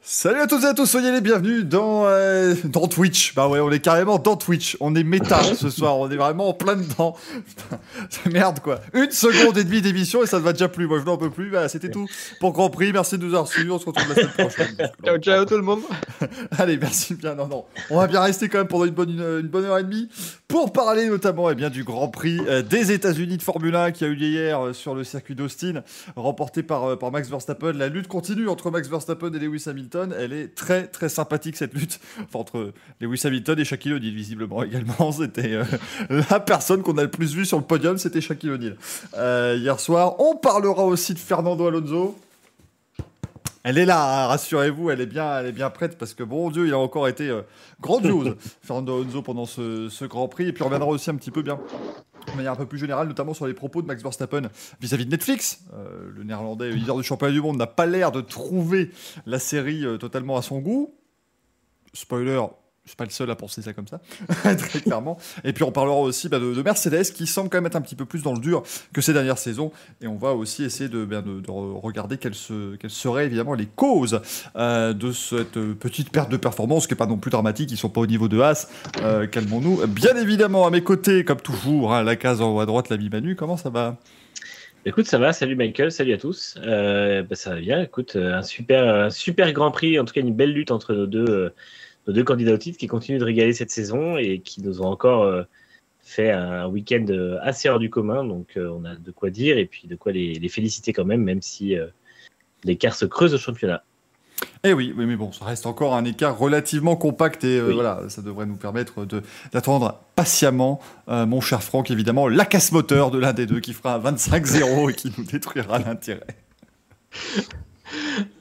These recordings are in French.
Salut à toutes et à tous, soyez les bienvenus dans, euh, dans Twitch. Bah ouais, on est carrément dans Twitch. On est méta ce soir, on est vraiment en plein dedans. Merde quoi. Une seconde et demie d'émission et ça ne va déjà plus. Moi je n'en peux plus. Bah, c'était tout pour Grand Prix. Merci de nous avoir suivis. On se retrouve la semaine prochaine. Ciao, ciao tout le monde. Allez, merci bien. Non, non. On va bien rester quand même pendant une bonne, une, une bonne heure et demie pour parler notamment eh bien, du Grand Prix euh, des États-Unis de Formule 1 qui a eu lieu hier euh, sur le circuit d'Austin, remporté par, euh, par Max Verstappen. La lutte continue entre Max Verstappen et Lewis Hamilton. Elle est très très sympathique cette lutte enfin, entre Lewis Hamilton et Shaquille O'Neal visiblement également. C'était la personne qu'on a le plus vu sur le podium, c'était Shaquille O'Neal. Hier soir, on parlera aussi de Fernando Alonso. Elle est là, hein, rassurez-vous, elle est bien, elle est bien prête parce que bon Dieu, il a encore été euh, grandiose, Fernando Alonso pendant ce, ce Grand Prix. Et puis on reviendra aussi un petit peu bien de manière un peu plus générale, notamment sur les propos de Max Verstappen vis-à-vis de Netflix. Euh, le néerlandais leader du championnat du monde n'a pas l'air de trouver la série euh, totalement à son goût. Spoiler, suis pas le seul à penser ça comme ça, très clairement. Et puis on parlera aussi bah, de, de Mercedes qui semble quand même être un petit peu plus dans le dur que ces dernières saisons. Et on va aussi essayer de, bah, de, de re- regarder quelles, se- quelles seraient évidemment les causes euh, de cette euh, petite perte de performance, qui n'est pas non plus dramatique. Ils sont pas au niveau de As. Euh, Calmons-nous. Bien évidemment, à mes côtés, comme toujours, hein, la case en haut à droite, l'ami Manu. Comment ça va? Écoute, ça va, salut Michael, salut à tous. Bah, ça va bien, écoute, un super, un super grand prix, en tout cas une belle lutte entre nos deux, nos deux candidats au titre qui continuent de régaler cette saison et qui nous ont encore euh, fait un week-end euh, assez hors du commun. Donc euh, on a de quoi dire et puis de quoi les, les féliciter quand même, même si l'écart se creuse au championnat. Eh oui, oui, mais bon, ça reste encore un écart relativement compact et euh, Oui. voilà, ça devrait nous permettre d'attendre patiemment euh, mon cher Franck, évidemment, la casse-moteur de l'un des deux qui fera un 25-0 et qui nous détruira l'intérêt.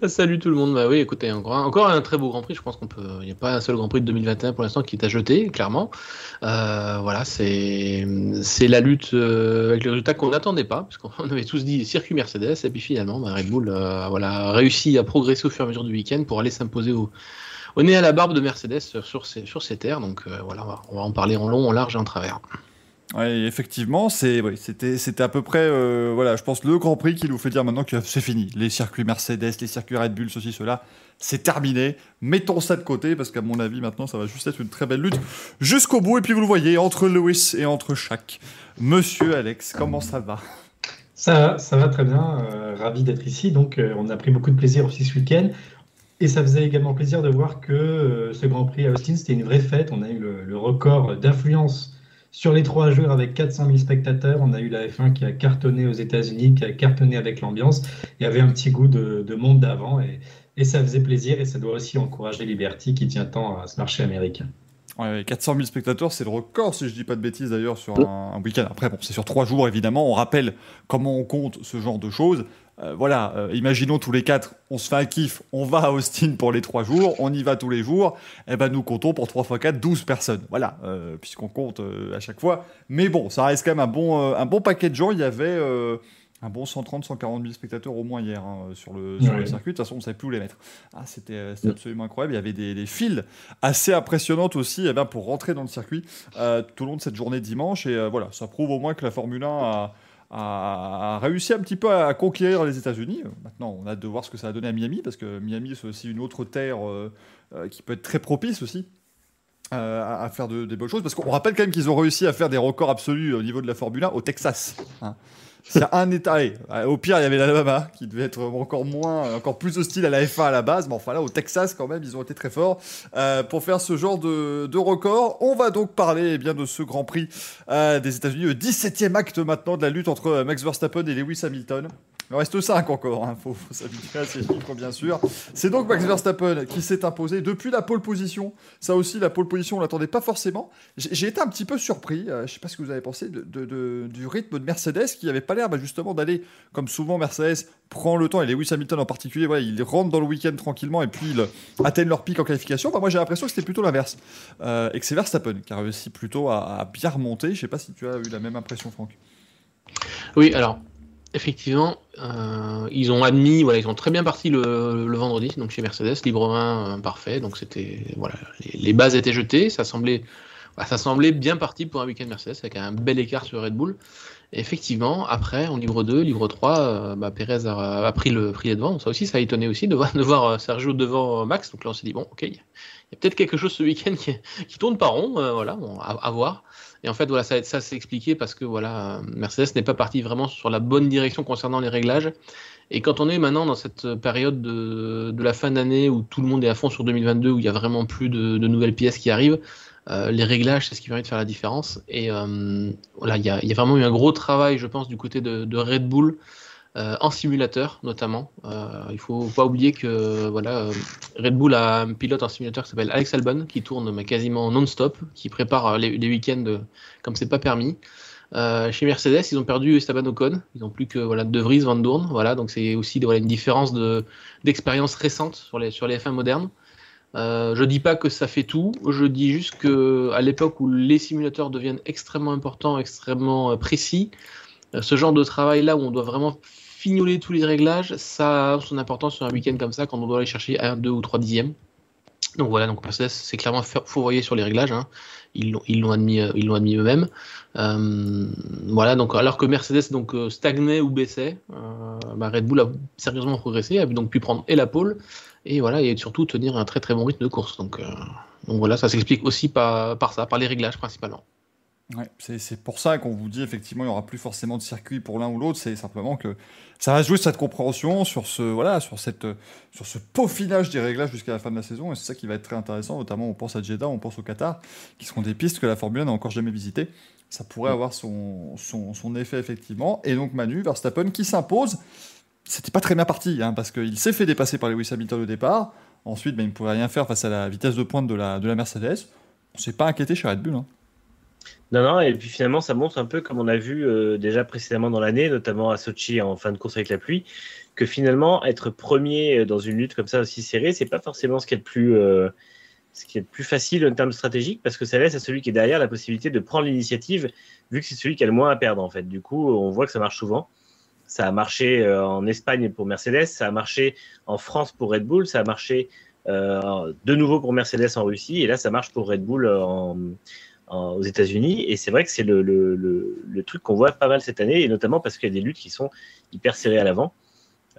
Salut tout le monde. Bah oui, écoutez, encore un, très beau Grand Prix. Je pense qu'on peut. Il n'y a pas un seul Grand Prix de 2021 pour l'instant qui est à jeter, clairement. Euh, voilà, c'est la lutte euh, avec le résultat qu'on n'attendait pas, parce qu'on avait tous dit circuit Mercedes, et puis finalement, bah, Red Bull euh, voilà, réussi à progresser au fur et à mesure du week-end pour aller s'imposer au, au nez à la barbe de Mercedes sur ces, sur ces terres. Donc voilà, on on va en parler en long, en large et en travers. Ouais, effectivement, oui, c'était, à peu près, euh, voilà, je pense, le Grand Prix qui nous fait dire maintenant que c'est fini. Les circuits Mercedes, les circuits Red Bull, ceci, cela, c'est terminé. Mettons ça de côté parce qu'à mon avis, maintenant, ça va juste être une très belle lutte jusqu'au bout. Et puis, vous le voyez, entre Lewis et entre Shaq. Monsieur Alex, comment ça va? Ça, ça va très bien, euh, ravi d'être ici. Donc, euh, on a pris beaucoup de plaisir aussi ce week-end. Et ça faisait également plaisir de voir que ce Grand Prix à Austin, c'était une vraie fête. On a eu le record d'influence sur les trois jours avec 400 000 spectateurs. On a eu la F1 qui a cartonné aux États-Unis, qui a cartonné avec l'ambiance. Il y avait un petit goût de, de monde d'avant et, ça faisait plaisir. Et ça doit aussi encourager Liberty qui tient tant à ce marché américain. Ouais, 400 000 spectateurs, c'est le record, si je dis pas de bêtises d'ailleurs, sur un, un week-end. Après, bon, c'est sur trois jours évidemment. On rappelle comment on compte ce genre de choses. Euh, voilà, euh, imaginons tous les quatre, on se fait un kiff, on va à Austin pour les trois jours, on y va tous les jours. Et ben nous comptons pour 3 x 4, 12 personnes. Voilà, euh, puisqu'on compte à chaque fois. Mais bon, ça reste quand même un bon, un bon paquet de gens. Il y avait un bon 130, 140 000 spectateurs au moins hier hein, sur, le, sur le Ouais. circuit. De toute façon, on ne savait plus où les mettre. Ah, c'était Mm. absolument incroyable. Il y avait des, des files assez impressionnantes aussi eh ben, pour rentrer dans le circuit euh, tout au long de cette journée de dimanche. Et euh, voilà, ça prouve au moins que la Formule 1 a, a- réussi un petit peu à conquérir les États-Unis. Maintenant, on a hâte de voir ce que ça a donné à Miami, parce que Miami, c'est aussi une autre terre euh, euh, qui peut être très propice aussi. euh, à, faire de- des bonnes choses parce qu'on rappelle quand même qu'ils ont réussi à faire des records absolus au niveau de la Formule 1 au Texas. hein. C'est un état. allez, au pire, il y avait l'Alabama qui devait être encore moins, encore plus hostile à la F1 à la base, mais enfin là, au Texas, quand même, ils ont été très forts euh, pour faire ce genre de, de record. On va donc parler eh bien, de ce Grand Prix euh, des États-Unis, le 17e acte maintenant de la lutte entre euh, Max Verstappen et Lewis Hamilton. Il reste 5 encore, il faut, faut s'habituer à ces chiffres bien sûr. C'est donc Max Verstappen qui s'est imposé depuis la pole position. Ça aussi, la pole position, on l'attendait pas forcément. J'ai été un petit peu surpris, euh, je sais pas ce que vous avez pensé, de, du rythme de Mercedes qui avait pas l'air bah, justement d'aller, comme souvent Mercedes prend le temps, et Lewis Hamilton en particulier, ils rentrent dans le week-end tranquillement et puis ils atteignent leur pic en qualification. Bah, moi j'ai l'impression que c'était plutôt l'inverse. Euh, et que c'est Verstappen qui a réussi plutôt à, à bien remonter. Je sais pas si tu as eu la même impression, Franck. Oui, alors effectivement, euh, ils ont admis, voilà, ils ont très bien parti le, vendredi, donc chez Mercedes, libre 1 parfait, donc c'était voilà, les, bases étaient jetées, ça semblait, bah, ça semblait bien parti pour un week-end Mercedes avec un bel écart sur Red Bull. effectivement, après, en livre 2, livre 3, euh, bah, Pérez a, pris, le, prix les devants. Ça aussi, ça a étonné aussi de voir, de voir euh, Sergio devant Max. Donc là, on s'est dit, bon, ok, il y a, peut-être quelque chose ce week-end qui, tourne pas rond. voilà, à, voir. Et en fait, voilà, ça, s'est expliqué parce que voilà, Mercedes n'est pas parti vraiment sur la bonne direction concernant les réglages. Et quand on est maintenant dans cette période de, la fin d'année où tout le monde est à fond sur 2022, où il y a vraiment plus de, nouvelles pièces qui arrivent, euh, les réglages, c'est ce qui permet de faire la différence. Et euh, voilà, il y, a vraiment eu un gros travail, je pense, du côté de, Red Bull en simulateur, notamment. il faut pas oublier que voilà, Red Bull a un pilote en simulateur qui s'appelle Alex Albon, qui tourne quasiment non-stop, qui prépare les, week-ends comme c'est pas permis. Euh, chez Mercedes, ils ont perdu Esteban Ocon. Ils n'ont plus que voilà, De Vries, Van Doorn. Voilà, donc c'est aussi voilà, une différence d'expérience récente sur les, sur les F1 modernes. Euh, je dis pas que ça fait tout. Je dis juste que à l'époque où les simulateurs deviennent extrêmement importants, extrêmement euh, précis, euh, ce genre de travail là où on doit vraiment fignoler tous les réglages, ça a son importance sur un week-end comme ça quand on doit aller chercher un, deux ou trois dixièmes. Donc voilà, donc Mercedes c'est clairement fourvoyé sur les réglages. Hein ils l'ont admis euh, ils admis eux-mêmes. Euh, voilà donc alors que Mercedes donc euh, stagnait ou baissait, bah, Red Bull a sérieusement progressé, a donc pu prendre et la pole et voilà et surtout tenir un très très bon rythme de course. Donc voilà ça s'explique aussi par ça, par les réglages principalement. C'est pour ça qu'on vous dit effectivement il n'y aura plus forcément de circuit pour l'un ou l'autre, c'est simplement que ça va jouer cette compréhension sur ce voilà sur cette sur ce peaufinage des réglages jusqu'à la fin de la saison et c'est ça qui va être très intéressant notamment on pense à Jeddah, on pense au Qatar qui seront des pistes que la Formule 1 n'a encore jamais visitées. Ça pourrait avoir son, son, son, effet effectivement et donc Manu Verstappen qui s'impose. C'était pas très bien parti hein, parce qu'il s'est fait dépasser par Lewis Hamilton au départ. Ensuite, ben, il ne pouvait rien faire face à la vitesse de pointe de la, de la Mercedes. On s'est pas inquiété chez Red Bull. Hein. Non, non, et puis finalement, ça montre un peu comme on a vu euh, déjà précédemment dans l'année, notamment à Sochi en fin de course avec la pluie, que finalement, être premier dans une lutte comme ça aussi serrée, c'est pas forcément ce qui est le plus, euh, ce qui est plus facile en termes stratégiques, parce que ça laisse à celui qui est derrière la possibilité de prendre l'initiative, vu que c'est celui qui a le moins à perdre en fait. Du coup, on voit que ça marche souvent. Ça a marché euh, en Espagne pour Mercedes, ça a marché en France pour Red Bull, ça a marché de nouveau pour Mercedes en Russie, et là, ça marche pour Red Bull en aux États-Unis. Et c'est vrai que c'est le, le, le, truc qu'on voit pas mal cette année, et notamment parce qu'il y a des luttes qui sont hyper serrées à l'avant.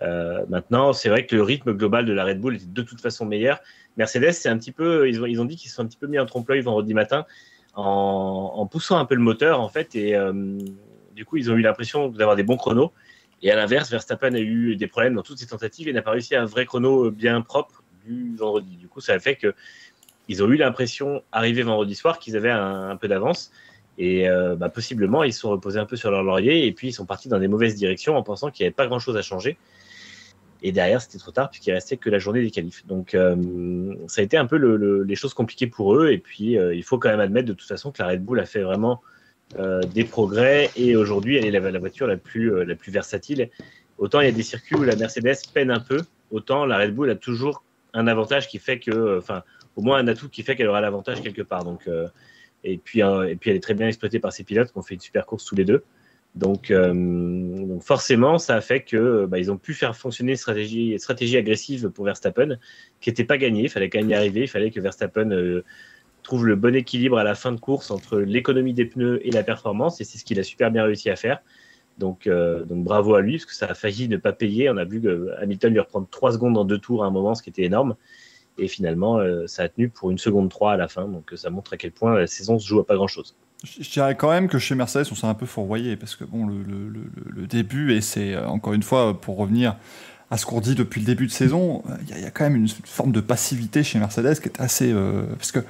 Euh, maintenant, c'est vrai que le rythme global de la Red Bull est de toute façon meilleur. Mercedes, c'est un petit peu, ils ont, ils ont dit qu'ils sont un petit peu mis en trompe-l'œil vendredi matin en, en, poussant un peu le moteur en fait, et euh, du coup, ils ont eu l'impression d'avoir des bons chronos. Et à l'inverse, Verstappen a eu des problèmes dans toutes ses tentatives et n'a pas réussi à un vrai chrono bien propre du vendredi. Du coup, ça a fait que ils ont eu l'impression, arrivé vendredi soir, qu'ils avaient un, peu d'avance. Et euh, bah, possiblement, ils se sont reposés un peu sur leur laurier et puis ils sont partis dans des mauvaises directions en pensant qu'il n'y avait pas grand-chose à changer. Et derrière, c'était trop tard puisqu'il restait que la journée des qualifs. Donc, euh, ça a été un peu les choses compliquées pour eux. Et puis, euh, il faut quand même admettre de toute façon que la Red Bull a fait vraiment des progrès. Et aujourd'hui, elle est la, voiture la plus, la plus versatile. Autant il y a des circuits où la Mercedes peine un peu, autant la Red Bull a toujours un avantage qui fait que, au moins un atout qui fait qu'elle aura l'avantage quelque part. Donc, euh, et, puis, euh, et puis elle est très bien exploitée par ses pilotes qui ont fait une super course tous les deux. Donc, euh, forcément, ça a fait que bah, ils ont pu faire fonctionner une stratégie, stratégie agressive pour Verstappen, qui n'était pas gagnée. Il fallait quand même y arriver. Il fallait que Verstappen trouve le bon équilibre à la fin de course entre l'économie des pneus et la performance, et c'est ce qu'il a super bien réussi à faire. Donc, donc bravo à lui, parce que ça a failli ne pas payer. On a vu que Hamilton lui reprendre 3 secondes en deux tours à un moment, ce qui était énorme. Et finalement, euh, ça a tenu pour une seconde 3 à la fin. Donc ça montre à quel point la saison se joue à pas grand-chose. Je dirais quand même que chez Mercedes, on s'est un peu fourvoyé parce que bon, le, début, et c'est euh, encore une fois pour revenir à ce qu'on dit depuis le début de saison, euh, il y, a quand même une forme de passivité chez Mercedes qui est assez. parce que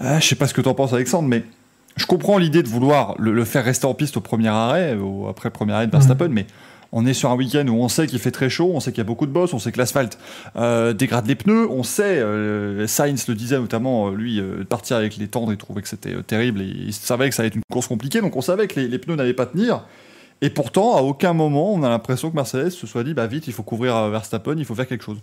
je sais pas ce que tu en penses, Alexandre, mais je comprends l'idée de vouloir le, faire rester en piste au premier arrêt, ou après le premier arrêt de Verstappen, mmh. mais on est sur un week-end où on sait qu'il fait très chaud, on sait qu'il y a beaucoup de bosses, on sait que l'asphalte euh, dégrade les pneus, on sait, euh, Sainz le disait notamment, euh, lui, partir avec les tendres, il trouvait que c'était terrible, et il savait que ça allait être une course compliquée, donc on savait que les, pneus n'allaient pas tenir. Et pourtant, à aucun moment, on a l'impression que Mercedes se soit dit, bah vite, il faut couvrir Verstappen, il faut faire quelque chose.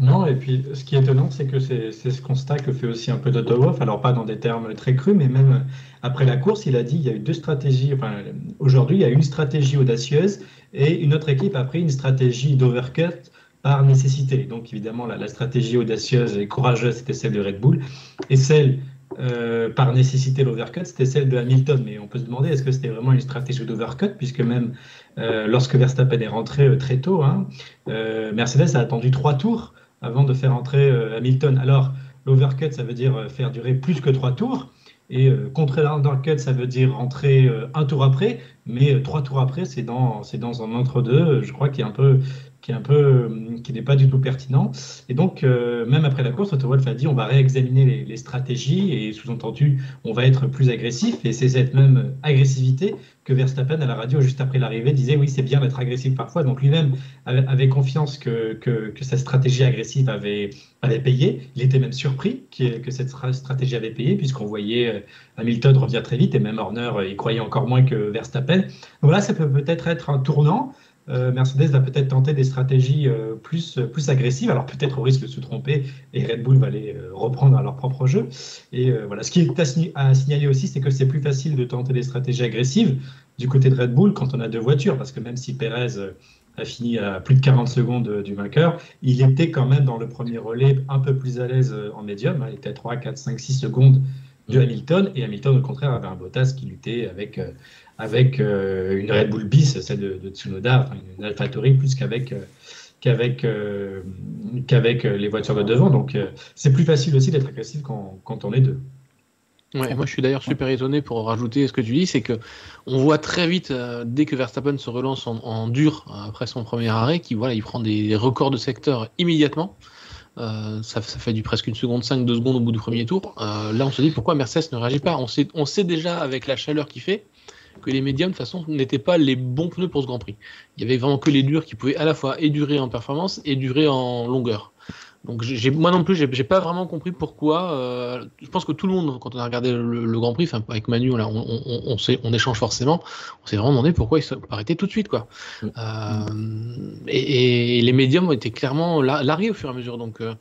Non, et puis ce qui est étonnant, c'est que c'est ce constat que fait aussi un peu Toto Wolff, alors pas dans des termes très crus, mais même après la course, il a dit il y a eu deux stratégies. Aujourd'hui, il y a une stratégie audacieuse et une autre équipe a pris une stratégie d'overcut par nécessité. Donc évidemment, la, stratégie audacieuse et courageuse, c'était celle de Red Bull, et celle euh, par nécessité l'overcut, c'était celle de Hamilton. Mais on peut se demander est-ce que c'était vraiment une stratégie d'overcut, puisque même euh, lorsque Verstappen est rentré euh, très tôt, hein, Mercedes a attendu trois tours avant de faire entrer Hamilton. Alors, l'overcut, ça veut dire faire durer plus que trois tours. Et contrer l'undercut, ça veut dire rentrer un tour après, mais trois tours après, c'est dans, dans un entre-deux. Je crois qu'il y a un peu qui est un peu, euh, qui n'est pas du tout pertinent. Et donc, euh, même après la course, Otto Wolff a dit on va réexaminer les, stratégies et sous-entendu, on va être plus agressif. Et c'est cette même agressivité que Verstappen à la radio juste après l'arrivée disait oui, c'est bien d'être agressif parfois. Donc lui-même avait, confiance que, que, sa stratégie agressive avait, avait payé. Il était même surpris que, cette stratégie avait payé puisqu'on voyait euh, Hamilton revenir très vite et même Horner y croyait encore moins que Verstappen. Donc là, ça peut peut-être être un tournant. Euh, Mercedes va peut-être tenter des stratégies euh, plus, plus agressives, alors peut-être au risque de se tromper, et Red Bull va les euh, reprendre à leur propre jeu. Et voilà, ce qui est à, signaler aussi, c'est que c'est plus facile de tenter des stratégies agressives du côté de Red Bull quand on a deux voitures, parce que même si Perez a fini à plus de 40 secondes du vainqueur, il était quand même dans le premier relais un peu plus à l'aise en médium, hein. il était à 3, 4, 5, 6 secondes de Hamilton, et Hamilton au contraire avait un Bottas qui luttait avec avec euh, une Red Bull bis, celle de, Tsunoda, enfin une AlphaTauri, plus qu'avec euh, qu'avec euh, qu'avec les voitures de devant. Donc c'est plus facile aussi d'être agressif quand, quand, on est deux. Ouais, moi je suis d'ailleurs super étonné pour rajouter ce que tu dis, c'est que on voit très vite dès que Verstappen se relance en, dur après son premier arrêt, qu'il voilà, il prend des records de secteur immédiatement. ça, ça, fait du presque une seconde 5, deux secondes au bout du premier tour. là, on se dit pourquoi Mercedes ne réagit pas. On sait, on sait déjà avec la chaleur qu'il fait que les médiums, de toute façon, n'étaient pas les bons pneus pour ce Grand Prix. Il y avait vraiment que les durs qui pouvaient à la fois édurer en performance et durer en longueur. Donc moi non plus, j'ai pas vraiment compris pourquoi. Euh, je pense que tout le monde, quand on a regardé le, Grand Prix, enfin avec Manu, là, on, on, échange forcément. On s'est vraiment demandé pourquoi il s'est arrêté tout de suite, quoi. Mm. Euh, et, les médiums ont été clairement largués au fur et à mesure. Donc euh,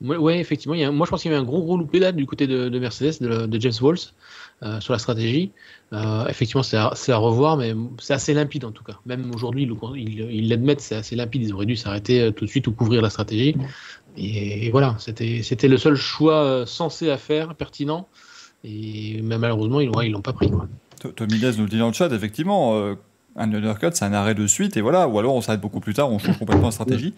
ouais, effectivement, moi je pense qu'il y avait un gros gros loupé là du côté de, Mercedes, de, de James Walls. Euh, sur la stratégie. Euh, effectivement, c'est à, revoir, mais c'est assez limpide en tout cas. Même aujourd'hui, ils l'admettent, c'est assez limpide. Ils auraient dû s'arrêter euh, tout de suite ou couvrir la stratégie. Et, voilà, c'était le seul choix sensé à faire, pertinent. Et malheureusement, ils ne l'ont pas pris. Tommy Dez nous dit dans le chat, effectivement, un undercut, c'est un arrêt de suite, et voilà, ou alors on s'arrête beaucoup plus tard, on change complètement la stratégie.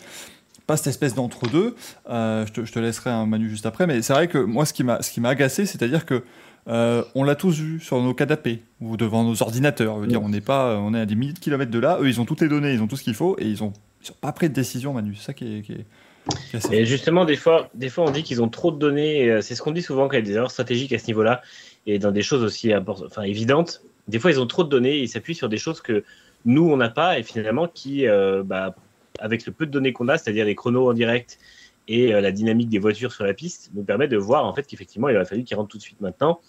Pas cette espèce d'entre-deux. je, te, laisserai un Manu juste après, mais c'est vrai que moi, ce qui m'a agacé, c'est-à-dire que euh, on l'a tous vu sur nos canapés ou devant nos ordinateurs. Veut dire, on n'est pas, on est à des milliers de kilomètres de là. Eux, ils ont toutes les données, ils ont tout ce qu'il faut et ils ont, pas pris de décision, Manu. C'est ça qui est. et justement, des fois, des fois, on dit qu'ils ont trop de données. Euh, c'est ce qu'on dit souvent quand il y a des erreurs stratégiques à ce niveau-là et dans des choses aussi enfin, évidentes. Des fois, ils ont trop de données. Ils s'appuient sur des choses que nous, on n'a pas et finalement qui, euh, bah, avec le peu de données qu'on a, c'est-à-dire les chronos en direct et la dynamique des voitures sur la piste, nous permet de voir en fait qu'effectivement, il aurait fallu qu'ils rentrent tout de suite maintenant.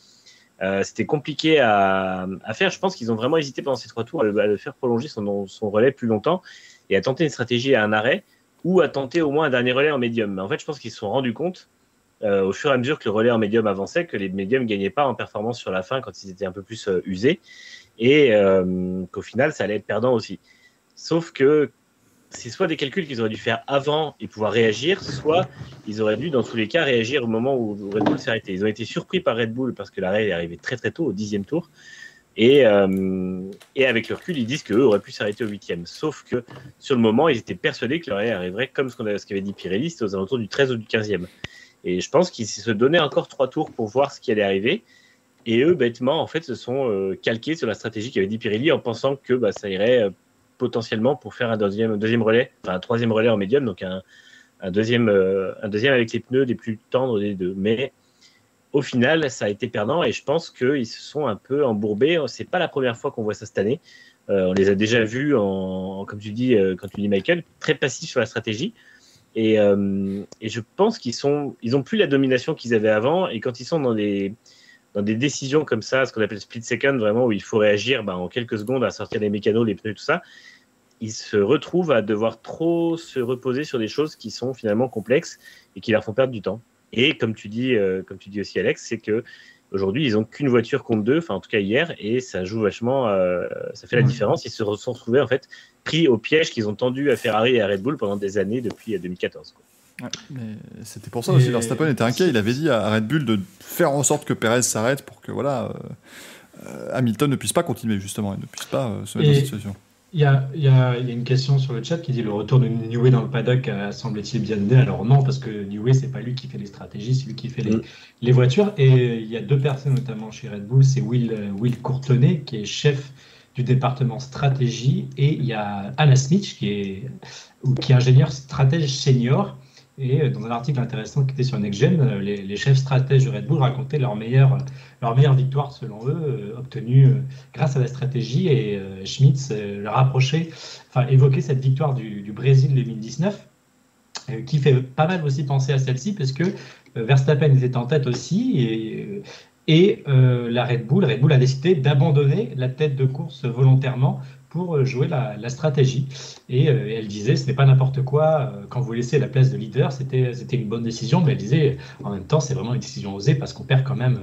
Euh, c'était compliqué à, faire. Je pense qu'ils ont vraiment hésité pendant ces trois tours à le, faire prolonger son, relais plus longtemps et à tenter une stratégie à un arrêt ou à tenter au moins un dernier relais en médium. Mais en fait, je pense qu'ils se sont rendus compte euh, au fur et à mesure que le relais en médium avançait que les médiums ne gagnaient pas en performance sur la fin quand ils étaient un peu plus euh, usés et qu'au final, ça allait être perdant aussi. Sauf que c'est soit des calculs qu'ils auraient dû faire avant et pouvoir réagir, soit ils auraient dû, dans tous les cas, réagir au moment où Red Bull s'est arrêté. Ils ont été surpris par Red Bull parce que l'arrêt est arrivé très très tôt, au dixième tour. Et, euh, et avec le recul, ils disent qu'eux auraient pu s'arrêter au huitième. Sauf que sur le moment, ils étaient persuadés que l'arrêt arriverait comme ce qu'avait dit Pirelli, c'était aux alentours du 13 ou du 15e. Et je pense qu'ils se donnaient encore trois tours pour voir ce qui allait arriver. Et eux, bêtement, en fait, se sont euh, calqués sur la stratégie qu'avait dit Pirelli en pensant que bah, ça irait euh, potentiellement pour faire un deuxième, deuxième relais, enfin un troisième relais en médium, donc un, un deuxième, euh, un deuxième avec les pneus les plus tendres des deux. Mais au final, ça a été perdant et je pense qu'ils se sont un peu embourbés. C'est pas la première fois qu'on voit ça cette année. Euh, on les a déjà vus, en, comme tu dis, euh, quand tu dis Michael, très passifs sur la stratégie. Et, et je pense qu'ils sont, ils ont plus la domination qu'ils avaient avant. Et quand ils sont dans des, dans des décisions comme ça, ce qu'on appelle split second, vraiment où il faut réagir ben, en quelques secondes à sortir les mécanos, les pneus, tout ça, ils se retrouvent à devoir trop se reposer sur des choses qui sont finalement complexes et qui leur font perdre du temps. Et comme tu dis, euh, comme tu dis aussi Alex, c'est que aujourd'hui ils n'ont qu'une voiture contre deux, enfin en tout cas hier, et ça joue vachement, euh, ça fait la différence. Ils se sont retrouvés en fait pris au piège qu'ils ont tendu à Ferrari et à Red Bull pendant des années depuis 2014. Mais c'était pour ça aussi. Verstappen était inquiet. Il avait dit à Red Bull de faire en sorte que Perez s'arrête pour que voilà, Hamilton ne puisse pas continuer justement et ne puisse pas se mettre dans cette situation. Il y, a, y y, une question sur le chat qui dit le retour de Newey dans le paddock semble-t-il bien né Alors non, parce que Newey, c'est pas lui qui fait les stratégies, c'est lui qui fait les, mm. les, voitures. Et il y a deux personnes, notamment chez Red Bull, c'est Will, Will Courtenay, qui est chef du département stratégie, et il y a Anna Smith, qui est, qui est ingénieur stratège senior. Et euh, dans un article intéressant qui était sur NextGen, euh, les, les, chefs stratèges de Red Bull racontaient leur meilleure, leur meilleure victoire, selon eux, euh, obtenue grâce à la stratégie. Et Schmitz rapprochait, enfin, évoquait cette victoire du, Brésil 2019, qui fait pas mal aussi penser à celle-ci, parce que Verstappen était en tête aussi. Et, et la Red Bull, Red Bull a décidé d'abandonner la tête de course volontairement pour euh, jouer la, stratégie. Et euh, elle disait, ce n'est pas n'importe quoi, euh, quand vous laissez la place de leader, c'était une bonne décision, mais elle disait, en même temps, c'est vraiment une décision osée parce qu'on perd quand même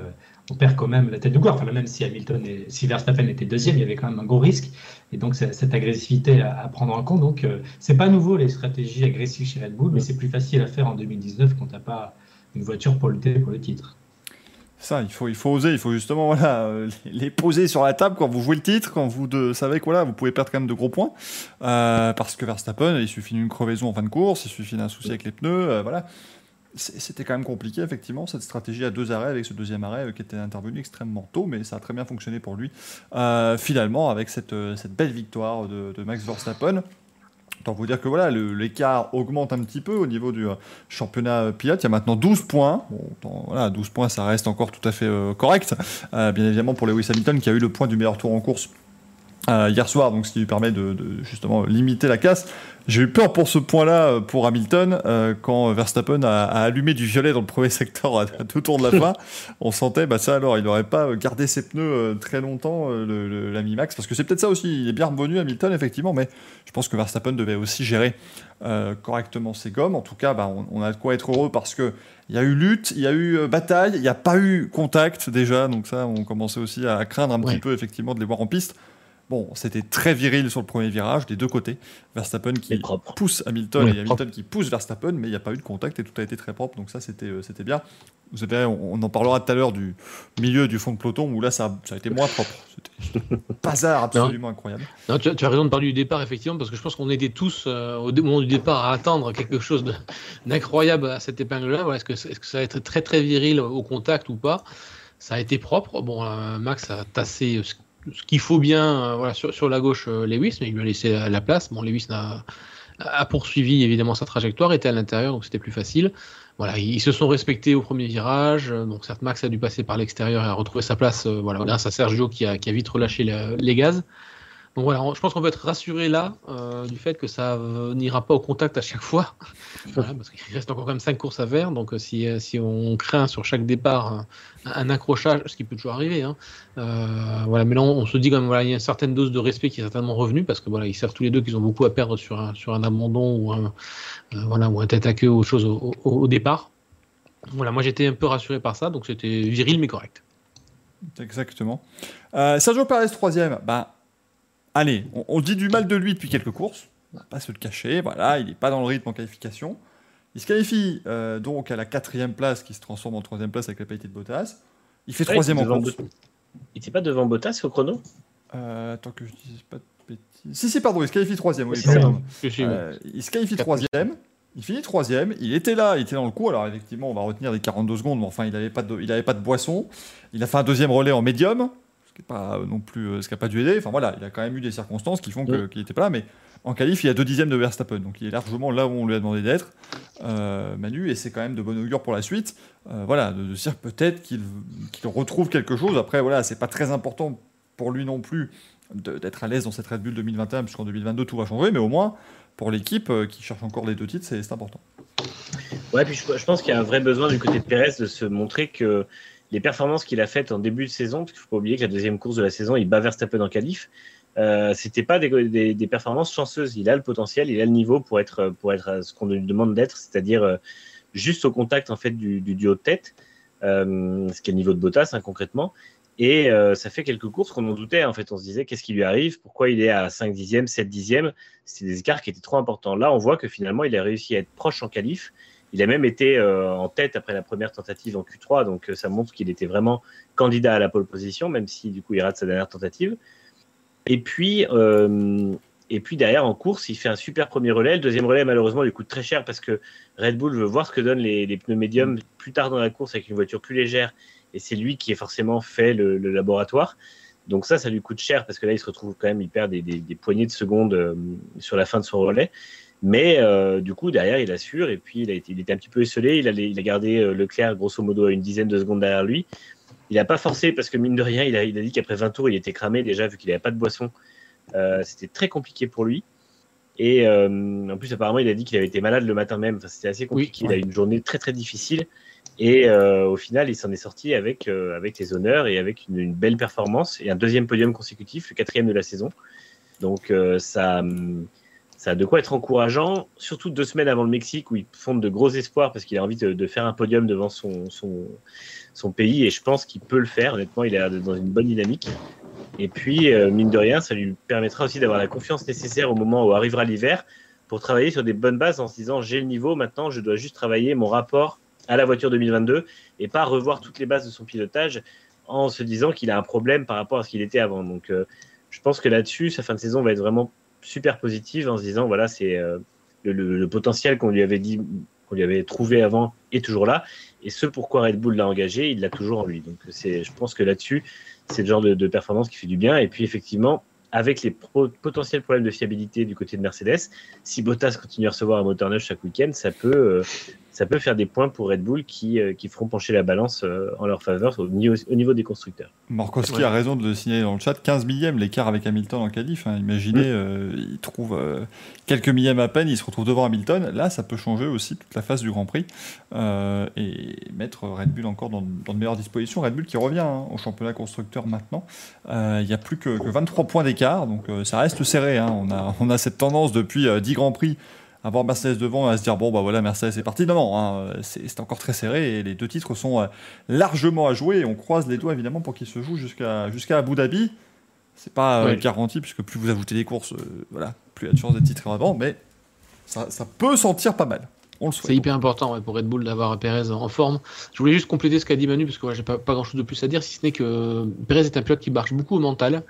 on perd quand même la tête de course. Enfin, même si Hamilton et si Verstappen était deuxième, il y avait quand même un gros risque. Et donc, cette agressivité à, prendre en compte. Donc, c'est pas nouveau les stratégies agressives chez Red Bull, mais c'est plus facile à faire en 2019 quand t'as pas une voiture pour lutter pour le titre. Ça, il faut, il faut oser, il faut justement voilà, euh, les poser sur la table quand vous jouez le titre, quand vous de, savez que voilà, vous pouvez perdre quand même de gros points. Euh, parce que Verstappen, il suffit d'une crevaison en fin de course, il suffit d'un souci avec les pneus. Euh, voilà. C'était quand même compliqué, effectivement, cette stratégie à deux arrêts, avec ce deuxième arrêt qui était intervenu extrêmement tôt, mais ça a très bien fonctionné pour lui. finalement, avec cette, cette belle victoire de Max Verstappen. Autant vous dire que voilà, l'écart augmente un petit peu au niveau du euh, championnat pilote. Il y a maintenant 12 points. Bon, voilà, 12 points, ça reste encore tout à fait euh, correct. Euh, bien évidemment pour Lewis Hamilton qui a eu le point du meilleur tour en course hier soir, donc ce qui lui permet de, justement limiter la casse. J'ai eu peur pour ce point-là euh, pour Hamilton euh, quand Verstappen a, allumé du violet dans le premier secteur à, tout tour de la fin. On sentait, bah ça alors, il n'aurait pas gardé ses pneus euh, très longtemps, l'ami Max, parce que c'est peut-être ça aussi. Il est bien revenu Hamilton effectivement, mais je pense que Verstappen devait aussi gérer correctement ses gommes. En tout cas, bah, on, a de quoi être heureux parce que il y a eu lutte, il y a eu bataille, il n'y a pas eu contact déjà, donc ça, on commençait aussi à craindre un petit peu effectivement de les voir en piste. Bon, c'était très viril sur le premier virage, des deux côtés. Verstappen qui pousse Hamilton et Hamilton qui pousse Verstappen, mais il n'y a pas eu de contact et tout a été très propre, donc ça c'était euh, c'était bien. Vous savez, on, en parlera tout à l'heure du milieu du fond de peloton où là ça, ça a été moins propre. C'était bazar absolument incroyable. tu, as raison de parler du départ effectivement parce que je pense qu'on était tous euh, au moment du départ à attendre quelque chose d'incroyable à cette épingle-là. est-ce que, est que, ça va être très très viril au contact ou pas? Ça a été propre. Bon, euh, Max a tassé ce qu'il faut bien euh, voilà, sur, sur, la gauche euh, Lewis, mais il lui a laissé la, place. Bon, Lewis a, a, poursuivi évidemment sa trajectoire, était à l'intérieur, donc c'était plus facile. Voilà, ils, se sont respectés au premier virage. Donc certes, Max a dû passer par l'extérieur et a retrouvé sa place euh, voilà, grâce à Sergio qui a, qui a vite relâché les gaz. Donc voilà, je pense qu'on peut être rassuré là euh, du fait que ça n'ira pas au contact à chaque fois, parce qu'il reste encore quand même 5 courses à faire. Donc euh, si, euh, si on craint sur chaque départ un, accrochage, ce qui peut toujours arriver, hein, voilà. Mais là, on, se dit quand même voilà, il y a une certaine dose de respect qui est certainement revenue parce que voilà, ils savent tous les deux qu'ils ont beaucoup à perdre sur un, sur un abandon ou un voilà ou un tête à queue ou autre chose au, départ. Voilà, moi j'étais un peu rassuré par ça, donc c'était viril mais correct. Exactement. Sergio Perez troisième, bah allez, on, dit du mal de lui depuis quelques courses, on va pas se le cacher, voilà, il n'est pas dans le rythme en qualification. Il se qualifie euh, donc à la quatrième place qui se transforme en troisième place avec la pénalité de Bottas. Il fait troisième en course. Il n'était pas devant Bottas au chrono? Euh, Attends que je dise pas de bêtises. Si, si, pardon, il se qualifie troisième. Oui, euh, il se qualifie troisième. Il finit troisième. Il était là, il était dans le coup. Alors effectivement, on va retenir les 42 secondes, mais enfin, il n'avait pas, de, pas de boisson. Il a fait un deuxième relais en médium ce qui pas non plus euh, ce qui n'a pas dû aider. Enfin voilà, il a quand même eu des circonstances qui font qu'il n'était pas là, mais en qualif, il y a deux dixièmes de Verstappen, donc il est largement là où on lui a demandé d'être, euh, Manu, et c'est quand même de bon augure pour la suite. Euh, voilà, de, dire peut-être qu'il retrouve quelque chose. Après, voilà, c'est pas très important pour lui non plus d'être à l'aise dans cette Red Bull 2021, puisqu'en 2022 tout va changer, mais au moins pour l'équipe qui cherche encore les deux titres, c'est important. Ouais, puis je, je pense qu'il y a un vrai besoin du côté de Pérez de se montrer que les performances qu'il a faites en début de saison, parce qu'il faut pas oublier que la deuxième course de la saison, il bat Verstappen en qualif, euh, c'était pas des, des, performances chanceuses. Il a le potentiel, il a le niveau pour être, pour être ce qu'on lui demande d'être, c'est-à-dire euh, juste au contact en fait du, duo de tête, euh, ce qui est le niveau de Bottas hein, concrètement. Et euh, ça fait quelques courses qu'on en doutait. En fait, on se disait qu'est-ce qui lui arrive, pourquoi il est à 5 dixièmes, 7 dixièmes? C'était des écarts qui étaient trop importants. Là, on voit que finalement, il a réussi à être proche en qualif Il a même été en tête après la première tentative en Q3, donc ça montre qu'il était vraiment candidat à la pole position, même si du coup il rate sa dernière tentative. Et puis, et puis derrière, en course, il fait un super premier relais. Le deuxième relais, malheureusement, lui coûte très cher parce que Red Bull veut voir ce que donnent les, pneus médiums plus tard dans la course avec une voiture plus légère. Et c'est lui qui est forcément fait le, laboratoire. Donc ça, ça lui coûte cher parce que là, il se retrouve quand même, il perd des, poignées de secondes euh, sur la fin de son relais. Mais euh, du coup, derrière, il assure. Et puis, il, a été, il était un petit peu esselé. Il a, il a gardé euh, Leclerc, grosso modo, à une dizaine de secondes derrière lui. Il n'a pas forcé parce que, mine de rien, il a, il a dit qu'après 20 tours, il était cramé déjà, vu qu'il n'avait pas de boisson. Euh, c'était très compliqué pour lui. Et euh, en plus, apparemment, il a dit qu'il avait été malade le matin même. Enfin, c'était assez compliqué. Il a eu une journée très très difficile. Et euh, au final, il s'en est sorti avec, avec les honneurs et avec une, belle performance et un deuxième podium consécutif, le quatrième de la saison. Donc ça, ça a de quoi être encourageant, surtout deux semaines avant le Mexique où il fonde de gros espoirs parce qu'il a envie de, faire un podium devant son, son, son pays et je pense qu'il peut le faire. Honnêtement, il est dans une bonne dynamique. Et puis, euh, mine de rien, ça lui permettra aussi d'avoir la confiance nécessaire au moment où arrivera l'hiver pour travailler sur des bonnes bases en se disant j'ai le niveau, maintenant je dois juste travailler mon rapport à la voiture 2022 et pas revoir toutes les bases de son pilotage en se disant qu'il a un problème par rapport à ce qu'il était avant. Donc, euh, je pense que là-dessus, sa fin de saison va être vraiment super positive en se disant voilà, c'est euh, le, potentiel qu'on lui avait dit, qu'on lui avait trouvé avant est toujours là. Et ce pourquoi Red Bull l'a engagé, il l'a toujours en lui. Donc, c'est, je pense que là-dessus, c'est le genre de, performance qui fait du bien. Et puis effectivement, avec les potentiels problèmes de fiabilité du côté de Mercedes, si Bottas continue à recevoir un moteur neuf chaque week-end, ça peut, euh, ça peut faire des points pour Red Bull qui, euh, qui feront pencher la balance euh, en leur faveur au niveau, au niveau des constructeurs. Markowski a raison de le signaler dans le chat 15 millièmes l'écart avec Hamilton en qualif. Hein. Imaginez, mm. euh, il trouve quelques millièmes à peine, il se retrouve devant Hamilton. Là, ça peut changer aussi toute la phase du Grand Prix et mettre Red Bull encore dans, de meilleures dispositions. Red Bull qui revient hein, au championnat constructeur maintenant. Il n'y a plus que, 23 points d'écart, donc ça reste serré. Hein. On, a, on a cette tendance depuis 10 Grands Prix avoir Mercedes devant à se dire bon bah voilà Mercedes est parti. Non non, hein, c'est encore très serré et les deux titres sont euh, largement à jouer. Et on croise les doigts évidemment pour qu'ils se jouent jusqu'à jusqu'à Abu Dhabi. C'est pas euh, garanti puisque plus vous ajoutez des courses, euh, voilà, plus il y a de chances d'être titré avant, mais ça, ça peut sentir pas mal. C'est hyper important pour Red Bull d'avoir Perez en forme. Je voulais juste compléter ce qu'a dit Manu parce que j'ai pas, pas grand chose de plus à dire si ce n'est que Perez est un pilote qui marche beaucoup au mental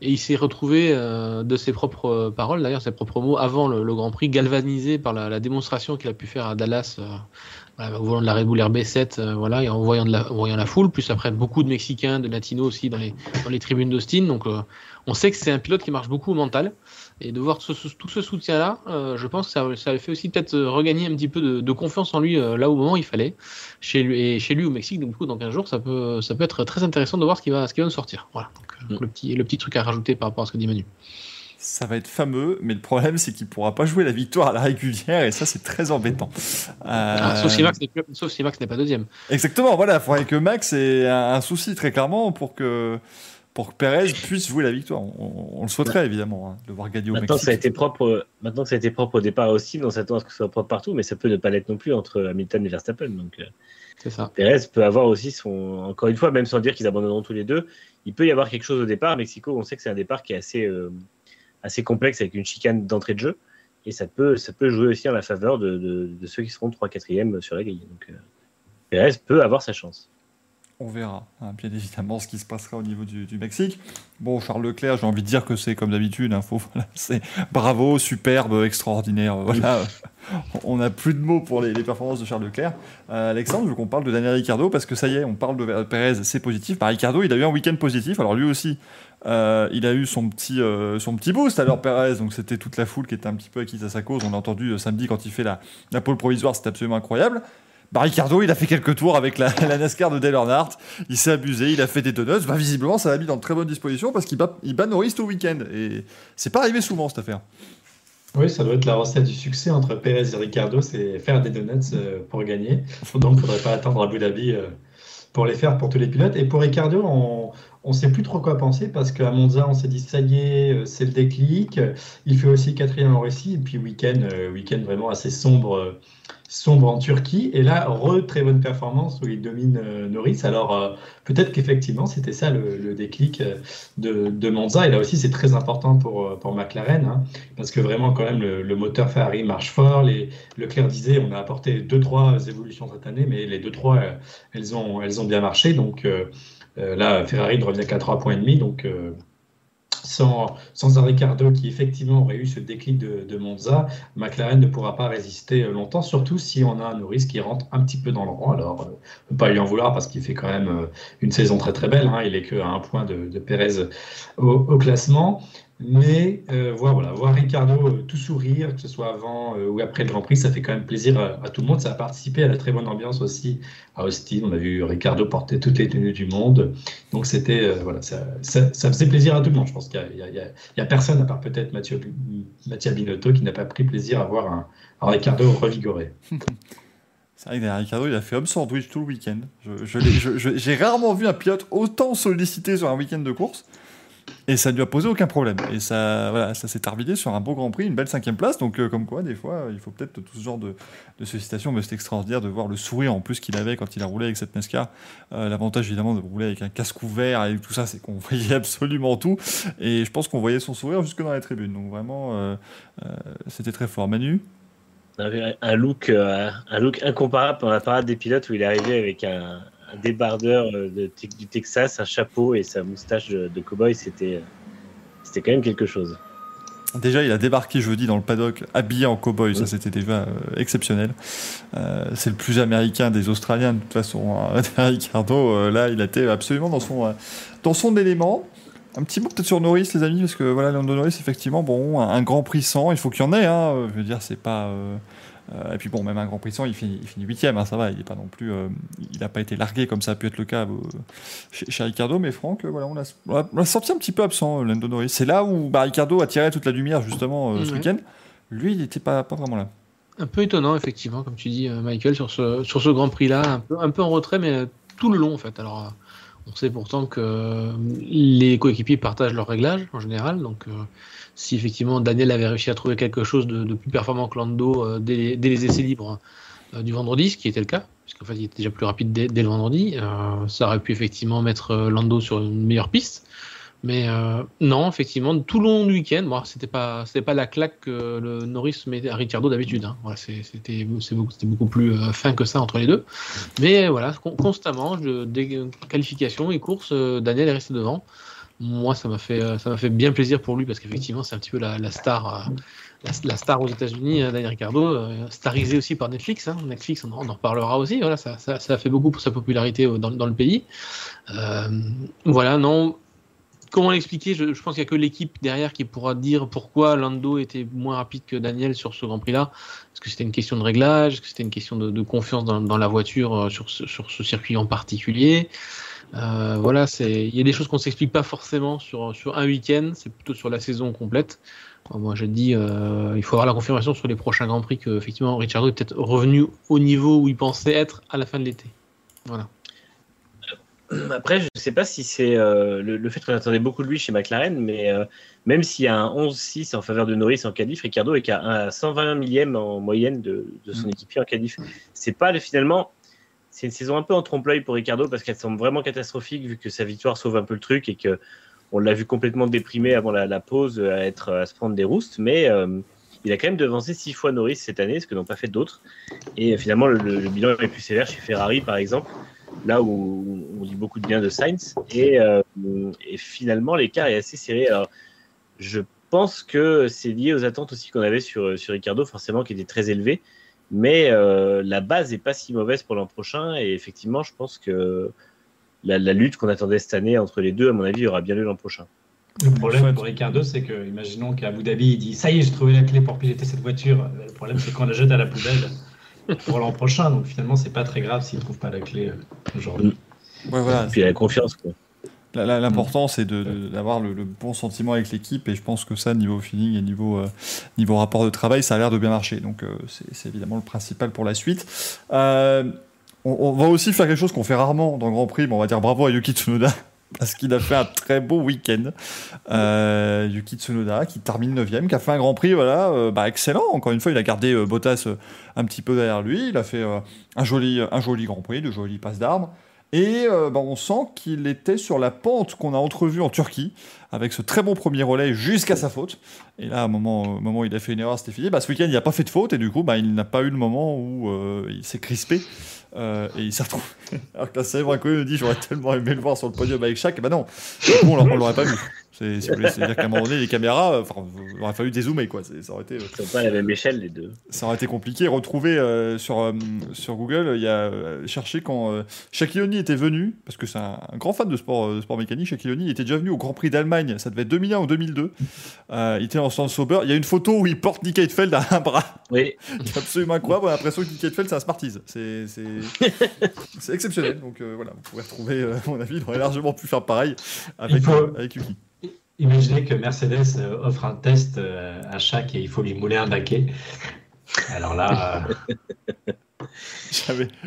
et il s'est retrouvé euh, de ses propres paroles, d'ailleurs ses propres mots, avant le, Grand Prix, galvanisé par la, démonstration qu'il a pu faire à Dallas euh, volant de la Red Bull RB7, euh, voilà, et en voyant, de la, voyant la foule, plus après beaucoup de Mexicains, de Latinos aussi dans les, dans les tribunes d'Austin. Donc on sait que c'est un pilote qui marche beaucoup au mental. Et de voir tout ce, soutien-là, je pense que ça, ça fait aussi peut-être regagner un petit peu de, confiance en lui là au moment où il fallait, chez lui, et chez lui au Mexique. Donc, du coup, dans 15 jours, ça peut, ça peut être très intéressant de voir ce qui va, ce qui va nous sortir. Voilà. Mm. le, petit, le petit truc à rajouter par rapport à ce que dit Manu. Ça va être fameux, mais le problème c'est qu'il ne pourra pas jouer la victoire à la régulière et ça c'est très embêtant. Ah, sauf si Max n'est pas deuxième. Exactement, voilà, il faudrait que Max ait un, souci très clairement pour que pour que Perez puisse jouer la victoire. On, le souhaiterait évidemment, hein, de voir gagner au maintenant, Ça a été propre, maintenant que ça a été propre au départ aussi, on s'attend à ce que ce soit propre partout, mais ça peut ne pas l'être non plus entre Hamilton et Verstappen. Donc, euh, ça. Perez peut avoir aussi son. Encore une fois, même sans dire qu'ils abandonneront tous les deux, il peut y avoir quelque chose au départ. Mexico, on sait que c'est un départ qui est assez, euh, assez complexe avec une chicane d'entrée de jeu. Et ça peut, ça peut jouer aussi en la faveur de, de, ceux qui seront 3-4e sur la grille. Donc, euh, Perez peut avoir sa chance. On verra, hein, bien évidemment, ce qui se passera au niveau du, Mexique. Bon, Charles Leclerc, j'ai envie de dire que c'est comme d'habitude, hein, c'est bravo, superbe, extraordinaire. Voilà. on n'a plus de mots pour les, performances de Charles Leclerc. Euh, Alexandre, je qu'on parle de Daniel Ricciardo, parce que ça y est, on parle de Perez, c'est positif. Bah, Ricciardo, il a eu un week-end positif, alors lui aussi, euh, il a eu son petit, euh, son petit boost alors Perez, donc c'était toute la foule qui était un petit peu acquise à sa cause. On l'a entendu samedi quand il fait la, la pole provisoire, c'était absolument incroyable. Bah, Ricardo, il a fait quelques tours avec la, NASCAR de Dale Earnhardt. Il s'est abusé, il a fait des donuts. Bah, visiblement, ça l'a mis dans de très bonnes dispositions parce qu'il bat, il bat Norris week-end. Et c'est pas arrivé souvent cette affaire. Oui, ça doit être la recette du succès entre Perez et Ricardo, c'est faire des donuts euh, pour gagner. Donc, il ne faudrait pas attendre Abu Dhabi euh, pour les faire pour tous les pilotes. Et pour Ricardo, on ne sait plus trop quoi penser parce qu'à Monza, on s'est dit ça y est, euh, c'est le déclic. Il fait aussi quatrième en récit. Et puis, week-end week vraiment assez sombre sombre en Turquie. Et là, re très bonne performance où il domine euh, Norris. Alors euh, peut-être qu'effectivement c'était ça le, déclic euh, de, Monza. Et là aussi c'est très important pour, pour McLaren hein, parce que vraiment quand même le, moteur Ferrari marche fort. Les, Leclerc disait on a apporté deux trois évolutions cette année, mais les deux trois elles ont elles ont bien marché. Donc là Ferrari ne revient qu'à trois points et demi. Donc sans, sans un Ricardo qui effectivement aurait eu ce déclic de, Monza, McLaren ne pourra pas résister longtemps, surtout si on a un Norris qui rentre un petit peu dans le rang. Alors, euh, ne peut pas lui en vouloir parce qu'il fait quand même euh, une saison très très belle. Hein. Il est qu'à un point de, de Pérez au classement. Mais euh, voilà, voir Ricardo euh, tout sourire, que ce soit avant euh, ou après le Grand Prix, ça fait quand même plaisir à, tout le monde. Ça a participé à la très bonne ambiance aussi à Austin. On a vu Ricardo porter toutes les tenues du monde. Donc c'était voilà, ça, ça, faisait plaisir à tout le monde. Je pense qu'il n'y a, personne, à part peut-être Mathieu, Mathieu Binotto, qui n'a pas pris plaisir à voir un, Ricardo revigoré. C'est vrai que Ricardo, il a fait homme sandwich tout le week-end. J'ai rarement vu un pilote autant sollicité sur un week-end de course. Et ça ne lui a posé aucun problème. Et ça, voilà, ça s'est terminé sur un beau Grand Prix, une belle cinquième place. Donc, euh, comme quoi, des fois, il faut peut-être tout ce genre de, de sollicitations. Mais c'est extraordinaire de voir le sourire en plus qu'il avait quand il a roulé avec cette NASCAR. Euh, l'avantage, évidemment, de rouler avec un casque ouvert et tout ça, c'est qu'on voyait absolument tout. Et je pense qu'on voyait son sourire jusque dans les tribunes. Donc, vraiment, euh, c'était très fort. Manu? On avait un look, un look incomparable pendant la parade des pilotes où il est arrivé avec un, un débardeur euh, de, du Texas, un chapeau et sa moustache de, de cowboy, c'était, euh, c'était quand même quelque chose. Déjà, il a débarqué jeudi dans le paddock habillé en cowboy, ça c'était déjà euh, exceptionnel. c'est le plus américain des Australiens, de toute façon. Hein. Ricardo, là, il était absolument dans son, dans son élément. Un petit mot peut-être sur Norris, les amis, parce que voilà, Lando Norris, effectivement, bon, un, grand prix sans, il faut qu'il y en ait. Hein, je veux dire, c'est pas. Euh, et puis bon, même un Grand Prix sans, il finit, il finit 8 hein, ça va, il n'a pas non plus, euh, il n'a pas été largué comme ça a pu être le cas euh, chez, Ricardo, mais Franck, voilà, on l'a senti un petit peu absent, Lando Norris. C'est là où bah, Ricardo a tiré toute la lumière justement ce week-end. Lui, il n'était pas, pas vraiment là. Un peu étonnant, effectivement, comme tu dis, Michael, sur ce, sur ce Grand Prix-là, un peu, un peu en retrait, mais tout le long en fait. Alors, on sait pourtant que les coéquipiers partagent leur réglage en général, donc si effectivement Daniel avait réussi à trouver quelque chose de, plus performant que Lando euh, dès, les essais libres euh, du vendredi, ce qui était le cas, puisqu'en fait il était déjà plus rapide dès, le vendredi, euh, ça aurait pu effectivement mettre Lando sur une meilleure piste. Mais non, effectivement, tout le long du week-end, bon, c'était pas, pas la claque que le Norris met à Ricciardo d'habitude. Hein. Voilà, c'était, beaucoup, beaucoup, plus fin que ça entre les deux. Mais voilà, constamment, des qualifications et courses, Daniel est resté devant moi, ça m'a fait, euh, ça m'a fait bien plaisir pour lui parce qu'effectivement, c'est un petit peu la, star, euh, la, star aux États-Unis, hein, Daniel Ricardo, euh, starisé aussi par Netflix. Hein. Netflix, on, en reparlera aussi. Voilà, ça, a fait beaucoup pour sa popularité dans, le pays. voilà, non. Comment l'expliquer? Je, pense qu'il n'y a que l'équipe derrière qui pourra dire pourquoi Lando était moins rapide que Daniel sur ce Grand Prix-là. Est-ce que c'était une question de réglage? Que c'était une question de, confiance dans, dans, la voiture sur ce circuit en particulier? Euh, voilà, il y a des choses qu'on ne s'explique pas forcément sur, sur un week-end, c'est plutôt sur la saison complète. moi, je dis, euh, il faut avoir la confirmation sur les prochains Grands Prix que effectivement Ricciardo est peut-être revenu au niveau où il pensait être à la fin de l'été. Voilà. Euh, après, je ne sais pas si c'est le, fait qu'on attendait beaucoup de lui chez McLaren, mais même s'il y a un 11-6 en faveur de Norris en qualif, Ricciardo est qu'à 120 millième en moyenne de, son mm. équipier en qualif. C'est pas finalement c'est une saison un peu en trompe-l'œil pour Ricardo parce qu'elle semble vraiment catastrophique vu que sa victoire sauve un peu le truc et que on l'a vu complètement déprimé avant la, pause à être à se prendre des roustes, mais euh, il a quand même devancé six fois Norris cette année, ce que n'ont pas fait d'autres. Et finalement, le, bilan est plus sévère chez Ferrari, par exemple, là où on dit beaucoup de bien de Sainz. Et, euh, et finalement, l'écart est assez serré. Alors, je pense que c'est lié aux attentes aussi qu'on avait sur, sur Ricardo, forcément, qui étaient très élevées. Mais euh, la base n'est pas si mauvaise pour l'an prochain. Et effectivement, je pense que la, lutte qu'on attendait cette année entre les deux, à mon avis, aura bien lieu l'an prochain. Le problème pour Ricardo, c'est que, imaginons qu'à Abu Dhabi, il dit Ça y est, j'ai trouvé la clé pour piloter cette voiture. Le problème, c'est qu'on la jette à la poubelle pour l'an prochain. Donc finalement, c'est pas très grave s'il ne trouve pas la clé euh, aujourd'hui. Ouais, voilà, Puis il a la confiance. Quoi. L'important, c'est d'avoir le, bon sentiment avec l'équipe, et je pense que ça, niveau feeling et niveau, euh, niveau rapport de travail, ça a l'air de bien marcher. Donc, euh, c'est évidemment le principal pour la suite. Euh, on, va aussi faire quelque chose qu'on fait rarement dans le Grand Prix, mais on va dire bravo à Yuki Tsunoda parce qu'il a fait un très beau week-end. Yuki Tsunoda qui termine 9 qui a fait un Grand Prix voilà, bah, excellent. Encore une fois, il a gardé Bottas un petit peu derrière lui. Il a fait un, joli, un joli Grand Prix, de jolies passes d'armes. Et euh, bah, on sent qu'il était sur la pente qu'on a entrevue en Turquie, avec ce très bon premier relais jusqu'à sa faute. Et là, au moment, moment où il a fait une erreur, c'était fini. Bah, ce week-end, il n'a pas fait de faute, et du coup, bah, il n'a pas eu le moment où euh, il s'est crispé. euh, et il s'est retrouvé. Alors que la célèbre inconnu nous dit J'aurais tellement aimé le voir sur le podium avec Shaq. Et bah non, du coup, on l'a- on l'aurait pas vu. C'est-à-dire qu'à un moment donné, les caméras, euh, il aurait fallu dézoomer, quoi. Ça aurait été. euh, sont pas à la même échelle, les deux. ça aurait été compliqué. Retrouver euh, sur, euh, sur Google, il y a euh, cherché quand Shaquille O'Neal était venu, parce que c'est un, un grand fan de sport, de sport mécanique. Était déjà venu au Grand Prix d'Allemagne, ça devait être 2001 ou 2002. Euh, il était en stand sober. Il y a une photo où il porte Nick Heidfeld à un bras. Oui, C'est absolument incroyable. On a l'impression que Nick Heidfeld, c'est un Smarties. C'est c'est- c'est exceptionnel. Donc voilà, vous pouvez retrouver, à mon avis, il aurait largement pu faire pareil avec, avec Yuki. Imaginez que Mercedes euh, offre un test euh, à chaque et il faut lui mouler un baquet. Alors là, euh,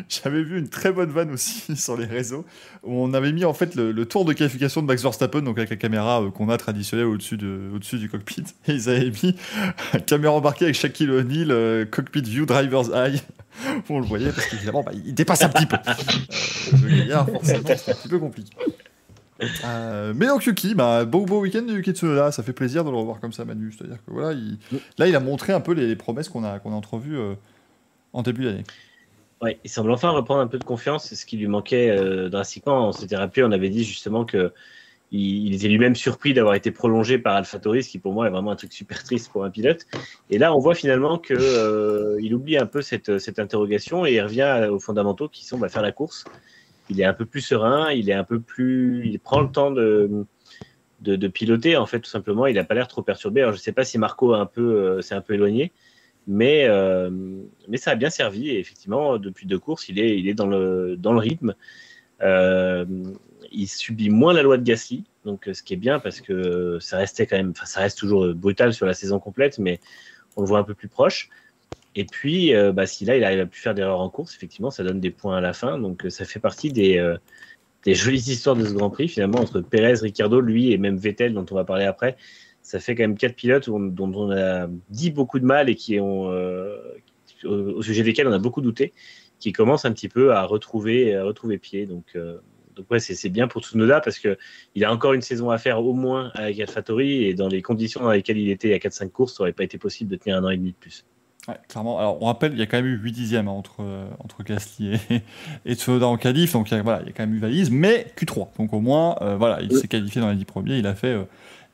J'avais, vu une très bonne vanne aussi sur les réseaux où on avait mis en fait le, le tour de qualification de Max Verstappen, donc avec la caméra euh, qu'on a traditionnelle au-dessus, de, au-dessus du cockpit. Et ils avaient mis caméra embarquée avec Shaquille O'Neal, euh, cockpit view, driver's eye. on le voyait parce qu'évidemment, bah, il dépasse un petit peu. Euh, le gaillard, forcément, c'est un petit peu compliqué. Euh, mais donc Yuki, bah, beau, beau week-end de Yuki Tsunoda, ça fait plaisir de le revoir comme ça Manu, c'est-à-dire que voilà, il- là il a montré un peu les, les promesses qu'on a, qu'on a entrevues euh, en début d'année. Ouais, il semble enfin reprendre un peu de confiance. C'est ce qui lui manquait euh, drastiquement. On s'était rappelé, on avait dit justement que il, il était lui-même surpris d'avoir été prolongé par AlphaTauri, ce qui pour moi est vraiment un truc super triste pour un pilote. Et là, on voit finalement que euh, il oublie un peu cette, cette interrogation et il revient aux fondamentaux qui sont bah, faire la course. Il est un peu plus serein, il est un peu plus, il prend le temps de piloter en fait tout simplement. Il n'a pas l'air trop perturbé. Alors je sais pas si Marco un peu euh, s'est un peu éloigné, mais euh, mais ça a bien servi et effectivement depuis deux courses il est dans le rythme. Euh, il subit moins la loi de Gasly, donc ce qui est bien parce que ça ça reste toujours brutal sur la saison complète, mais on le voit un peu plus proche. Et puis, euh, bah, si là il arrive à plus faire d'erreurs en course, effectivement, ça donne des points à la fin. Donc, euh, ça fait partie des, euh, des jolies histoires de ce Grand Prix, finalement, entre Perez, Ricciardo, lui et même Vettel, dont on va parler après. Ça fait quand même quatre pilotes dont on a dit beaucoup de mal et qui ont, euh, au, sujet desquels on a beaucoup douté, qui commencent un petit peu à retrouver, à retrouver pied. Donc, euh, donc ouais, c'est bien pour Tsunoda parce que il a encore une saison à faire au moins avec AlphaTauri et dans les conditions dans lesquelles il était a 4-5 courses, ça aurait pas été possible de tenir un an et demi de plus. Ouais, clairement. Alors, on rappelle, il y a quand même eu 8 dixièmes hein, entre, euh, entre Gasly et, et Tsunoda en qualif. Donc, il y, a, voilà, il y a quand même eu valise, mais Q3. Donc, au moins, euh, voilà, il s'est qualifié dans les 10 premiers. Il a fait, euh,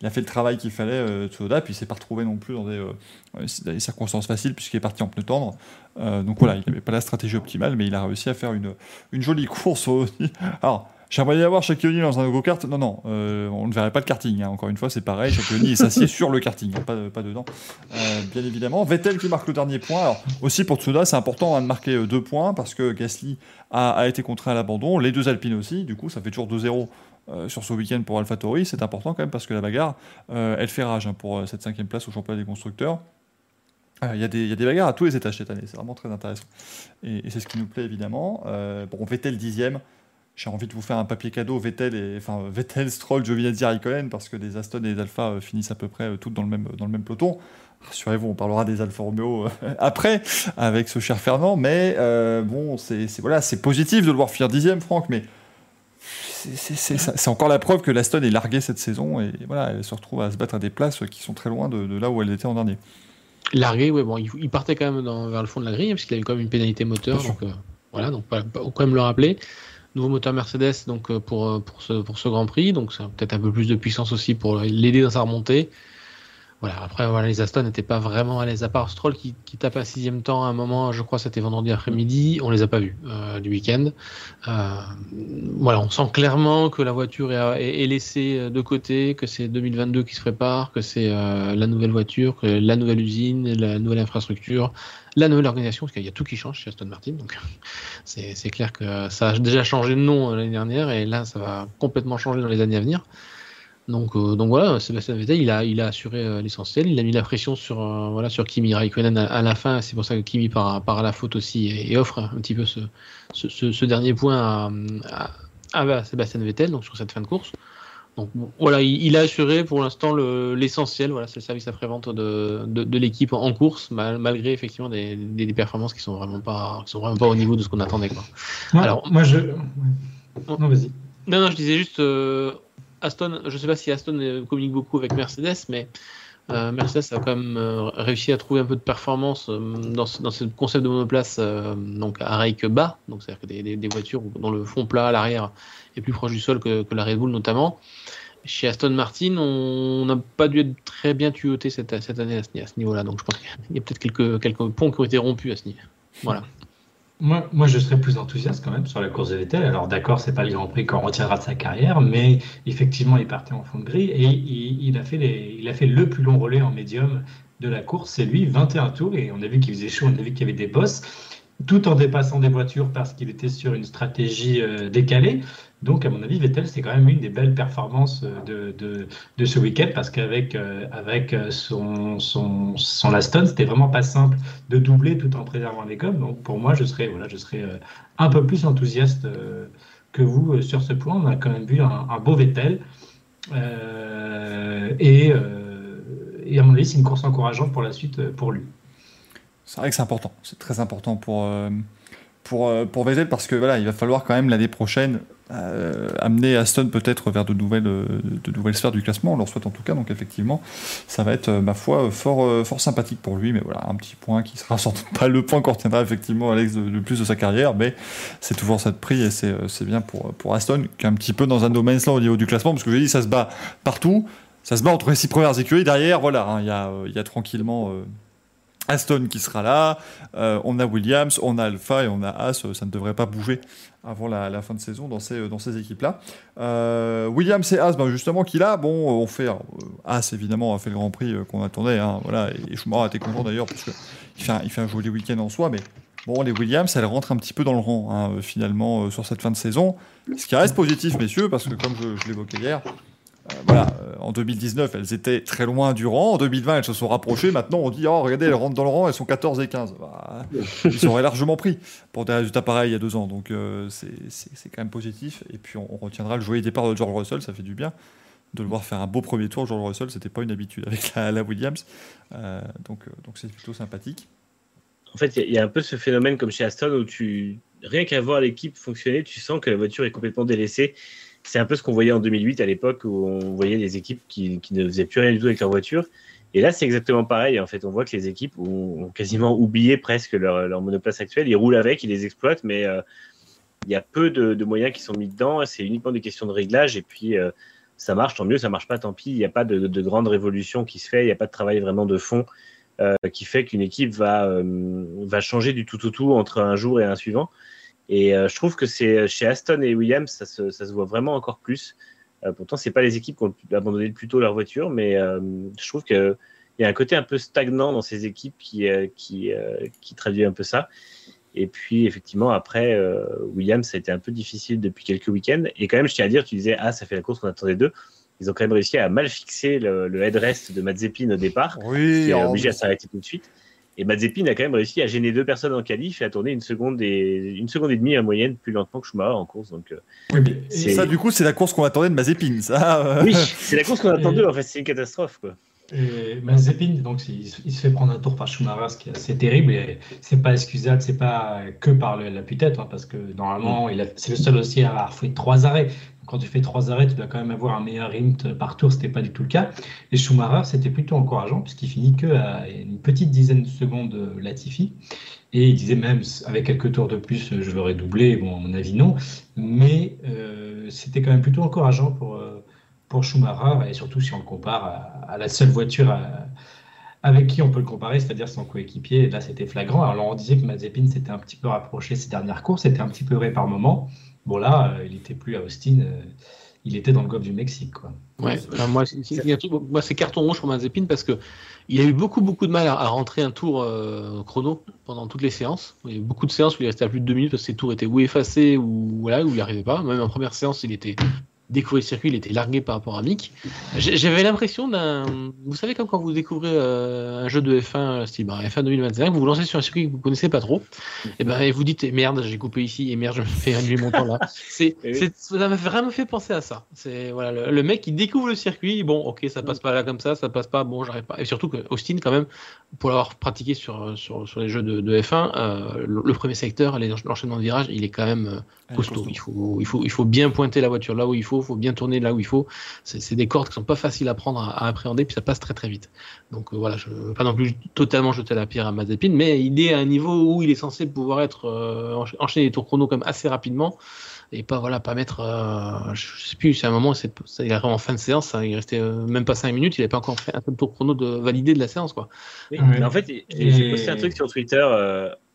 il a fait le travail qu'il fallait, euh, Tsunoda. Puis, il s'est pas retrouvé non plus dans des, circonstances faciles, puisqu'il est parti en pneu tendre. Donc, voilà, il n'avait pas la stratégie optimale, mais il a réussi à faire une, une jolie course. Alors, J'aimerais y avoir O'Neal dans un go-kart. Non, non, euh, on ne verrait pas le karting. hein. Encore une fois, c'est pareil. Il s'assied sur le karting, hein, pas, pas dedans. Euh, bien évidemment. Vettel qui marque le dernier point. Alors, aussi pour Tsunoda, c'est important hein, de marquer euh, deux points parce que Gasly a, a été contraint à l'abandon. Les deux Alpines aussi. Du coup, ça fait toujours 2-0 euh, sur ce week-end pour AlphaTauri. C'est important quand même parce que la bagarre, elle fait rage pour cette cinquième place au championnat des constructeurs. Il y, a des- il y a des bagarres à tous les étages cette année, c'est vraiment très intéressant. Et, et c'est ce qui nous plaît évidemment. Bon, Vettel dixième, j'ai envie de vous faire un papier cadeau Vettel, et, enfin, Vettel, Stroll, Giovinazzi, Raikkonen, parce que des Aston et des Alpha euh, finissent à peu près euh, toutes dans le même, dans le même peloton. Rassurez-vous, on parlera des Alfa Romeo euh, après, avec ce cher Fernand, mais euh, bon, c'est voilà, c'est positif de le voir finir dixième, Franck, mais c'est- encore la preuve que l'Aston est larguée cette saison, et voilà, elle se retrouve à se battre à des places qui sont très loin de, de là où elle était en dernier. Largué, ouais, bon, il, il partait quand même dans- vers le fond de la grille, hein, parce qu'il avait quand même une pénalité moteur. Donc, euh, voilà, donc voilà, faut quand même le rappeler. Nouveau moteur Mercedes donc, euh, pour, euh, pour, ce, Grand Prix, donc ça peut-être un peu plus de puissance aussi pour l'aider dans sa remontée. Voilà, après, les Aston n'étaient pas vraiment à l'aise, à part Stroll qui, tape un sixième temps à un moment, je crois c'était vendredi après-midi, on les a pas vus euh, du week-end. Voilà, on sent clairement que la voiture est, laissée de côté, que c'est 2022 qui se prépare, que c'est la nouvelle voiture, que la nouvelle usine, la nouvelle infrastructure, la nouvelle organisation, parce qu'il y a tout qui change chez Aston Martin. Donc c'est clair que ça a déjà changé de nom euh, l'année dernière et là ça va complètement changer dans les années à venir. Donc, euh, voilà, Sébastien Vettel, il a, assuré euh, l'essentiel. Il a mis la pression sur, voilà, sur Kimi Raikkonen à, la fin. C'est pour ça que Kimi part, à la faute aussi et, offre un petit peu ce, dernier point à, à, Sébastien Vettel, donc sur cette fin de course. Donc voilà, il, a assuré pour l'instant l'essentiel. voilà, c'est le service après-vente de, de, l'équipe en course, malgré effectivement des, des, performances qui sont vraiment pas, qui sont vraiment pas au niveau de ce qu'on attendait. Quoi. Alors, moi je. Non, vas-y. Non, non, je disais juste euh, Aston. Je sais pas si Aston euh, communique beaucoup avec Mercedes, mais euh, Mercedes a quand même réussi à trouver un peu de performance dans, dans, ce concept de monoplace donc à rake bas, donc c'est-à-dire que des, des, voitures dont le fond plat à l'arrière est plus proche du sol que, que, la Red Bull notamment. Chez Aston Martin, on n'a pas dû être très bien tuyauté cette, année à ce, niveau-là, donc je pense qu'il y a peut-être quelques, ponts qui ont été rompus à ce niveau. Voilà. Moi, je serais plus enthousiaste quand même sur la course de Vettel. Alors, d'accord, c'est pas le Grand Prix qu'on retiendra de sa carrière, mais effectivement, il partait en fond de grille et il, a, fait les, il a fait le plus long relais en médium de la course. C'est lui, 21 tours, et on a vu qu'il faisait chaud, on a vu qu'il y avait des bosses, tout en dépassant des voitures parce qu'il était sur une stratégie euh, décalée. Donc, à mon avis, Vettel, c'est quand même une des belles performances euh, de, de, ce week-end parce qu'avec euh, avec euh, son, son, son Aston, c'était vraiment pas simple de doubler tout en préservant les coms. Donc, pour moi, je serais, voilà, je serais un peu plus enthousiaste que vous sur ce point. On a quand même vu un, beau Vettel. et, et, à mon avis, c'est une course encourageante pour la suite pour lui. C'est vrai que c'est important. C'est très important pour, pour, pour Vettel parce que voilà, il va falloir quand même l'année prochaine euh, amener Aston peut-être vers de nouvelles, euh, de nouvelles sphères du classement, on leur souhaite en tout cas, donc effectivement, ça va être, euh, ma foi, fort, fort sympathique pour lui, mais voilà, un petit point qui sera sans doute pas le point qu'on retiendra effectivement Alex le plus de sa carrière, mais c'est toujours ça de prix et c'est bien pour, pour Aston, qui est un petit peu dans un domaine là au niveau du classement, parce que je dit, ça se bat partout, ça se bat entre les six premières écuries, derrière, voilà, hein, il y, a, y a tranquillement... Aston qui sera là, on a Williams, on a Alpha et on a As, ça ne devrait pas bouger avant la, fin de saison dans ces, équipes-là. Euh, Williams et As, ben justement, qui là, bon, on fait. Euh, As, évidemment, a fait le Grand Prix euh, qu'on attendait. Hein, voilà, et Schumacher a été content d'ailleurs, parce qu'il fait, un, joli week-end en soi, mais bon, les Williams, elles rentrent un petit peu dans le rang, hein, finalement, sur cette fin de saison. Ce qui reste positif, messieurs, parce que comme je l'évoquais hier, euh, voilà, euh, en 2019, elles étaient très loin du rang. En 2020, elles se sont rapprochées. Maintenant, on dit, oh, regardez, elles rentrent dans le rang, elles sont 14 et 15. Bah, ils auraient largement pris pour des résultats pareils il y a deux ans. Donc, euh, c'est quand même positif. Et puis, on, retiendra le joyeux départ de George Russell. Ça fait du bien de le voir faire un beau premier tour. George Russell, c'était pas une habitude avec la, Williams. donc, donc c'est plutôt sympathique. En fait, il y, a un peu ce phénomène comme chez Aston où tu, rien qu'à voir l'équipe fonctionner, tu sens que la voiture est complètement délaissée c'est un peu ce qu'on voyait en 2008 à l'époque où on voyait des équipes qui, ne faisaient plus rien du tout avec leur voiture. Et là, c'est exactement pareil. En fait, on voit que les équipes ont, quasiment oublié presque leur, monoplace actuelle. Ils roulent avec, ils les exploitent, mais euh, il y a peu de, moyens qui sont mis dedans. C'est uniquement des questions de réglage. Et puis, euh, ça marche, tant mieux. Ça marche pas, tant pis. Il n'y a pas de, de, grande révolution qui se fait. Il n'y a pas de travail vraiment de fond euh, qui fait qu'une équipe va, changer du tout au tout entre un jour et un suivant. Et euh, je trouve que c'est chez Aston et Williams, ça se, ça se voit vraiment encore plus. Euh, pourtant, c'est pas les équipes qui ont abandonné plus tôt leur voiture, mais euh, je trouve qu'il y a un côté un peu stagnant dans ces équipes qui, qui, qui traduit un peu ça. Et puis, effectivement, après, Williams, ça a été un peu difficile depuis quelques week-ends. Et quand même, je tiens à dire, tu disais, ah, ça fait la course qu'on attendait d'eux. Ils ont quand même réussi à mal fixer le, le headrest de Mazepin au départ, oui, qui est obligé à s'arrêter tout de suite. Et Mazepin a quand même réussi à gêner deux personnes en qualif et à tourner une seconde et, une seconde et demie en moyenne plus lentement que Schumacher en course. Donc, euh, oui, mais ça, du coup, c'est la course qu'on attendait de Mazepin. Ça, euh. Oui, c'est la course qu'on attendait. En fait, c'est une catastrophe. Quoi. Et Mazepin, donc, il, se fait prendre un tour par Schumacher, ce qui est assez terrible. Et c'est pas excusable, c'est pas que par la tête hein, parce que normalement, c'est le seul aussi à avoir fait trois arrêts quand tu fais trois arrêts, tu dois quand même avoir un meilleur int par tour, ce n'était pas du tout le cas. Et Schumacher, c'était plutôt encourageant, puisqu'il finit que à une petite dizaine de secondes euh, Latifi. Et il disait même, avec quelques tours de plus, je l'aurais doublé. Bon, à mon avis, non. Mais euh, c'était quand même plutôt encourageant pour, euh, pour Schumacher, et surtout si on le compare à, la seule voiture avec qui on peut le comparer, c'est-à-dire son coéquipier. Là, c'était flagrant. Alors, on disait que Mazepin s'était un petit peu rapproché ces dernières courses, c'était un petit peu vrai par moment. Bon, là, euh, il n'était plus à Austin, euh, il était dans le golfe du Mexique. Quoi. Ouais, moi, c'est carton rouge pour Mazepin parce que il a eu beaucoup, beaucoup de mal à, rentrer un tour euh, chrono pendant toutes les séances. Il y a eu beaucoup de séances où il restait à plus de deux minutes parce que ses tours étaient ou effacés ou voilà, où il n'y arrivait pas. Même en première séance, il était découvrir le circuit, il était largué par rapport à Mick. J'avais l'impression d'un. Vous savez, comme quand vous découvrez euh, un jeu de F1, style bah, F1 2025, vous vous lancez sur un circuit que vous connaissez pas trop, et ben et vous dites eh, merde, j'ai coupé ici, et merde, je me fais annuler mon temps là. C'est, ça m'a vraiment fait penser à ça. C'est voilà, le, mec qui découvre le circuit, bon, ok, ça passe pas là comme ça, ça passe pas, bon, j'arrive pas. Et surtout que Austin, quand même, pour l'avoir pratiqué sur, sur, sur les jeux de, de F1, euh, le, premier secteur, l'enchaînement de virages, il est quand même euh, costaud. Il faut, il faut, il faut bien pointer la voiture là où il faut il faut bien tourner là où il faut. C'est des cordes qui sont pas faciles à prendre, à, appréhender, puis ça passe très très vite. Donc euh, voilà, je ne veux pas non plus totalement jeter la pierre à Mazepin, mais il est à un niveau où il est censé pouvoir être euh, enchaîner les tours chrono comme assez rapidement et pas voilà pas mettre euh, je sais plus c'est un moment c'est il est en fin de séance hein, il restait même pas 5 minutes il n'avait pas encore fait un seul tour chrono de valider de la séance quoi en fait j'ai posté un truc sur Twitter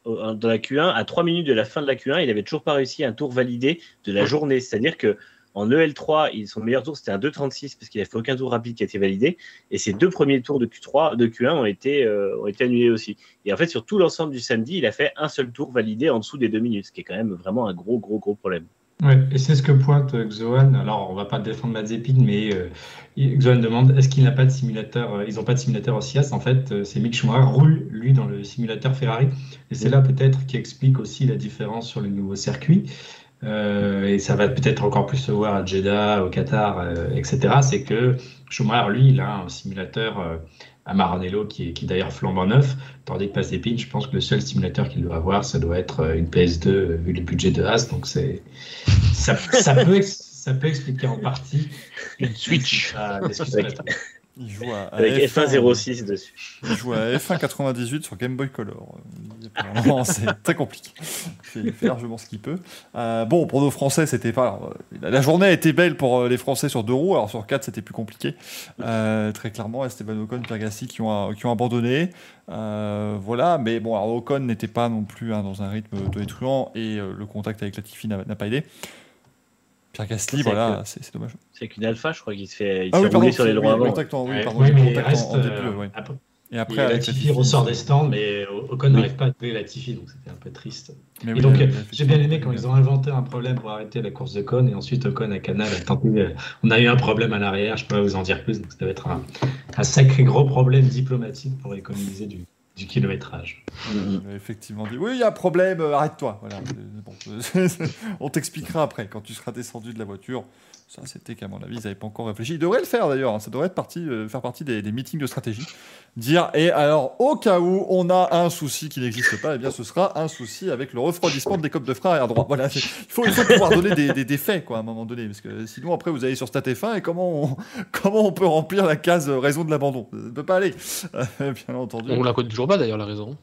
dans la Q1 à 3 minutes de la fin de la Q1 il avait toujours pas réussi un tour validé de la journée c'est à dire que en EL3, son meilleur tour, c'était un 2,36 parce qu'il n'a fait aucun tour rapide qui a été validé. Et ses deux premiers tours de Q3, de Q1 ont été, euh, ont été annulés aussi. Et en fait, sur tout l'ensemble du samedi, il a fait un seul tour validé en dessous des deux minutes, ce qui est quand même vraiment un gros, gros, gros problème. Ouais, et c'est ce que pointe Xoan. Alors, on va pas défendre Mazepin, mais euh, Xoan demande est-ce qu'il n'a pas de simulateur euh, Ils n'ont pas de simulateur OCS. En fait, c'est Mick Schumacher roule lui dans le simulateur Ferrari, et c'est là peut-être qui explique aussi la différence sur le nouveau circuit. Euh, et ça va peut-être encore plus se voir à Jeddah, au Qatar, euh, etc. C'est que Schumacher, lui, il a un simulateur euh, à Maranello qui est, qui d'ailleurs flambant neuf, tandis que Mazepin, je pense que le seul simulateur qu'il doit avoir, ça doit être une PS2 vu le budget de Haas. Donc c'est ça, ça, peut, ça peut expliquer en partie une Switch. Il joue à, Avec F1 06 dessus. Il joue à F1 98 sur Game Boy Color. C'est très compliqué. Il fait, largement ce qu'il peut. Euh, bon, pour nos Français, c'était pas. Euh, la journée a été belle pour euh, les Français sur deux roues. Alors sur quatre, c'était plus compliqué. très clairement, Esteban Ocon, Pierre Gasly qui ont, qui ont abandonné. voilà, mais bon, alors Ocon n'était pas non plus hein, dans un rythme tonitruant et le contact avec Latifi n'a pas aidé. Pierre Gasly, voilà, c'est dommage. C'est qu'une alpha, je crois qu'il se fait, il ah oui, sur les droits avant. Contact en, oui, pardon, ouais, mais reste, en, début, ouais. Et après, et Latifi ressort des stands, mais Ocon oui. n'arrive pas à trouver Latifi, donc c'était un peu triste. Mais et donc, j'ai bien aimé quand ils ont inventé un problème pour arrêter la course de Ocon, et ensuite Ocon à Canal a tenté. Euh, on a eu un problème à l'arrière, je peux pas vous en dire plus, donc ça va être un, un sacré gros problème diplomatique pour économiser du, du kilométrage. Mmh. Effectivement, dit oui, il y a un problème, euh, arrête-toi. Voilà. bon, on t'expliquera après quand tu seras descendu de la voiture. Ça, c'était qu'à mon avis, ils n'avaient pas encore réfléchi. Ils devraient le faire d'ailleurs. Hein. Ça devrait euh, faire partie des, meetings de stratégie. Dire, et alors, au cas où on a un souci qui n'existe pas, eh bien, ce sera un souci avec le refroidissement des copes de frein arrière droit. Voilà, il faut, il faut pouvoir donner des, faits, à un moment donné. Parce que sinon, après, vous allez sur StatF1 et comment on, comment on peut remplir la case raison de l'abandon? Ça ne peut pas aller, bien entendu. On la connaît toujours pas d'ailleurs, la raison.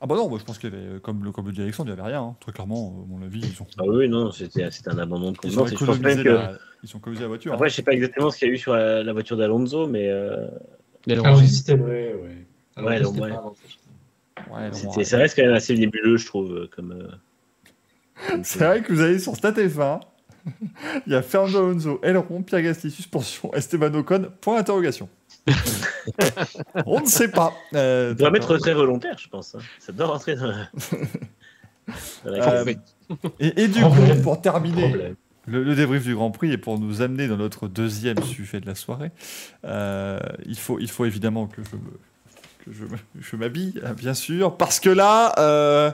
Ah bah non, moi je pense qu'il y avait, comme le, comme le dit Alexandre, il n'y avait rien. Hein. Très clairement, à mon avis, ils ont. Ah oui, non, c'était un abandon de confiance. Ils, que... la... ils sont la voiture. Après, hein. je sais pas exactement ce qu'il y a eu sur la, la voiture d'Alonso, mais. Euh... Ah oui, c'était ouais, ouais. Alors, ouais, donc, ouais. ouais ça reste quand même assez nébuleux, je trouve. Comme, euh... C'est vrai que vous allez sur StatF1. il y a Fernando Alonso, Elron, Pierre Gasly, suspension, Esteban Ocon, point d'interrogation. On ne sait pas. Euh, ça doit mettre très volontaire, je pense. Hein. Ça doit rentrer dans la. euh, et, et, du coup, pour terminer le, le, débrief du Grand Prix et pour nous amener dans notre deuxième sujet de la soirée, euh, il, faut, il faut évidemment que je me, que je, m'habille, hein, bien sûr, parce que là, euh,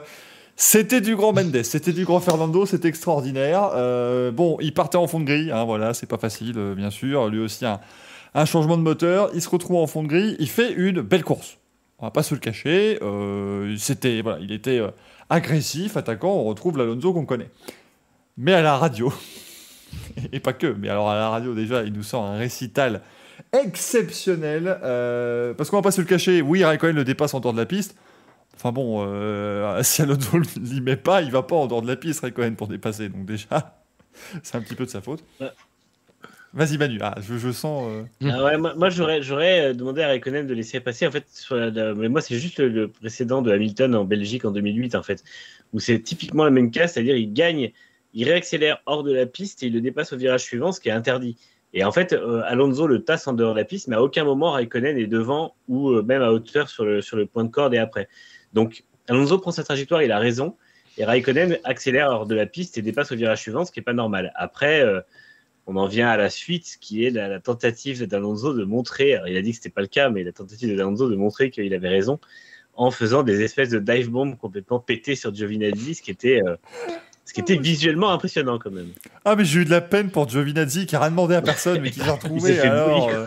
c'était du grand Mendes, c'était du grand Fernando, c'était extraordinaire. Euh, bon, il partait en fond de grille, hein, voilà, c'est pas facile, euh, bien sûr. Lui aussi, un, changement de moteur, il se retrouve en fond de grille, il fait une belle course. On va pas se le cacher, euh, c'était, voilà, il était agressif, attaquant, on retrouve l'Alonso qu'on connaît. Mais à la radio, et pas que, mais alors à la radio déjà, il nous sort un récital exceptionnel, parce qu'on va pas se le cacher, oui, Raikkonen le dépasse en dehors de la piste, Enfin bon, euh, si Alonso ne l'y met pas, il va pas en dehors de la piste, Raikkonen, pour dépasser. Donc déjà, c'est un petit peu de sa faute. Ouais. Vas-y Manu, ah, je, je sens. Euh... Ah ouais, moi, moi j'aurais, euh, demandé à Raikkonen de laisser passer. En fait, sur la, mais moi c'est juste le, le, précédent de Hamilton en Belgique en 2008 en fait, où c'est typiquement le même cas, c'est-à-dire il gagne, il réaccélère hors de la piste et il le dépasse au virage suivant, ce qui est interdit. Et en fait, euh, Alonso le tasse en dehors de la piste, mais à aucun moment Raikkonen est devant ou euh, même à hauteur sur le, sur le point de corde et après. Donc Alonso prend sa trajectoire, il a raison, et Raikkonen accélère hors de la piste et dépasse au virage suivant, ce qui est pas normal. Après on en vient à la suite, qui est la, tentative d'Alonso de montrer, il a dit que c'était pas le cas, mais la tentative d'Alonso de montrer qu'il avait raison en faisant des espèces de dive bombs complètement pétées sur Giovinazzi, ce qui était, euh, ce qui était visuellement impressionnant quand même. Ah, mais j'ai eu de la peine pour Giovinazzi qui a rien demandé à personne, mais qui s'est retrouvé. alors, euh,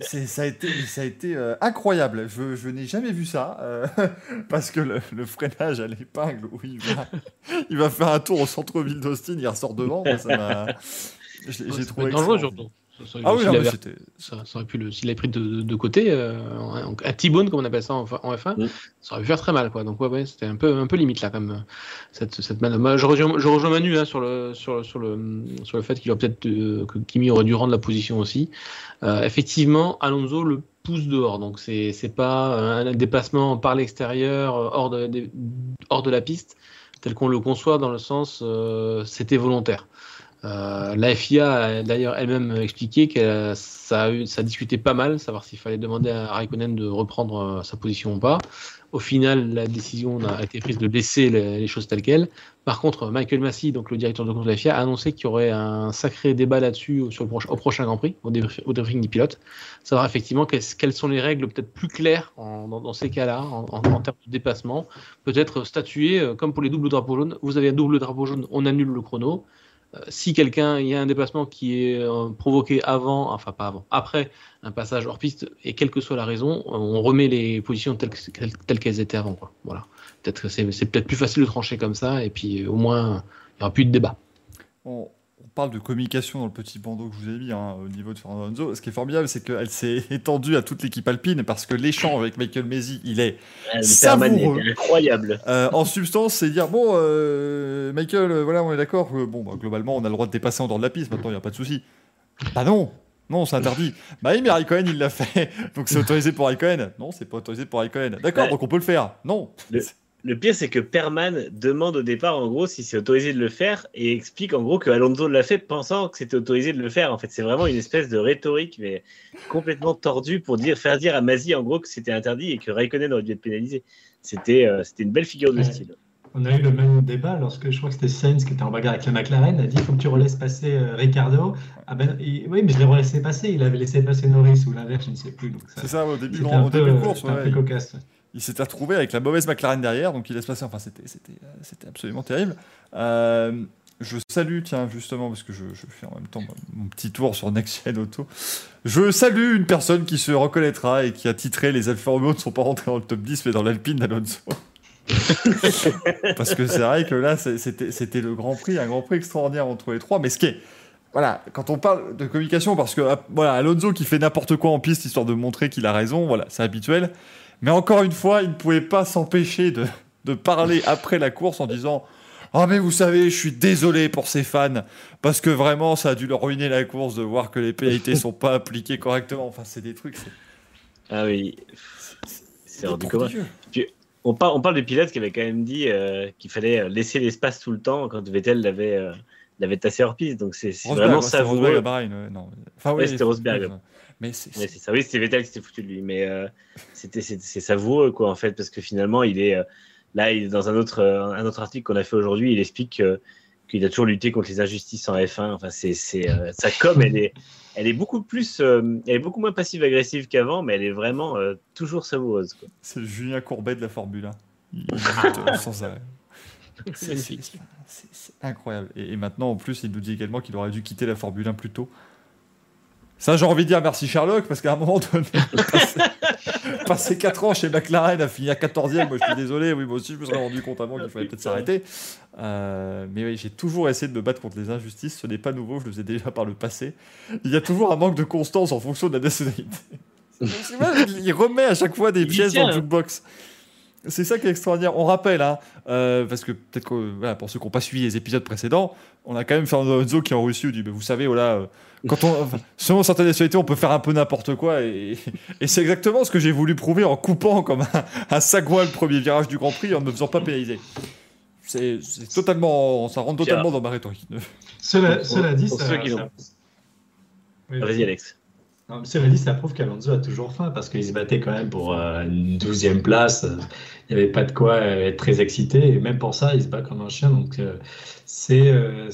c'est- ça a été, ça a été euh, incroyable. Je, je n'ai jamais vu ça euh, parce que le, le freinage à l'épingle où il va, il va faire un tour au centre-ville d'Austin, il ressort devant. moi, ça m'a. J'ai trouvé dangereux surtout. Ça- Ah oui, s'il non, avait- c'était. ça, ça aurait pu le, s'il avait pris de, de- de côté, euh, un, un T-bone comme on appelle ça en, en F1, Mm. ça aurait pu faire très mal quoi. Donc ouais, ouais c'était un peu, un peu limite là comme cette, cette manœuvre. Je rejoins, je rejoins Manu hein, sur le, sur, sur le, sur le fait qu'il aurait peut-être euh, que Kimi aurait dû rendre la position aussi. Euh, effectivement, Alonso le pousse dehors, donc c'est, c'est pas un déplacement par l'extérieur euh, hors de, des- hors de la piste tel qu'on le conçoit dans le sens euh, c'était volontaire. Euh, la FIA a d'ailleurs elle-même expliqué que ça a, ça a discuté pas mal, savoir s'il fallait demander à Raikkonen de reprendre euh, sa position ou pas. Au final, la décision a été prise de laisser les, choses telles quelles. Par contre, Michael Massey, donc le directeur de course de la FIA, a annoncé qu'il y aurait un sacré débat là-dessus au, prochain Grand Prix, au, débrief- au débriefing des pilotes. Savoir effectivement quelles, sont les règles peut-être plus claires dans, ces cas-là, en, en- en termes de dépassement. Peut-être statuer, euh, comme pour les doubles drapeaux jaunes, vous avez un double drapeau jaune, on annule le chrono. Euh, si quelqu'un, il y a un déplacement qui est euh, provoqué avant, enfin pas avant, après un passage hors piste, et quelle que soit la raison, euh, on remet les positions telles, que- telles- telles qu'elles étaient avant. Voilà. Peut-être c'est peut-être plus facile de trancher comme ça, et puis au moins il n'y aura plus de débat. Parle de communication dans le petit bandeau que je vous ai mis hein, au niveau de Fernando Alonso. Ce qui est formidable, c'est qu'elle s'est étendue à toute l'équipe alpine parce que l'échange avec Michael Mesi, il est Savoureux. incroyable. Euh, en substance, c'est dire bon, euh, Michael, euh, voilà, on est d'accord. que, bon, bah, globalement, on a le droit de dépasser en dehors de la piste. Maintenant, il n'y a pas de souci. Bah non, non, c'est interdit. bah oui, mais Raikkonen, il l'a fait. Donc c'est autorisé pour Raikkonen. Non, c'est pas autorisé pour Raikkonen. D'accord, donc on peut le faire. Non. Le- Le pire, c'est que Perman demande au départ, en gros, si c'est autorisé de le faire et explique, en gros, que Alonso l'a fait pensant que c'était autorisé de le faire. En fait, c'est vraiment une espèce de rhétorique, mais complètement tordue pour dire, faire dire à Mazi, en gros, que c'était interdit et que Raikkonen aurait dû être pénalisé. C'était euh, c'était une belle figure de Ouais. style. On a eu le même débat lorsque je crois que c'était Sainz qui était en bagarre avec la McLaren, a dit il faut que tu relaisses passer euh, Ricardo. Ah ben, il- oui, mais je l'ai relaissé passer, il avait laissé passer Norris ou l'inverse, je ne sais plus. C'est ça, au début, grand- un au peu, début de course, c'était un ouais, peu il- cocasse. Il s'était retrouvé avec la mauvaise McLaren derrière, donc il laisse passer. Enfin, c'était, euh, absolument terrible. Euh, je salue, tiens, justement, parce que je, fais en même temps mon, petit tour sur Next Gen Auto. Je salue une personne qui se reconnaîtra et qui a titré Les Alfa Romeo ne sont pas rentrés dans le top 10, mais dans l'Alpine d'Alonso. parce que c'est vrai que là, c'était, c'était le Grand Prix, un Grand Prix extraordinaire entre les trois. Mais ce qui est. Voilà, quand on parle de communication, parce que voilà, Alonso qui fait n'importe quoi en piste histoire de montrer qu'il a raison, voilà, c'est habituel. Mais encore une fois, il ne pouvait pas s'empêcher de, de parler après la course en disant Ah, mais vous savez, je suis désolé pour ces fans, parce que vraiment, ça a dû leur ruiner la course de voir que les pénalités sont pas appliquées correctement. Enfin, c'est des trucs. Ah oui, c'est hors du commun. On, par- on parle du pilote qui avait quand même dit euh, qu'il fallait euh, laisser l'espace tout le temps quand Vettel l'avait euh, l'avait tassé hors piste. Donc c'est Rosberg, vraiment ouais, Rosberg savoureux. Bahreïn, ouais, non. Enfin, Ouais, c'était Rosberg. Mais c'est. Ça. Oui, c'était Vettel qui s'était foutu de lui, mais euh, c'était c'est savoureux quoi en fait parce que finalement il est euh, là il est dans un autre euh, un autre article qu'on a fait aujourd'hui. Il explique que- qu'il a toujours lutté contre les injustices en F1. Enfin c'est c'est euh, sa com elle est elle est beaucoup plus euh, elle est beaucoup moins passive agressive qu'avant, mais elle est vraiment euh, toujours savoureuse. Quoi. C'est Julien Courbet de la Formule 1. Il sans arrêt. C'est incroyable. Et, et maintenant, en plus, il nous dit également qu'il aurait dû quitter la Formule 1 plus tôt. Ça, j'ai envie de dire merci Sherlock, parce qu'à un moment donné, passer, passer 4 ans chez McLaren à finir 14e, moi je suis désolé, oui, moi aussi je me serais rendu compte avant qu'il fallait peut-être s'arrêter. Euh, mais oui, j'ai toujours essayé de me battre contre les injustices, ce n'est pas nouveau, je le faisais déjà par le passé. Il y a toujours un manque de constance en fonction de la nationalité. Il remet à chaque fois des Il pièces tient, dans le hein. C'est ça qui est extraordinaire. On rappelle, hein, euh, parce que peut-être que voilà, pour ceux qui n'ont pas suivi les épisodes précédents, on a quand même Fernando Alonso qui en Russie dit mais vous savez, voilà, euh, quand on, enfin, selon certaines nationalités, on peut faire un peu n'importe quoi. Et, et c'est exactement ce que j'ai voulu prouver en coupant comme un, un sagouin le premier virage du Grand Prix en ne me faisant pas pénaliser. C'est c'est totalement, ça rentre totalement dans ma rhétorique. Cela, dit, pour ça, ceux qui ça- Vas-y Alex. Non, Cela dit, ça prouve qu'Alonso a toujours faim parce qu'il se battait quand même pour euh, une douzième place. Il n'y avait pas de quoi être très excité. Et même pour ça, il se bat comme un chien. Donc euh, c'est euh,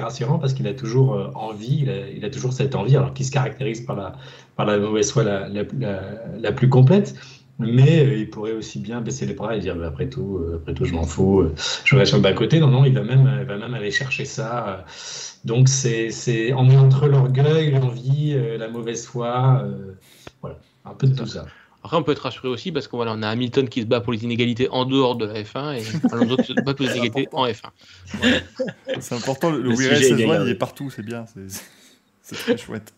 rassurant parce qu'il a toujours euh, envie, il a, il a toujours cette envie, alors qu'il se caractérise par la, par la mauvaise foi la, la, la, plus complète. Mais euh, il pourrait aussi bien baisser les bras et dire bah, après tout, après tout, je m'en fous, je vais sur le bas côté. Non, non, il va même, il va même aller chercher ça. Donc c'est c'est en entre l'orgueil, l'envie, euh, la mauvaise foi, euh, voilà, un peu de tout ça. Après, on peut être rassuré aussi parce qu'on voilà, on a Hamilton qui se bat pour les inégalités en dehors de la F1 et Alonso qui se bat pour les inégalités en F1. C'est important, le, Le le sujet WRS est bien S1, il est partout, c'est bien. c'est- C'est très chouette.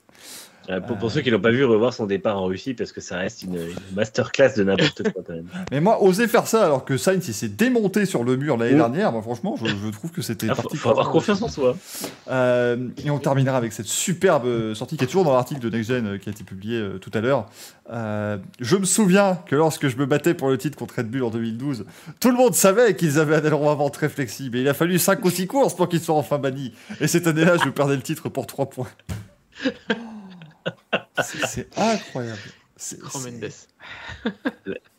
Euh, pour, pour ceux qui l'ont pas vu, revoir son départ en Russie parce que ça reste une, une masterclass de n'importe quoi quand même. Mais moi, oser faire ça alors que Sainz il s'est démonté sur le mur l'année dernière, moi franchement, je, je trouve que c'était Ah, faut, parti. faut avoir confiance en soi. Euh, et on terminera avec cette superbe euh, sortie qui est toujours dans l'article de Next Gen euh, qui a été publié euh, tout à l'heure. Euh, je me souviens que lorsque je me battais pour le titre contre Red Bull en 2012, tout le monde savait qu'ils avaient un aileron avant très flexible. Et il a fallu 5 ou 6 courses pour qu'ils soient enfin bannis. Et cette année-là, je perdais le titre pour 3 points. C'est c'est incroyable. C'est- Mendes.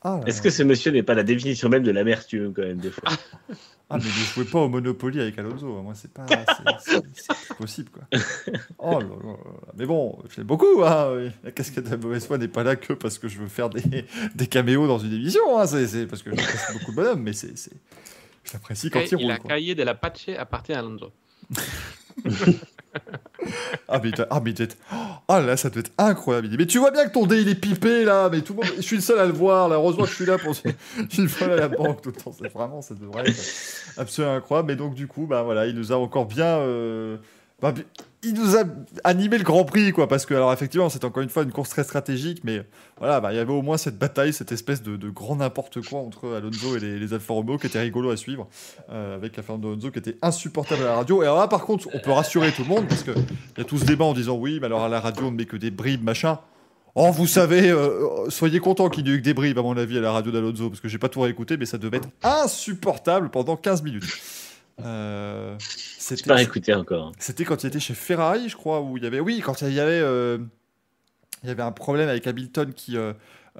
Ah Est-ce que ce monsieur n'est pas la définition même de l'amertume quand même des fois? Ah, mais ne jouez pas au Monopoly avec Alonso. hein. Moi, c'est pas. c'est- possible, quoi. Oh là là là là. Mais bon, je l'aime beaucoup. Hein. La casquette de la mauvaise foi n'est pas là que parce que je veux faire des, des caméos dans une émission. Hein. C'est parce que j'apprécie beaucoup le bonhomme, mais c'est. Je l'apprécie quand il il roule. a quoi. cahier de la Pache appartient à Alonso. Ah, mais, ah, mais oh là, ça doit être incroyable. Mais tu vois bien que ton dé il est pipé là, mais tout le monde, je suis le seul à le voir. Là, heureusement que je suis là pour une fois à la banque tout le temps. C'est vraiment, ça devrait être absolument incroyable. Mais donc du coup, bah voilà, il nous a encore bien, euh, bah, il nous a animé le Grand Prix quoi, parce que alors effectivement, c'est encore une fois une course très stratégique, mais voilà, bah, il y avait au moins cette bataille, cette espèce de, grand n'importe quoi entre Alonso et les, les Alfa Romeo qui était rigolo à suivre, euh, avec la Fernando Alonso qui était insupportable à la radio. Et alors là, par contre, on peut rassurer tout le monde parce que il y a tout ce débat en disant oui, mais alors à la radio, on ne met que des bribes, machin. Oh, vous savez, euh, soyez content qu'il n'y ait eu que des bribes, à mon avis, à la radio d'Alonso, parce que j'ai pas tout réécouté, mais ça devait être insupportable pendant 15 minutes. Euh, c'était, pas écouté encore. c'était quand il était chez Ferrari, je crois, où il y avait. Oui, quand il y avait, euh, il y avait un problème avec Hamilton qui. Euh,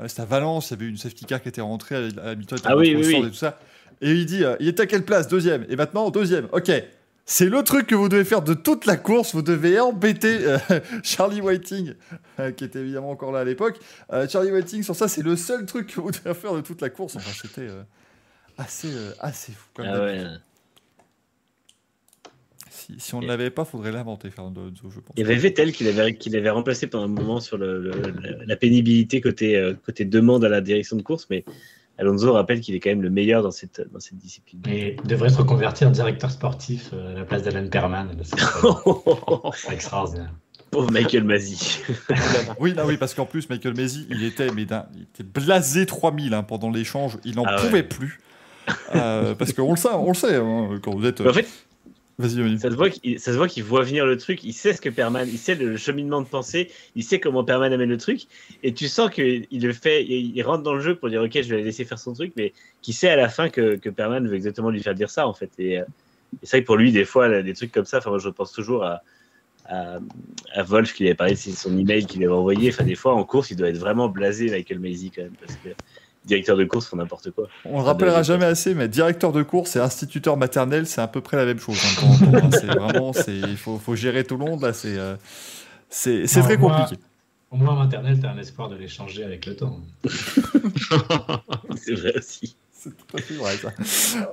c'était à Valence, il y avait une safety car qui était rentrée, Hamilton était Ah oui, oui, oui. et tout ça. Et il dit il était à quelle place Deuxième? Et maintenant, deuxième. Ok. C'est le truc que vous devez faire de toute la course. Vous devez embêter euh, Charlie Whiting, euh, qui était évidemment encore là à l'époque. Euh, Charlie Whiting, sur ça, c'est le seul truc que vous devez faire de toute la course. Enfin, c'était assez, assez fou. Comme Ah ouais. Si, si on ne l'avait pas, faudrait l'inventer, Fernando Alonso, je pense. Il y avait Vettel qui l'avait qui l'avait remplacé pendant un moment sur le, le- le- la pénibilité côté, euh, côté demande à la direction de course, mais Alonso rappelle qu'il est quand même le meilleur dans cette, dans cette discipline. Et il devrait se reconvertir en directeur sportif euh, à la place d'Alan Perman. C'est extraordinaire. Pauvre Michael Masi. Oui, non, oui, parce qu'en plus, Michael Messi, il était, mais d'un- il était blasé 3000 hein, pendant l'échange. Il n'en Ah ouais. pouvait plus. Euh, parce qu'on le sait, on le sait, hein, quand vous êtes. Mais en fait, Vas-y, Manu. ça se voit qu'il voit venir le truc, il sait ce que Perman, il sait le cheminement de pensée, il sait comment Perman amène le truc, et tu sens qu'il le fait, il rentre dans le jeu pour dire ok, je vais laisser faire son truc, mais qui sait à la fin que, que Perman veut exactement lui faire dire ça en fait. Et, euh, et c'est vrai que pour lui, des fois, des trucs comme ça, enfin moi je pense toujours à, à, à Wolf qui avait parlé de son email qu'il avait envoyé. Enfin, des fois en course, il doit être vraiment blasé, Michael Maisy quand même, directeur de course font n'importe quoi. On le rappellera de- jamais assez, mais directeur de course et instituteur maternel, c'est à peu près la même chose. hein, hein. C'est vraiment, c'est, il faut, faut gérer tout le monde là. C'est, euh, c'est, c'est Non, très moi- compliqué. Au moins, en maternelle, tu as un espoir de les changer avec le temps. c'est vrai aussi. C'est tout à fait vrai, ça.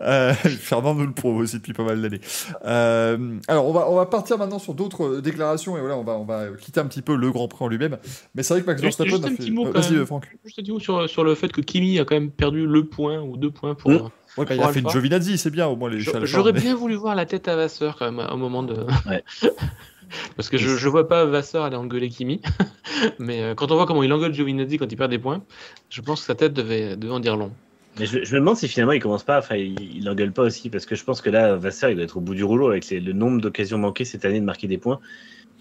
Euh, Fernand nous le prouve aussi depuis pas mal d'années. Euh, alors, on va, on va partir maintenant sur d'autres euh, déclarations et voilà, on va, on va quitter un petit peu le Grand Prix en lui-même. Mais c'est vrai que Max Juste- Verstappen a un fait. petit mot, Euh, quand Vas-y, Franck. Juste un petit mot sur, sur le fait que Kimi a quand même perdu le point ou deux points pour. Mm. euh, Ouais, bah, il a fait une. Giovinazzi, c'est bien au moins les J'aurais mais- bien voulu voir la tête à Vasseur quand même au moment de. Ouais. Parce que je, je vois pas Vasseur aller engueuler Kimi, mais euh, quand on voit comment il engueule Giovinazzi quand il perd des points, je pense que sa tête devait, devait en dire long. Mais je, me demande si finalement il commence pas, enfin il, l'engueule pas aussi, parce que je pense que là, Vasseur il doit être au bout du rouleau avec le nombre d'occasions manquées cette année de marquer des points.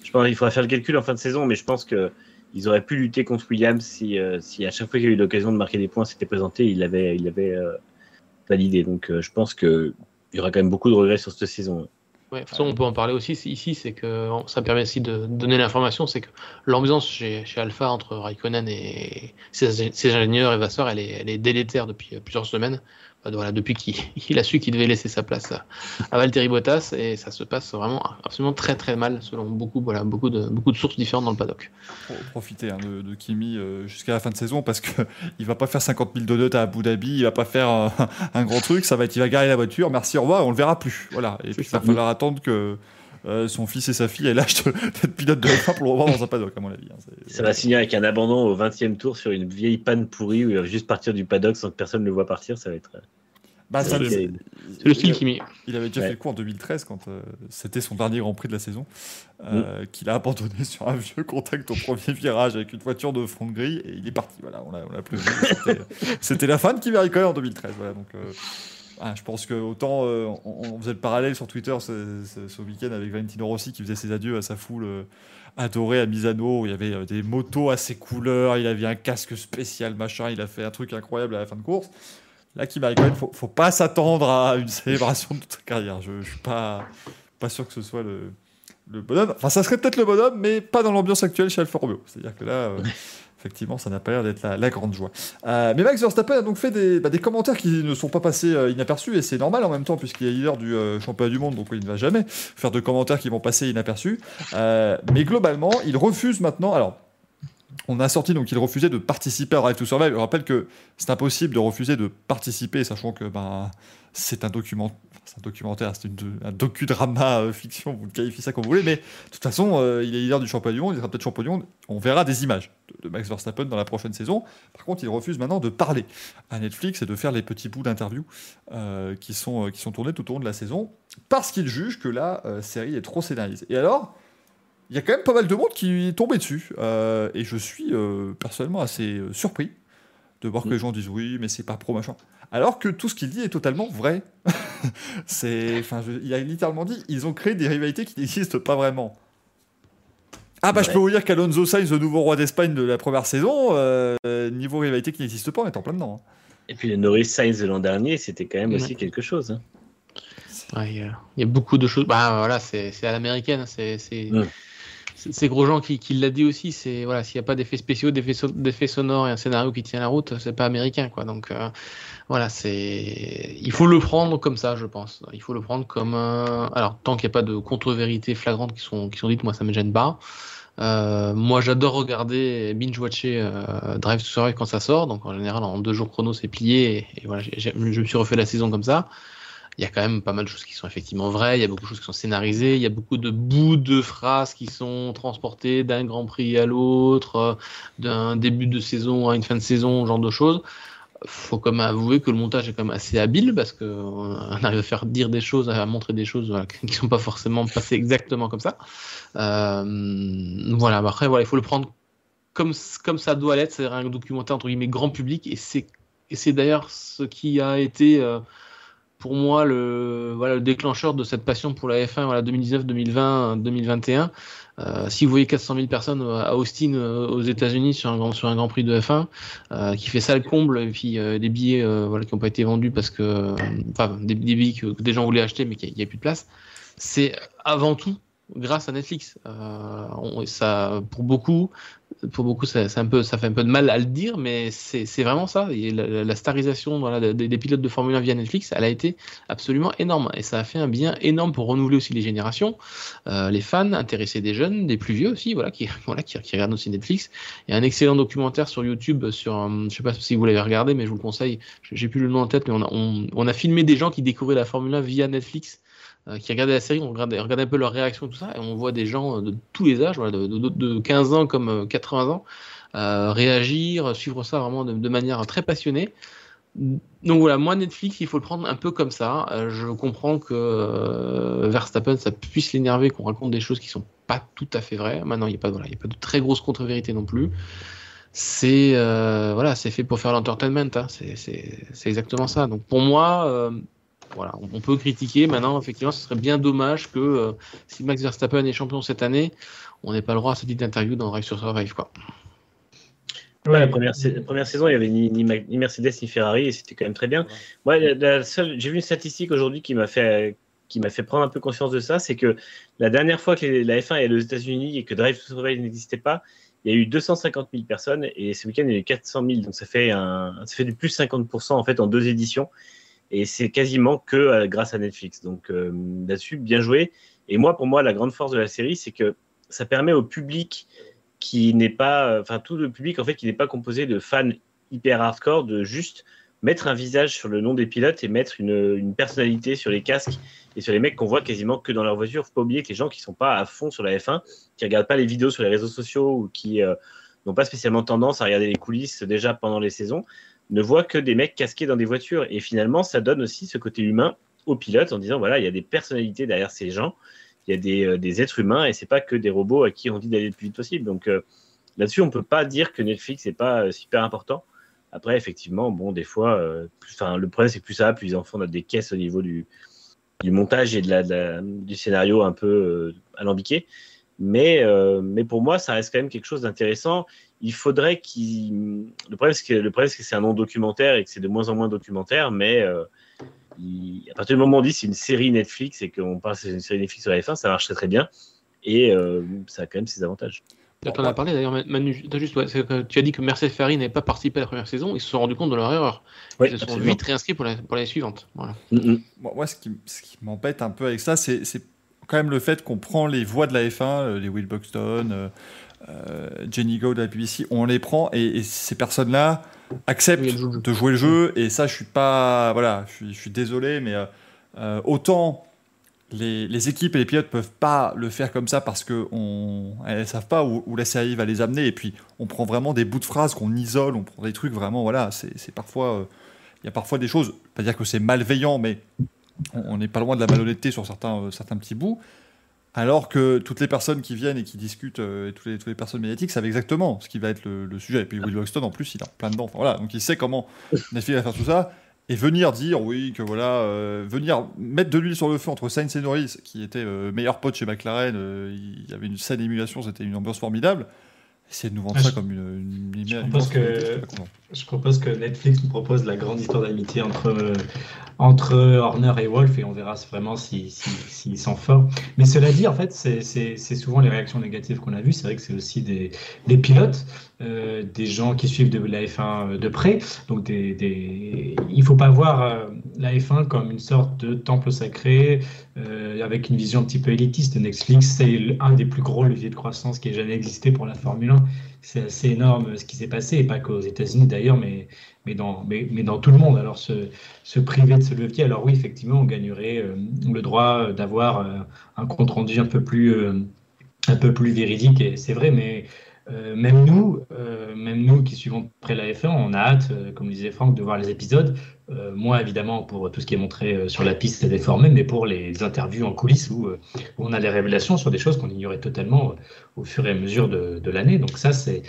Je pense qu'il faudra faire le calcul en fin de saison, mais je pense que ils auraient pu lutter contre Williams si, euh, à chaque fois qu'il y a eu l'occasion de marquer des points s'était présenté, il l'avait il avait, euh, validé. Donc euh, je pense que il y aura quand même beaucoup de regrets sur cette saison. Ouais, de toute façon, on peut en parler aussi ici, c'est que ça permet aussi de donner l'information, c'est que l'ambiance chez, chez Alpha entre Raikkonen et ses, ses ingénieurs et Vasseur, elle est, elle est délétère depuis plusieurs semaines voilà, depuis qu'il a su qu'il devait laisser sa place à, à, Valtteri Bottas et ça se passe vraiment absolument très très mal selon beaucoup, voilà, beaucoup, de, beaucoup de sources différentes dans le paddock. Faut profiter hein, de, de, Kimi euh, jusqu'à la fin de saison parce qu'il ne va pas faire 50 000 donuts à Abu Dhabi, il va pas faire un, un, grand truc, ça va être, il va garer la voiture, merci, au revoir, on le verra plus. Voilà. Et puis il va falloir attendre que euh, son fils et sa fille aient l'âge d'être pilote de F1 pour le revoir dans un paddock, à mon avis. Hein. Ça va signer avec un abandon au 20e tour sur une vieille panne pourrie où il va juste partir du paddock sans que personne ne le voit partir. Ça va être. Bah, c'est le, le, style Kimi. Il avait déjà ouais. fait le coup en 2013 quand euh, c'était son dernier Grand Prix de la saison, euh, mm. qu'il a abandonné sur un vieux contact au premier virage avec une voiture de front gris et il est parti. Voilà, on l'a plus vu. C'était la fin de Kimi Raikkonen en 2013. Voilà, donc, euh, ah, je pense que autant on, on, faisait le parallèle sur Twitter ce, ce, ce week-end avec Valentino Rossi qui faisait ses adieux à sa foule adorée à Misano où il y avait des motos à ses couleurs, il avait un casque spécial, machin, il a fait un truc incroyable à la fin de course. Là, Kimi Raikkonen, faut, faut pas s'attendre à une célébration de toute sa carrière. Je, je suis pas, pas sûr que ce soit le, le bonhomme. Enfin, ça serait peut-être le bonhomme, mais pas dans l'ambiance actuelle chez Alfa Romeo. C'est-à-dire que là, euh, effectivement, ça n'a pas l'air d'être la, la, grande joie. Euh, mais Max Verstappen a donc fait des, bah, des commentaires qui ne sont pas passés euh, inaperçus, et c'est normal en même temps, puisqu'il est leader du championnat du monde, donc il ne va jamais faire de commentaires qui vont passer inaperçus. Mais globalement, il refuse maintenant. Alors, on a sorti donc il refusait de participer à Drive to Survive. Je rappelle que c'est impossible de refuser de participer, sachant que ben, c'est un document, un documentaire, c'est un docudrama euh, fiction, vous qualifiez ça comme vous voulez, mais de toute façon, euh, il est leader du monde, il sera peut-être champion du monde. On verra des images de, Max Verstappen dans la prochaine saison. Par contre, il refuse maintenant de parler à Netflix et de faire les petits bouts d'interviews euh, qui, sont, qui sont tournés tout au long de la saison, parce qu'il juge que la série est trop scénarisée. Et alors? Il y a quand même pas mal de monde qui est tombé dessus. Euh, et je suis euh, personnellement assez euh, surpris de voir que les gens disent oui, mais c'est pas pro machin. Alors que tout ce qu'il dit est totalement vrai. c'est, enfin, il a littéralement dit ils ont créé des rivalités qui n'existent pas vraiment. Ah bah ouais. je peux vous dire qu'Alonso Sainz, le nouveau roi d'Espagne de la première saison, euh, niveau rivalité qui n'existe pas, on est en plein dedans. Hein. Et puis le Norris Sainz de l'an dernier, c'était quand même ouais. aussi quelque chose. Hein. Ouais, il, y a, il y, a beaucoup de choses. Bah voilà, c'est à l'américaine. C'est ouais ces gros gens qui, qui l'a dit aussi, c'est voilà, s'il n'y a pas d'effets spéciaux, d'effets so sonores et un scénario qui tient la route, c'est pas américain quoi. Donc euh, voilà, c'est il faut le prendre comme ça, je pense. Il faut le prendre comme euh... alors tant qu'il n'y a pas de contre-vérités flagrantes qui sont qui sont dites, moi ça me gêne pas. Euh, moi, j'adore regarder binge-watcher Drive to Survive quand ça sort. Donc, en général, en deux jours chrono, c'est plié. Et voilà, je me suis refait la saison comme ça il y a quand même pas mal de choses qui sont effectivement vraies, il y a beaucoup de choses qui sont scénarisées, il y a beaucoup de bouts de phrases qui sont transportés d'un Grand Prix à l'autre, euh, d'un début de saison à une fin de saison, genre de choses. Faut quand même avouer que le montage est quand même assez habile parce qu'on arrive à faire dire des choses, à montrer des choses voilà, qui ne sont pas forcément passées exactement comme ça. Euh, voilà, après, voilà, il faut le prendre comme, ça doit l'être, c'est un documentaire entre guillemets grand public et c'est d'ailleurs ce qui a été. Euh, pour moi le, voilà, le déclencheur de cette passion pour la F1 voilà, 2019, 2020, 2021. Euh, si vous voyez 400 000 personnes à Austin, euh, aux États-Unis, sur un, grand, sur un Grand Prix de F1, euh, qui fait ça le comble, et puis euh, des billets euh, voilà, qui n'ont pas été vendus parce que. Des, billets que, des gens voulaient acheter mais qu'il n'y a, plus de place, c'est avant tout grâce à Netflix. Euh, ça, pour beaucoup, pour beaucoup, ça, un peu, ça fait un peu de mal à le dire, mais c'est vraiment ça. La, starisation voilà, des, des, pilotes de Formule 1 via Netflix, elle a été absolument énorme. Et ça a fait un bien énorme pour renouveler aussi les générations, euh, les fans, intéresser des jeunes, des plus vieux aussi, voilà, qui, voilà, qui, qui regardent aussi Netflix. Il y a un excellent documentaire sur YouTube, sur, je sais pas si vous l'avez regardé, mais je vous le conseille. J'ai plus le nom en tête, mais on a, on, on a filmé des gens qui découvraient la Formule 1 via Netflix euh, qui regardaient la série, on regardait, un peu leur réaction, tout ça, et on voit des gens de tous les âges, de, de, de 15 ans comme 80 euh, ans, euh, réagir, suivre ça vraiment de, manière très passionnée. Donc voilà, moi Netflix, il faut le prendre un peu comme ça. Euh, je comprends que euh, Verstappen, ça puisse l'énerver qu'on raconte des choses qui sont pas tout à fait vraies. Maintenant, il n'y a pas de très grosse contre-vérité non plus. C'est euh, voilà, fait pour faire l'entertainment. Hein. C'est exactement ça. Donc pour moi, voilà, on peut critiquer. Maintenant, effectivement, ce serait bien dommage que euh, si Max Verstappen est champion cette année, on n'ait pas le droit à ce type d'interview dans Drive sur Survive. Quoi. Ouais, la première, première, saison, il n'y avait ni, Mercedes ni Ferrari et c'était quand même très bien. Ouais, la j'ai vu une statistique aujourd'hui qui m'a fait qui m'a fait prendre un peu conscience de ça, c'est que la dernière fois que la F1 est aux États-Unis et que Drive to Survive n'existait pas, il y a eu 250 000 personnes et ce week-end il y a eu 400 000, donc ça fait, un, ça fait du plus 50% en fait en deux éditions et c'est quasiment que euh, grâce à Netflix. Donc euh, là-dessus, bien joué. Et moi, pour moi, la grande force de la série, c'est que ça permet au public qui n'est pas, enfin tout le public en fait qui n'est pas composé de fans hyper hardcore, de juste mettre un visage sur le nom des pilotes et mettre une, personnalité sur les casques et sur les mecs qu'on voit quasiment que dans leur voiture. Faut pas oublier que les gens qui sont pas à fond sur la F1, qui regardent pas les vidéos sur les réseaux sociaux ou qui euh, n'ont pas spécialement tendance à regarder les coulisses déjà pendant les saisons, ne voient que des mecs casqués dans des voitures. Et finalement, ça donne aussi ce côté humain aux pilotes en disant voilà, il y a des personnalités derrière ces gens, il y a des, euh, des êtres humains et c'est pas que des robots à qui on dit d'aller le plus vite possible. Donc euh, là-dessus, on peut pas dire que Netflix n'est pas super important. Après, effectivement, bon, des fois, euh, le problème, c'est que plus ça plus les enfants ont des caisses au niveau du, du montage et de la, du scénario un peu euh, alambiqué. Mais, euh, mais pour moi, ça reste quand même quelque chose d'intéressant. Il faudrait qu'il. Le problème, c'est que, le problème, c'est que c'est un non-documentaire et que c'est de moins en moins documentaire, mais à partir du moment où on dit c'est une série Netflix et qu'on c'est une série Netflix sur la F1, ça marche très très bien et ça a quand même ses avantages. Tu en as parlé d'ailleurs, Manu. As juste, tu as dit que Mercedes Ferrari n'avait pas participé à la première saison. Ils se sont rendus compte de leur erreur. ils se sont vite réinscrits pour l'année pour suivante. Voilà. Mm, mm. moi, ce qui, ce qui m'embête un peu avec ça, c'est quand même le fait qu'on prend les voix de la F1, euh, les Will Buxton, euh, euh, Jenny Go de la BBC, on les prend et, ces personnes-là acceptent de jouer le jeu. Et ça, je suis pas. Voilà, je suis, je suis désolé, mais autant les, équipes et les pilotes peuvent pas le faire comme ça parce qu'elles ne savent pas où, la série va les amener. Et puis, on prend vraiment des bouts de phrases qu'on isole, on prend des trucs vraiment, voilà, c'est parfois. Euh, il y a parfois des choses, pas dire que c'est malveillant, mais on n'est pas loin de la malhonnêteté sur certains, euh, certains petits bouts. Alors que toutes les personnes qui viennent et qui discutent, euh, et toutes les, toutes les personnes médiatiques savent exactement ce qui va être le, sujet. Et puis Will Buxton, en plus, il est en plein dedans. voilà, donc il sait comment Netflix va faire tout ça et venir dire oui que voilà euh, venir mettre de l'huile sur le feu entre Sainz et Norris qui était euh, meilleur pote chez McLaren euh, il y avait une salle d'émulation c'était une ambiance formidable essayer de nous vendre ah, ça comme une, une, je, propose que, je propose que Netflix nous propose la grande histoire d'amitié entre entre Horner et Wolf et on verra vraiment s'ils si, si, sont forts. Mais cela dit, en fait, c'est souvent les réactions négatives qu'on a vues. C'est vrai que c'est aussi des, pilotes, euh, des gens qui suivent la F1 de près. Donc, il ne faut pas voir euh, la F1 comme une sorte de temple sacré euh, avec une vision un petit peu élitiste. Netflix, c'est un des plus gros leviers de croissance qui ait jamais existé pour la Formule 1 c'est assez énorme ce qui s'est passé, et pas qu'aux États-Unis d'ailleurs, mais, mais, dans, mais, mais, dans tout le monde. Alors, se, se, priver de ce levier, alors oui, effectivement, on gagnerait euh, le droit d'avoir euh, un compte rendu un peu plus, euh, un peu plus véridique, et c'est vrai, mais même nous, même nous qui suivons près la F1, on a hâte, comme disait Franck, de voir les épisodes. Euh, moi, évidemment, pour tout ce qui est montré euh, sur la piste, c'est déformé, mais pour les interviews en coulisses où, euh, on a des révélations sur des choses qu'on ignorait totalement au fur et à mesure de, l'année. Donc ça, c'est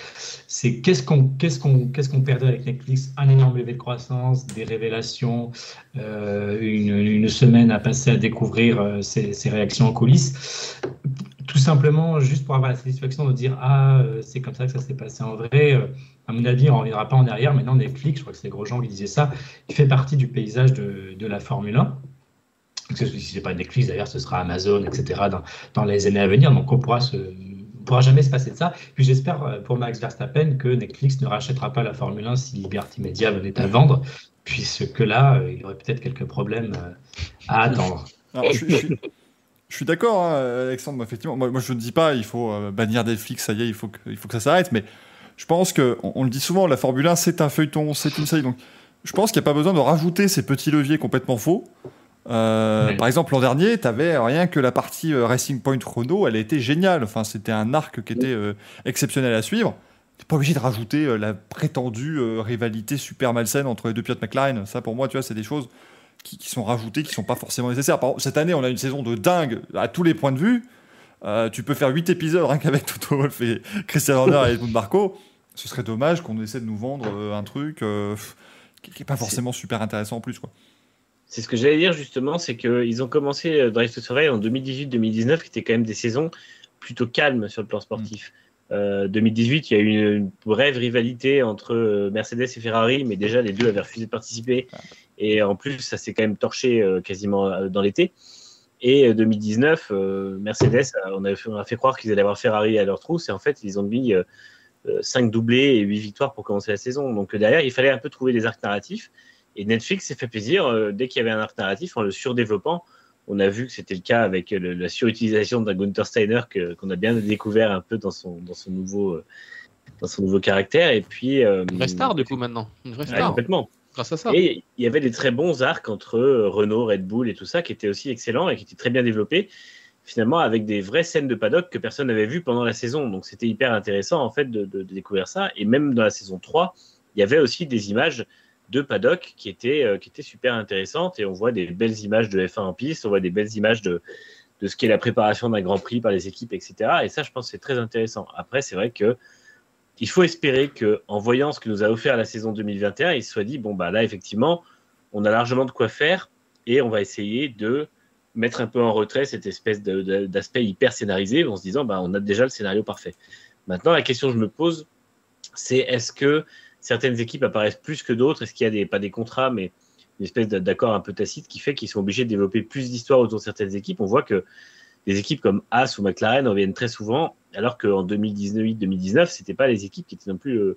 qu'est-ce qu'on qu'est-ce qu'on perdait avec Netflix? Un énorme levé de croissance, des révélations, une, semaine à passer à découvrir ces réactions en coulisses tout simplement juste pour avoir la satisfaction de dire ah c'est comme ça que ça s'est passé en vrai à mon avis, on ne reviendra pas en arrière. Maintenant, Netflix, je crois que c'est Grosjean qui disait ça, il fait partie du paysage de, de la Formule 1. Si ce n'est pas Netflix, d'ailleurs, ce sera Amazon, etc., dans, les années à venir. Donc, on pourra se, pourra jamais se passer de ça. Puis j'espère euh, pour Max Verstappen que Netflix ne rachètera pas la Formule 1 si Liberty Media venait à vendre, puisque là, euh, il y aurait peut-être quelques problèmes euh, à attendre. je, suis, d'accord, hein, Alexandre. Effectivement, moi, moi, je ne dis pas il faut bannir Netflix, ça y est, il faut que, il faut que ça s'arrête, mais je pense que, on, le dit souvent, la Formule 1, c'est un feuilleton, c'est une série. Donc, je pense qu'il n'y a pas besoin de rajouter ces petits leviers complètement faux. Euh, par exemple, l'an dernier, tu avais rien que la partie euh, Racing Point Chrono, elle a été géniale. Enfin, c'était un arc qui était euh, exceptionnel à suivre. Tu pas obligé de rajouter la prétendue rivalité super malsaine entre les deux pilotes McLaren. Ça, pour moi, tu vois, c'est des choses qui, sont rajoutées, qui sont pas forcément nécessaires. cette année, on a une saison de dingue à tous les points de vue. tu peux faire 8 épisodes rien qu'avec Toto Wolff et Christian Horner et Edmund Marco ce serait dommage qu'on essaie de nous vendre euh, un truc euh, qui n'est pas forcément super intéressant en plus. Quoi. C'est ce que j'allais dire justement, c'est qu'ils ont commencé euh, Drive to Survive en 2018-2019, qui étaient quand même des saisons plutôt calmes sur le plan sportif. 2018, il y a eu une, brève rivalité entre Mercedes et Ferrari, mais déjà les deux avaient refusé de participer. Et en plus, ça s'est quand même torché quasiment dans l'été. Et 2019, Mercedes, on a, fait, on a fait croire qu'ils allaient avoir Ferrari à leur trousse, et en fait, ils ont mis 5 doublés et 8 victoires pour commencer la saison. Donc derrière, il fallait un peu trouver des arcs narratifs. Et Netflix s'est fait plaisir, dès qu'il y avait un arc narratif, en le surdéveloppant. On a vu que c'était le cas avec la surutilisation d'un Gunther Steiner qu'on a bien découvert un peu dans son, dans son nouveau dans son nouveau caractère. Et puis, euh, une vraie star, du coup, maintenant. Une vraie star. complètement. Et il y avait des très bons arcs entre euh, Renault, Red Bull et tout ça qui étaient aussi excellents et qui étaient très bien développés. Finalement, avec des vraies scènes de paddock que personne n'avait vues pendant la saison. Donc, c'était hyper intéressant, en fait, de, de, découvrir ça. Et même dans la saison 3, il y avait aussi des images de paddock qui étaient, euh, qui étaient super intéressantes. Et on voit des belles images de F1 en piste, on voit des belles images de, de ce qu'est la préparation d'un Grand Prix par les équipes, etc. Et ça, je pense, c'est très intéressant. Après, c'est vrai que il faut espérer qu'en voyant ce que nous a offert la saison 2021, il se soit dit bon, bah là, effectivement, on a largement de quoi faire et on va essayer de mettre un peu en retrait cette espèce d'aspect hyper scénarisé en se disant bah, on a déjà le scénario parfait. Maintenant, la question que je me pose, c'est est-ce que certaines équipes apparaissent plus que d'autres? Est-ce qu'il y a des, pas des contrats, mais une espèce d'accord un peu tacite qui fait qu'ils sont obligés de développer plus d'histoires autour de certaines équipes? On voit que des équipes comme As ou McLaren reviennent très souvent alors qu'en 2018-2019, c'était pas les équipes qui étaient non plus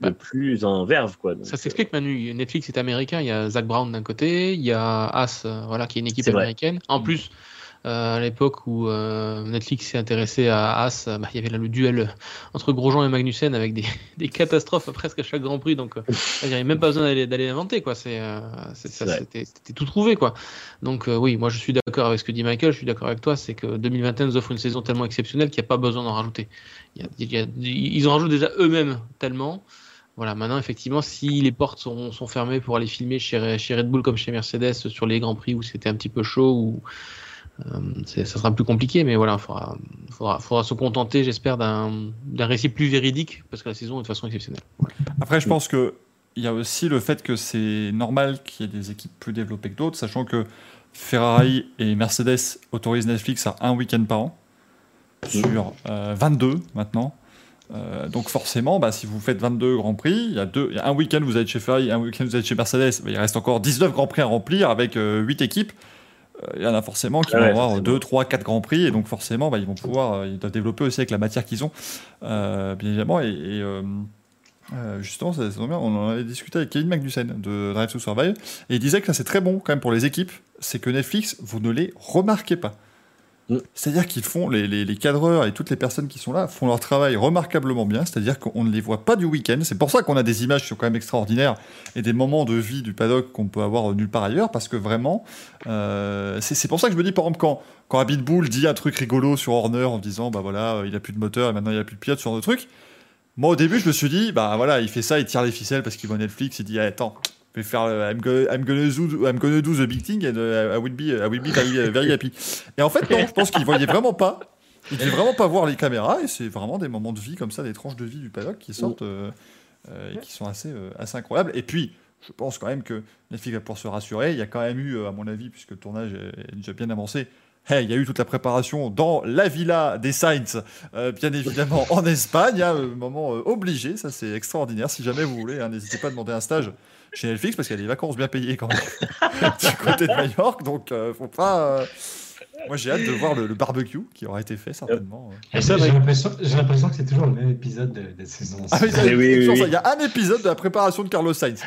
bah. plus en verve. Quoi. ça s'explique, Manu. Netflix est américain. Il y a Zach Brown d'un côté, il y a As, euh, voilà, qui est une équipe américaine. En mm. plus, euh, à l'époque où euh, Netflix s'est intéressé à As, bah, il y avait là le duel entre Grosjean et Magnussen avec des, des catastrophes presque à chaque Grand Prix. Donc, il n'y avait même pas besoin d'aller l'inventer. C'était, tout trouvé. Quoi. Donc, oui, moi je suis d'accord avec ce que dit Michael. Je suis d'accord avec toi. C'est que 2021 nous offre une saison tellement exceptionnelle qu'il n'y a pas besoin d'en rajouter. ils en rajoutent déjà eux-mêmes tellement. Voilà, maintenant, effectivement, si les portes sont, sont fermées pour aller filmer chez, chez, Red Bull comme chez Mercedes sur les Grands Prix où c'était un petit peu chaud, ou euh, ça sera plus compliqué, mais voilà, il faudra, se contenter, j'espère, d'un récit plus véridique, parce que la saison est de façon exceptionnelle. Après, je pense que il y a aussi le fait que c'est normal qu'il y ait des équipes plus développées que d'autres, sachant que Ferrari et Mercedes autorisent Netflix à un week-end par an, sur 22 euh, maintenant. Euh, donc forcément, bah, si vous faites 22 Grands Prix, il y a, un week-end vous êtes chez Ferrari, un week-end vous êtes chez Mercedes, bah, il reste encore 19 Grands Prix à remplir avec 8 équipes. Euh, il y en a forcément qui vont avoir 2, 3, 4 grands prix. Et donc forcément bah, ils vont pouvoir euh, ils doivent développer aussi avec la matière qu'ils ont euh, bien évidemment. Et, justement ça, bien. on en avait discuté avec Kevin Magnussen de Drive to Survive. Et il disait que c'est très bon quand même pour les équipes. C'est que Netflix vous ne les remarquez pas Mm. C'est-à-dire qu'ils font, les, cadreurs et toutes les personnes qui sont là font leur travail remarquablement bien, c'est-à-dire qu'on ne les voit pas du week-end. C'est pour ça qu'on a des images qui sont quand même extraordinaires et des moments de vie du paddock qu'on peut avoir nulle part ailleurs, parce que vraiment, euh, c'est pour ça que je me dis, par exemple, quand, quand Abid Bull dit un truc rigolo sur Horner en disant, bah voilà, il a plus de moteur et maintenant il a plus de pilote, genre de truc, moi au début je me suis dit, bah voilà, il fait ça, il tire les ficelles parce qu'il voit Netflix, il dit, eh, attends, vais faire I'm, gonna, I'm, gonna do, I'm gonna do the big thing and uh, I will be, I will be very, very happy. Et en fait, non, je pense qu'il voyait vraiment pas. Il ne vraiment pas voir les caméras et c'est vraiment des moments de vie comme ça, des tranches de vie du paddock qui sortent euh, euh, et qui sont assez, euh, assez incroyables. Et puis, je pense quand même que Netflix va pouvoir se rassurer. Il y a quand même eu, à mon avis, puisque le tournage est déjà bien avancé, Hey, il y a eu toute la préparation dans la villa des Saints, bien évidemment en Espagne, un hein, moment obligé, ça c'est extraordinaire. Si jamais vous voulez, hein, n'hésitez pas à demander un stage chez Netflix parce qu'il y a des vacances bien payées quand même du côté de Majorque. Donc, euh, faut pas. Euh, moi, j'ai hâte de voir le, barbecue qui aura été fait certainement. J'ai l'impression que c'est toujours le même épisode de, de saison. Ah, il y a un épisode de la préparation de Carlos Sainz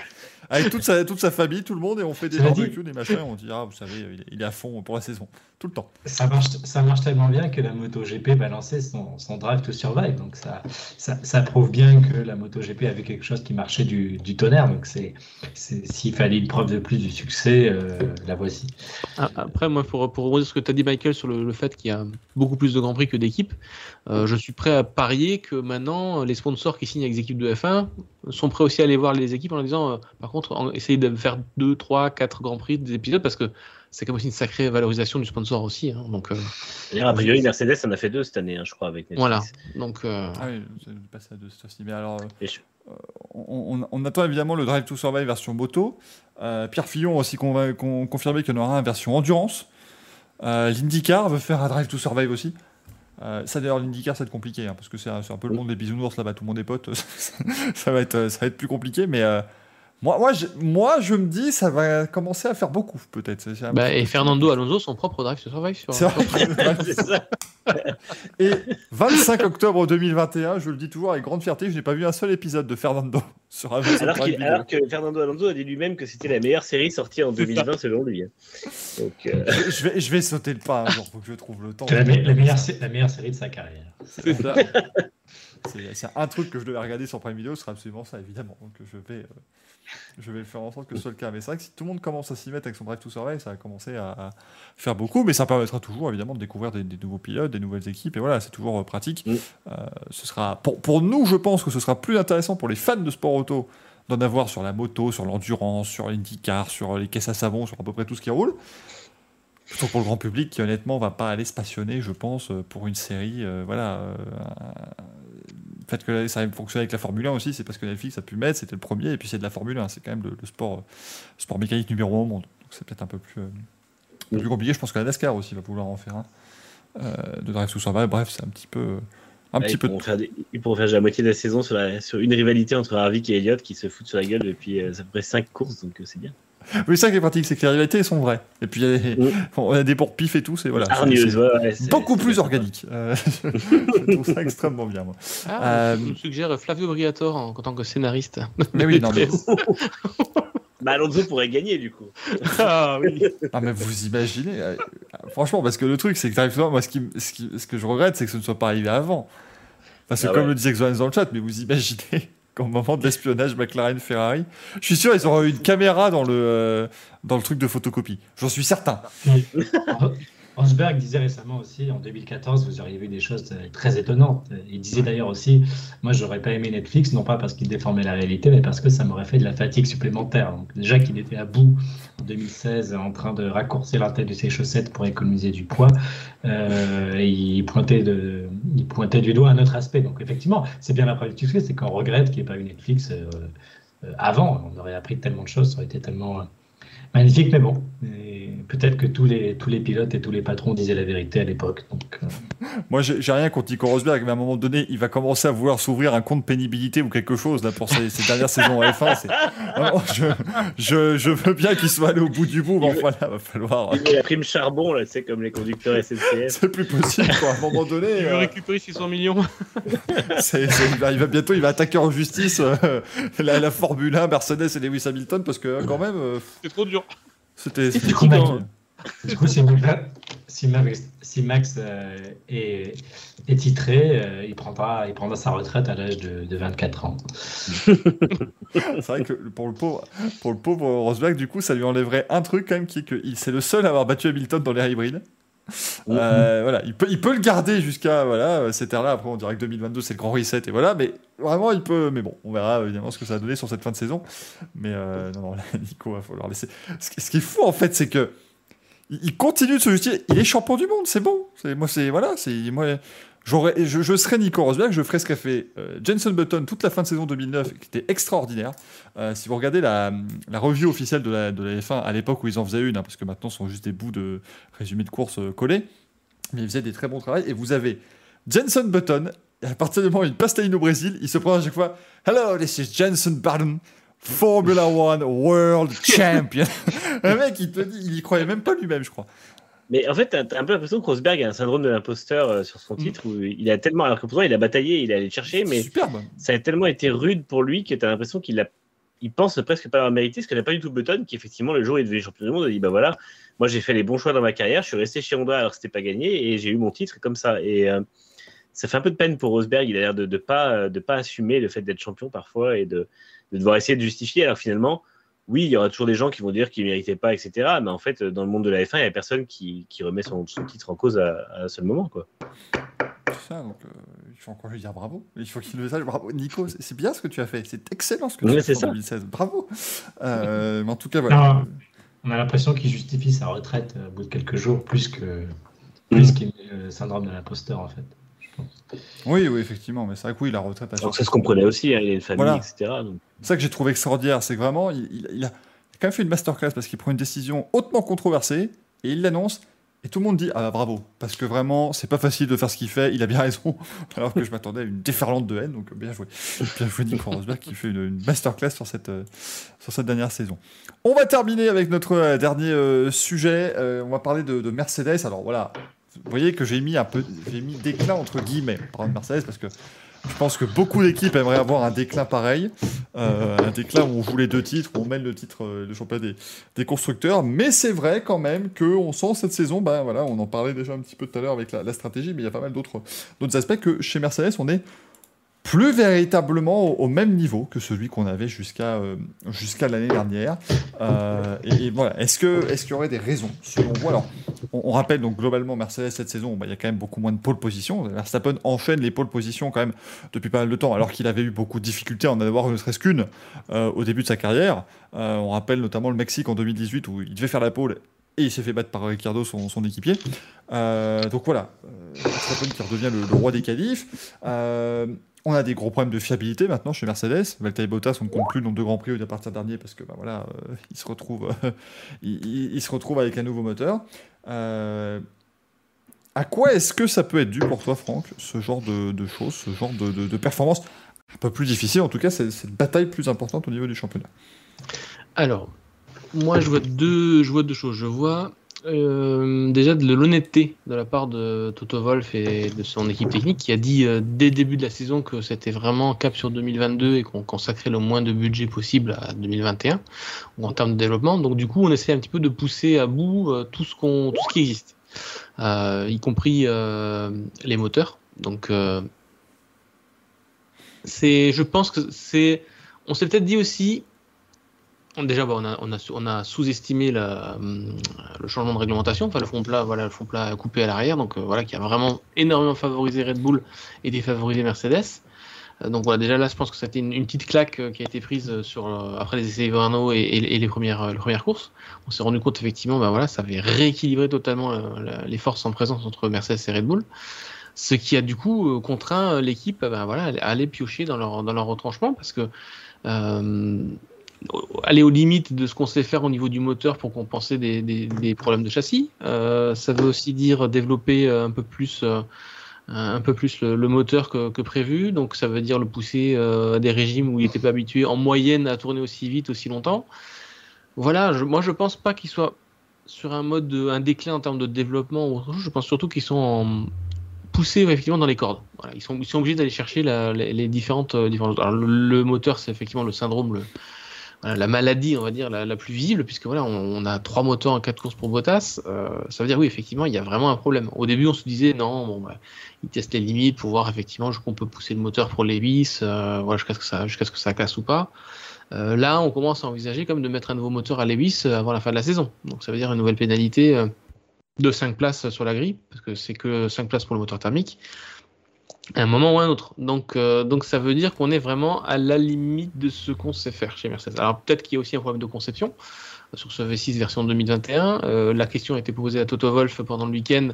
avec toute sa, toute sa famille, tout le monde, et on fait des barbecues, des machins, on dit, ah, vous savez, il est à fond pour la saison, tout le temps. Ça marche, ça marche tellement bien que la MotoGP balançait son, son Drive to Survive, donc ça, ça, ça, prouve bien que la MotoGP avait quelque chose qui marchait du, du tonnerre, donc c'est, s'il fallait une preuve de plus du succès, euh, la voici. Ah, après, moi, pour, pour rebondir ce que tu as dit, Michael, sur le, fait qu'il y a beaucoup plus de Grands Prix que d'équipes, euh, je suis prêt à parier que maintenant, les sponsors qui signent avec les équipes de F1 sont prêts aussi à aller voir les équipes en leur disant, euh, par contre, essayer de faire 2, 3, 4 Grands Prix des épisodes parce que c'est comme aussi une sacrée valorisation du sponsor aussi. Hein, donc, euh, a priori, Mercedes en a fait deux cette année, hein, je crois, avec Netflix. Voilà. Donc, euh... Ah oui, passé à deux cette fois Mais alors, euh, on, attend évidemment le Drive to Survive version moto. Euh, Pierre Fillon a aussi confirmé qu'il y en aura un version endurance. L'IndyCar veut faire un Drive to Survive aussi. ça d'ailleurs l'IndyCar ça va être compliqué hein, parce que c'est un, peu le monde des bisounours là-bas, tout le monde est pote. ça, va être, ça va être plus compliqué mais Moi, moi, je, moi, je me dis, ça va commencer à faire beaucoup, peut-être. Un Bah, peu- et Fernando Alonso, son propre Drive to Survive sur. Ça. Et 25 octobre 2021, je le dis toujours avec grande fierté, je n'ai pas vu un seul épisode de Fernando sur Amazon Alors, Video. alors que Fernando Alonso a dit lui-même que c'était la meilleure série sortie en 2020 selon lui. hein. Donc, euh, Je- Je vais, je vais sauter le pas un jour, faut que je trouve le temps. C'est la, me- la meilleure, la meilleure série de sa carrière. C'est ça. C'est un truc que je devais regarder sur Prime Video, ce sera absolument ça, évidemment. Donc je vais, euh, je vais faire en sorte que ce soit le cas. Mais c'est vrai que si tout le monde commence à s'y mettre avec son Drive to Survive, ça va commencer à, à faire beaucoup. Mais ça permettra toujours, évidemment, de découvrir des, des nouveaux pilotes, des nouvelles équipes. Et voilà, c'est toujours euh, pratique. Mm. Euh, ce sera, pour, pour nous, je pense que ce sera plus intéressant pour les fans de sport auto d'en avoir sur la moto, sur l'endurance, sur l'IndyCar, sur les caisses à savon, sur à peu près tout ce qui roule. Plutôt pour le grand public qui honnêtement va pas aller se passionner, je pense, euh, pour une série. euh, voilà, euh, fait que ça ait fonctionné avec la Formule 1 aussi, c'est parce que Netflix a pu le mettre, c'était le premier, et puis c'est de la Formule 1, c'est quand même le, le sport, euh, sport mécanique numéro 1 au monde. Donc c'est peut-être un peu plus, euh, un peu plus compliqué. Je pense que la NASCAR aussi va vouloir en faire un. Euh, de Drive to Survive, bref, c'est un petit peu. euh, Un ouais, petit ils, peu de pourront faire des- ils pourront faire la moitié de la saison sur, la- sur une rivalité entre Harvick et Elliott qui se foutent sur la gueule depuis euh, à peu près 5 courses, donc euh, c'est bien. Oui, ça qui est pratique, c'est que les rivalités sont vraies. Et puis a Mm. on a des pour pif et tout, c'est voilà. ouais, Beaucoup c'est- plus organique. Euh, je trouve ça extrêmement bien, moi. Ah, Euh, je nous suggère Flavio Briatore en, en tant que scénariste. Mais oui, non, mais, Bah, Alonso pourrait gagner du coup. ah oui. ah, mais vous imaginez, euh, franchement, parce que le truc, c'est que moi, ce, qui, ce, qui- ce que je regrette, c'est que ce ne soit pas arrivé avant. Parce que, Ah comme ouais. le disait Xoan dans le chat, mais vous imaginez qu'au moment de l'espionnage McLaren-Ferrari, je suis sûr, ils auront eu une caméra dans le, euh, dans le truc de photocopie. J'en suis certain. Rosberg disait récemment aussi, en 2014, vous auriez vu des choses euh, très étonnantes. Il disait d'ailleurs aussi, moi, j'aurais pas aimé Netflix, non pas parce qu'il déformait la réalité, mais parce que ça m'aurait fait de la fatigue supplémentaire. Donc, déjà qu'il était à bout en 2016, en train de raccourcir la tête de ses chaussettes pour économiser du poids, euh, et il, pointait de, il pointait du doigt un autre aspect. Donc, effectivement, c'est bien la preuve du succès, c'est qu'on regrette qu'il n'y ait pas eu Netflix euh, euh, avant. On aurait appris tellement de choses, ça aurait été tellement. Magnifique, mais bon. Peut-être que tous les, tous les pilotes et tous les patrons disaient la vérité à l'époque. Donc, euh, Moi, j'ai rien contre Nico Rosberg, mais à un moment donné, il va commencer à vouloir s'ouvrir un compte pénibilité ou quelque chose là, pour ses, ses dernières saisons en F1. c'est- Vraiment, je, je, je veux bien qu'il soit allé au bout du bout, mais enfin, là, va falloir. Il la prime charbon, là, c'est comme les conducteurs SNCF. C'est plus possible, quoi. À un moment donné, Il veut euh, récupérer 600 millions. il, va, il va bientôt, il va attaquer en justice euh, la, la Formule 1, Mercedes et Lewis Hamilton, parce que quand même, euh, C'est trop dur. C'était. c'était Du coup, compliqué. Max- Du coup, si Max, si Max, si Max, euh, est, est titré, euh, il, prendra, il prendra sa retraite à l'âge de, de 24 ans. C'est vrai que pour le pauvre, pour le pauvre Rosberg, du coup, ça lui enlèverait un truc quand même, qui est que c'est le seul à avoir battu Hamilton dans l'air hybride. Euh, voilà, il peut, il peut le garder jusqu'à voilà cette ère-là. Après, on dirait que 2022 c'est le grand reset et voilà, mais vraiment il peut. Mais bon, on verra évidemment ce que ça va donner sur cette fin de saison. Mais euh, non, non, là, Nico, va falloir laisser. Ce ce qui est fou en fait, c'est que il il continue de se justifier. Il est champion du monde, c'est bon. C'est moi, c'est voilà, c'est moi. Je, je serais Nico Rosberg, je ferais ce qu'a fait euh, Jenson Button toute la fin de saison 2009, qui était extraordinaire. Euh, si vous regardez la, la review officielle de la, de la F1 à l'époque où ils en faisaient une, hein, parce que maintenant ce sont juste des bouts de résumés de course euh, collés, mais ils faisaient des très bons travaux. Et vous avez Jenson Button, à partir du moment où il passe au Brésil, il se prend à chaque fois Hello, this is Jenson Button, Formula One World Champion. Le mec, il te il y croyait même pas lui-même, je crois. Mais en fait, t'as t'as un peu l'impression que Rosberg a un syndrome de l'imposteur euh, sur son Mm. titre où il a tellement, alors que pourtant il a bataillé, il est allé le chercher, mais Superbe. ça a tellement été rude pour lui que t'as l'impression qu'il a, il pense presque pas l'avoir mérité, ce que n'a pas du tout Button, qui effectivement le jour où il devait champion du monde, a dit bah voilà, moi j'ai fait les bons choix dans ma carrière, je suis resté chez Honda alors que c'était pas gagné et j'ai eu mon titre comme ça. Et euh, ça fait un peu de peine pour Rosberg, il a l'air de, de pas de pas assumer le fait d'être champion parfois et de, de devoir essayer de justifier. Alors finalement, oui, il y aura toujours des gens qui vont dire qu'il ne méritait pas, etc. Mais en fait, dans le monde de la F1, il n'y a personne qui, qui remet son, son titre en cause à, à un seul moment. Quoi. C'est ça, donc euh, il faut encore lui dire bravo. Il faut qu'il le sache. Bravo, Nico, c'est bien ce que tu as fait. C'est excellent ce que tu as fait en ça. 2016. Bravo. Euh, mais en tout cas, voilà. Non, on a l'impression qu'il justifie sa retraite euh, au bout de quelques jours, plus que plus qu'il le syndrome de l'imposteur, en fait. Oui, oui, effectivement. Mais c'est vrai que oui, la retraite a Donc ça se comprenait aussi, hein, il a une famille, Voilà. etc. Donc, C'est ça que j'ai trouvé extraordinaire. C'est que vraiment, il, il- il a quand même fait une masterclass parce qu'il prend une décision hautement controversée et il l'annonce. Et tout le monde dit ah bravo parce que vraiment c'est pas facile de faire ce qu'il fait. Il a bien raison. Alors que je m'attendais à une déferlante de haine. Donc bien joué, bien joué Nico Rosberg qui fait une, masterclass sur cette euh, sur cette dernière saison. On va terminer avec notre euh, dernier euh, sujet. on va parler de, de, Mercedes. Alors voilà, vous voyez que j'ai mis un peu j'ai mis déclin entre guillemets par Mercedes parce que je pense que beaucoup d'équipes aimeraient avoir un déclin pareil, euh, un déclin où on joue les deux titres, où on mène le titre euh, de championnat des, constructeurs. Mais c'est vrai quand même qu'on sent cette saison, ben voilà, on en parlait déjà un petit peu tout à l'heure avec la, stratégie, mais il y a pas mal d'autres aspects que chez Mercedes, on est plus véritablement au, même niveau que celui qu'on avait jusqu'à euh, jusqu'à l'année dernière. Euh, et, voilà, est-ce que est-ce qu'il y aurait des raisons selon vous? Alors, on, rappelle donc globalement Mercedes cette saison, bah, il y a quand même beaucoup moins de pole position. Verstappen enchaîne les pole positions quand même depuis pas mal de temps, alors qu'il avait eu beaucoup de difficultés à en avoir ne serait-ce qu'une euh, au début de sa carrière. on rappelle notamment le Mexique en 2018 où il devait faire la pole et il s'est fait battre par Ricardo, son, son équipier. donc voilà, Verstappen qui redevient le, roi des qualifs. On a des gros problèmes de fiabilité maintenant chez Mercedes. Valtteri Bottas, on ne compte plus le nombre de grands prix à partir dernier parce que bah, voilà, euh, il, se retrouve, il, se retrouve avec un nouveau moteur. Euh, à quoi est-ce que ça peut être dû pour toi, Franck, ce genre de, choses, ce genre de, performance un peu plus difficile, en tout cas, cette bataille plus importante au niveau du championnat Alors, moi, je vois deux, je vois deux choses. Je vois euh, déjà de l'honnêteté de la part de Toto Wolf et de son équipe technique qui a dit euh, dès le début de la saison que c'était vraiment cap sur 2022 et qu'on consacrait le moins de budget possible à 2021 ou en termes de développement. Donc du coup, on essaie un petit peu de pousser à bout euh, tout ce qu'on tout ce qui existe, y compris les moteurs. Donc c'est, je pense que c'est, on s'est peut-être dit aussi Déjà, bah, on a, sous-estimé hum, le changement de réglementation, enfin le fond plat, voilà, le fond plat coupé à l'arrière, donc euh, voilà, qui a vraiment énormément favorisé Red Bull et défavorisé Mercedes. Euh, donc voilà, déjà là, je pense que c'était une, petite claque euh, qui a été prise sur après les essais hivernaux et, et, les premières, courses. On s'est rendu compte effectivement, bah voilà, ça avait rééquilibré totalement les forces en présence entre Mercedes et Red Bull ce qui a du coup contraint l'équipe bah, voilà, à aller piocher dans leur, retranchement parce que euh, aller aux limites de ce qu'on sait faire au niveau du moteur pour compenser des, problèmes de châssis. Euh, ça veut aussi dire développer euh, un peu plus, euh, un peu plus le, moteur que, prévu. Donc ça veut dire le pousser à des régimes où il n'était pas habitué en moyenne à tourner aussi vite, aussi longtemps. Voilà, moi je pense pas qu'il soit sur un mode de, un déclin en termes de développement. Je pense surtout qu'ils sont poussés effectivement dans les cordes. Ils, sont, obligés d'aller chercher les, différentes, le, moteur, c'est effectivement le syndrome, la maladie, on va dire, la, plus visible, puisque voilà, on, a trois moteurs en quatre courses pour Bottas. Euh, ça veut dire oui, effectivement, il y a vraiment un problème. Au début, on se disait non, bon, bah, il teste les limites pour voir effectivement qu'on peut pousser le moteur pour les euh, voilà, jusqu'à ce que ça, casse ou pas. Euh, là, on commence à envisager comme de mettre un nouveau moteur à Lewis avant la fin de la saison. Donc, ça veut dire une nouvelle pénalité de 5 places sur la grille, parce que c'est que 5 places pour le moteur thermique à un moment ou un autre. Donc, euh, donc ça veut dire qu'on est vraiment à la limite de ce qu'on sait faire chez Mercedes. Alors peut-être qu'il y a aussi un problème de conception euh, sur ce V6 version 2021. Euh, la question a été posée à Toto Wolf pendant le week-end.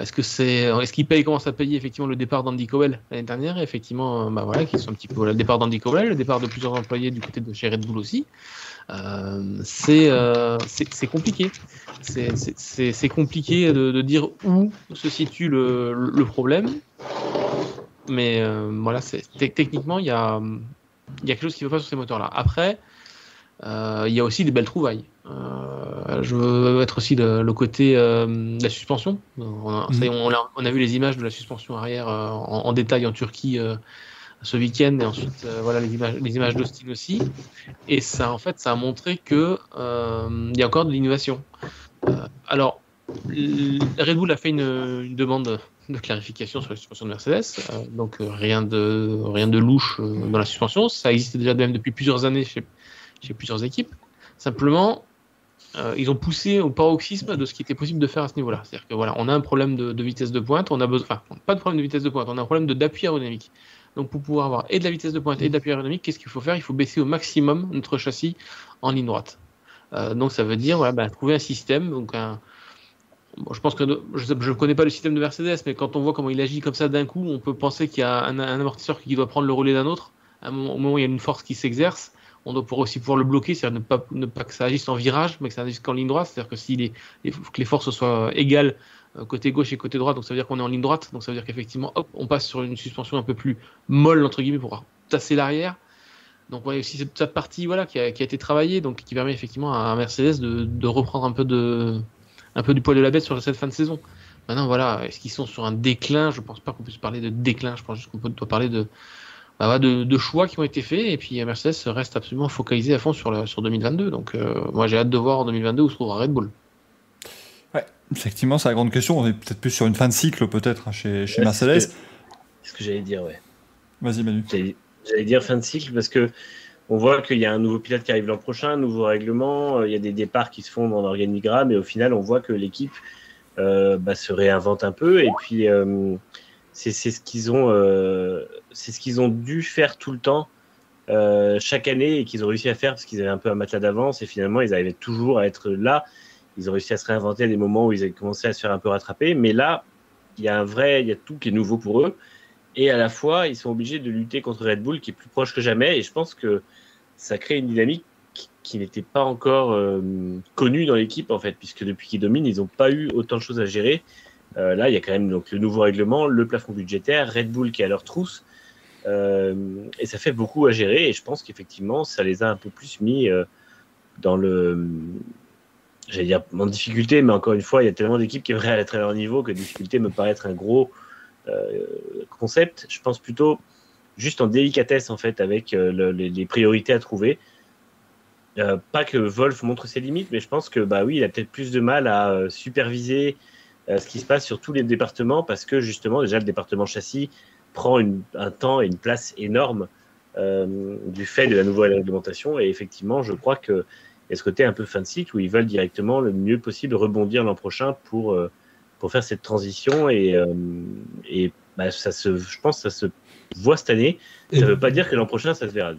est-ce que c'est, est-ce qu'il paye, commence à payer effectivement le départ d'Andy Cowell l'année dernière? Effectivement, bah voilà, qui sont un petit peu le départ d'Andy Cowell, le départ de plusieurs employés du côté de chez Red Bull aussi. C'est, c'est, compliqué. C'est, compliqué de, de, dire où se situe le, le problème. Mais euh, voilà, techniquement, il y a, y a quelque chose qui ne va pas sur ces moteurs-là. Après, euh, il y a aussi des belles trouvailles. Euh, je veux être aussi le, côté de la suspension. On a, mhm. on, a, vu les images de la suspension arrière en, détail en Turquie ce week-end et ensuite voilà les images, les aussi. Et ça, en fait, ça a montré que il y a encore de l'innovation. alors, Red Bull a fait une, demande de clarification sur la suspension de Mercedes. Euh, donc euh, rien de rien de louche euh, dans la suspension. Ça existait déjà même depuis plusieurs années chez, chez plusieurs équipes. Simplement, ils ont poussé au paroxysme de ce qui était possible de faire à ce niveau-là. C'est-à-dire que voilà, on a un problème de, vitesse de pointe, on a besoin, enfin, pas de problème de vitesse de pointe, on a un problème d'appui aérodynamique. Donc pour pouvoir avoir et de la vitesse de pointe et de l'appui aérodynamique, qu'est-ce qu'il faut faire? Il faut baisser au maximum notre châssis en ligne droite. donc ça veut dire bah, trouver un système, donc un, je pense que je ne connais pas le système de Mercedes, mais quand on voit comment il agit comme ça d'un coup, on peut penser qu'il y a un, amortisseur qui doit prendre le relais d'un autre. au moment où il y a une force qui s'exerce, on doit pouvoir aussi pouvoir le bloquer, c'est-à-dire ne pas, que ça agisse en virage, mais que ça agisse qu'en ligne droite, c'est-à-dire que si les, que les forces soient égales euh, côté gauche et côté droit, donc ça veut dire qu'on est en ligne droite, donc ça veut dire qu'effectivement, hop, on passe sur une suspension un peu plus molle, entre guillemets, pour tasser l'arrière. Donc ouais, aussi cette, partie voilà, qui a, a, été travaillée, donc qui permet effectivement à Mercedes de, reprendre un peu, de, un peu du poil de la bête sur cette fin de saison. Maintenant, voilà, est-ce qu'ils sont sur un déclin? Je pense pas qu'on puisse parler de déclin, je pense juste qu'on doit parler de, bah, de, de, choix qui ont été faits, et puis Mercedes reste absolument focalisé à fond sur, sur 2022. Donc euh, moi j'ai hâte de voir en 2022 où se trouvera Red Bull. Effectivement, c'est la grande question. On est peut-être plus sur une fin de cycle, peut-être, hein, chez, chez Mercedes. C'est ce que, j'allais dire, ouais. Vas-y, Manu. J'allais dire fin de cycle parce que on voit qu'il y a un nouveau pilote qui arrive l'an prochain, un nouveau règlement, euh, il y a des départs qui se font dans l'organigramme, et au final, on voit que l'équipe euh, bah, se réinvente un peu. Et puis, euh, c'est ce qu'ils ont, euh, c'est ce qu'ils ont dû faire tout le temps, chaque année, et qu'ils ont réussi à faire parce qu'ils avaient un peu un matelas d'avance. Et finalement, ils arrivaient toujours à être là. Ils ont réussi à se réinventer à des moments où ils avaient commencé à se faire un peu rattraper. Mais là, il y a un vrai, il y a tout qui est nouveau pour eux. Et à la fois, ils sont obligés de lutter contre Red Bull qui est plus proche que jamais. Et je pense que ça crée une dynamique qui, n'était pas encore euh, connue dans l'équipe, en fait, puisque depuis qu'ils dominent, ils n'ont pas eu autant de choses à gérer. Euh, là, il y a quand même donc, le nouveau règlement, le plafond budgétaire, Red Bull qui est à leur trousse. Euh, et ça fait beaucoup à gérer. Et je pense qu'effectivement, ça les a un peu plus mis dans le. J'allais dire en difficulté, mais encore une fois, il y a tellement d'équipes qui aimeraient être à leur niveau que difficulté me paraît être un gros euh, concept. Je pense plutôt juste en délicatesse en fait avec euh, le, les, priorités à trouver. Euh, pas que Wolf montre ses limites, mais je pense que bah oui, il a peut-être plus de mal à superviser ce qui se passe sur tous les départements parce que justement déjà le département châssis prend un temps et une place énorme du fait de la nouvelle réglementation et effectivement je crois que a ce côté un peu fin de cycle où ils veulent directement le mieux possible rebondir l'an prochain pour euh, pour faire cette transition et, euh, et bah, ça se, je pense que ça se voit cette année. Ça ne veut pas dire que l'an prochain ça se verra.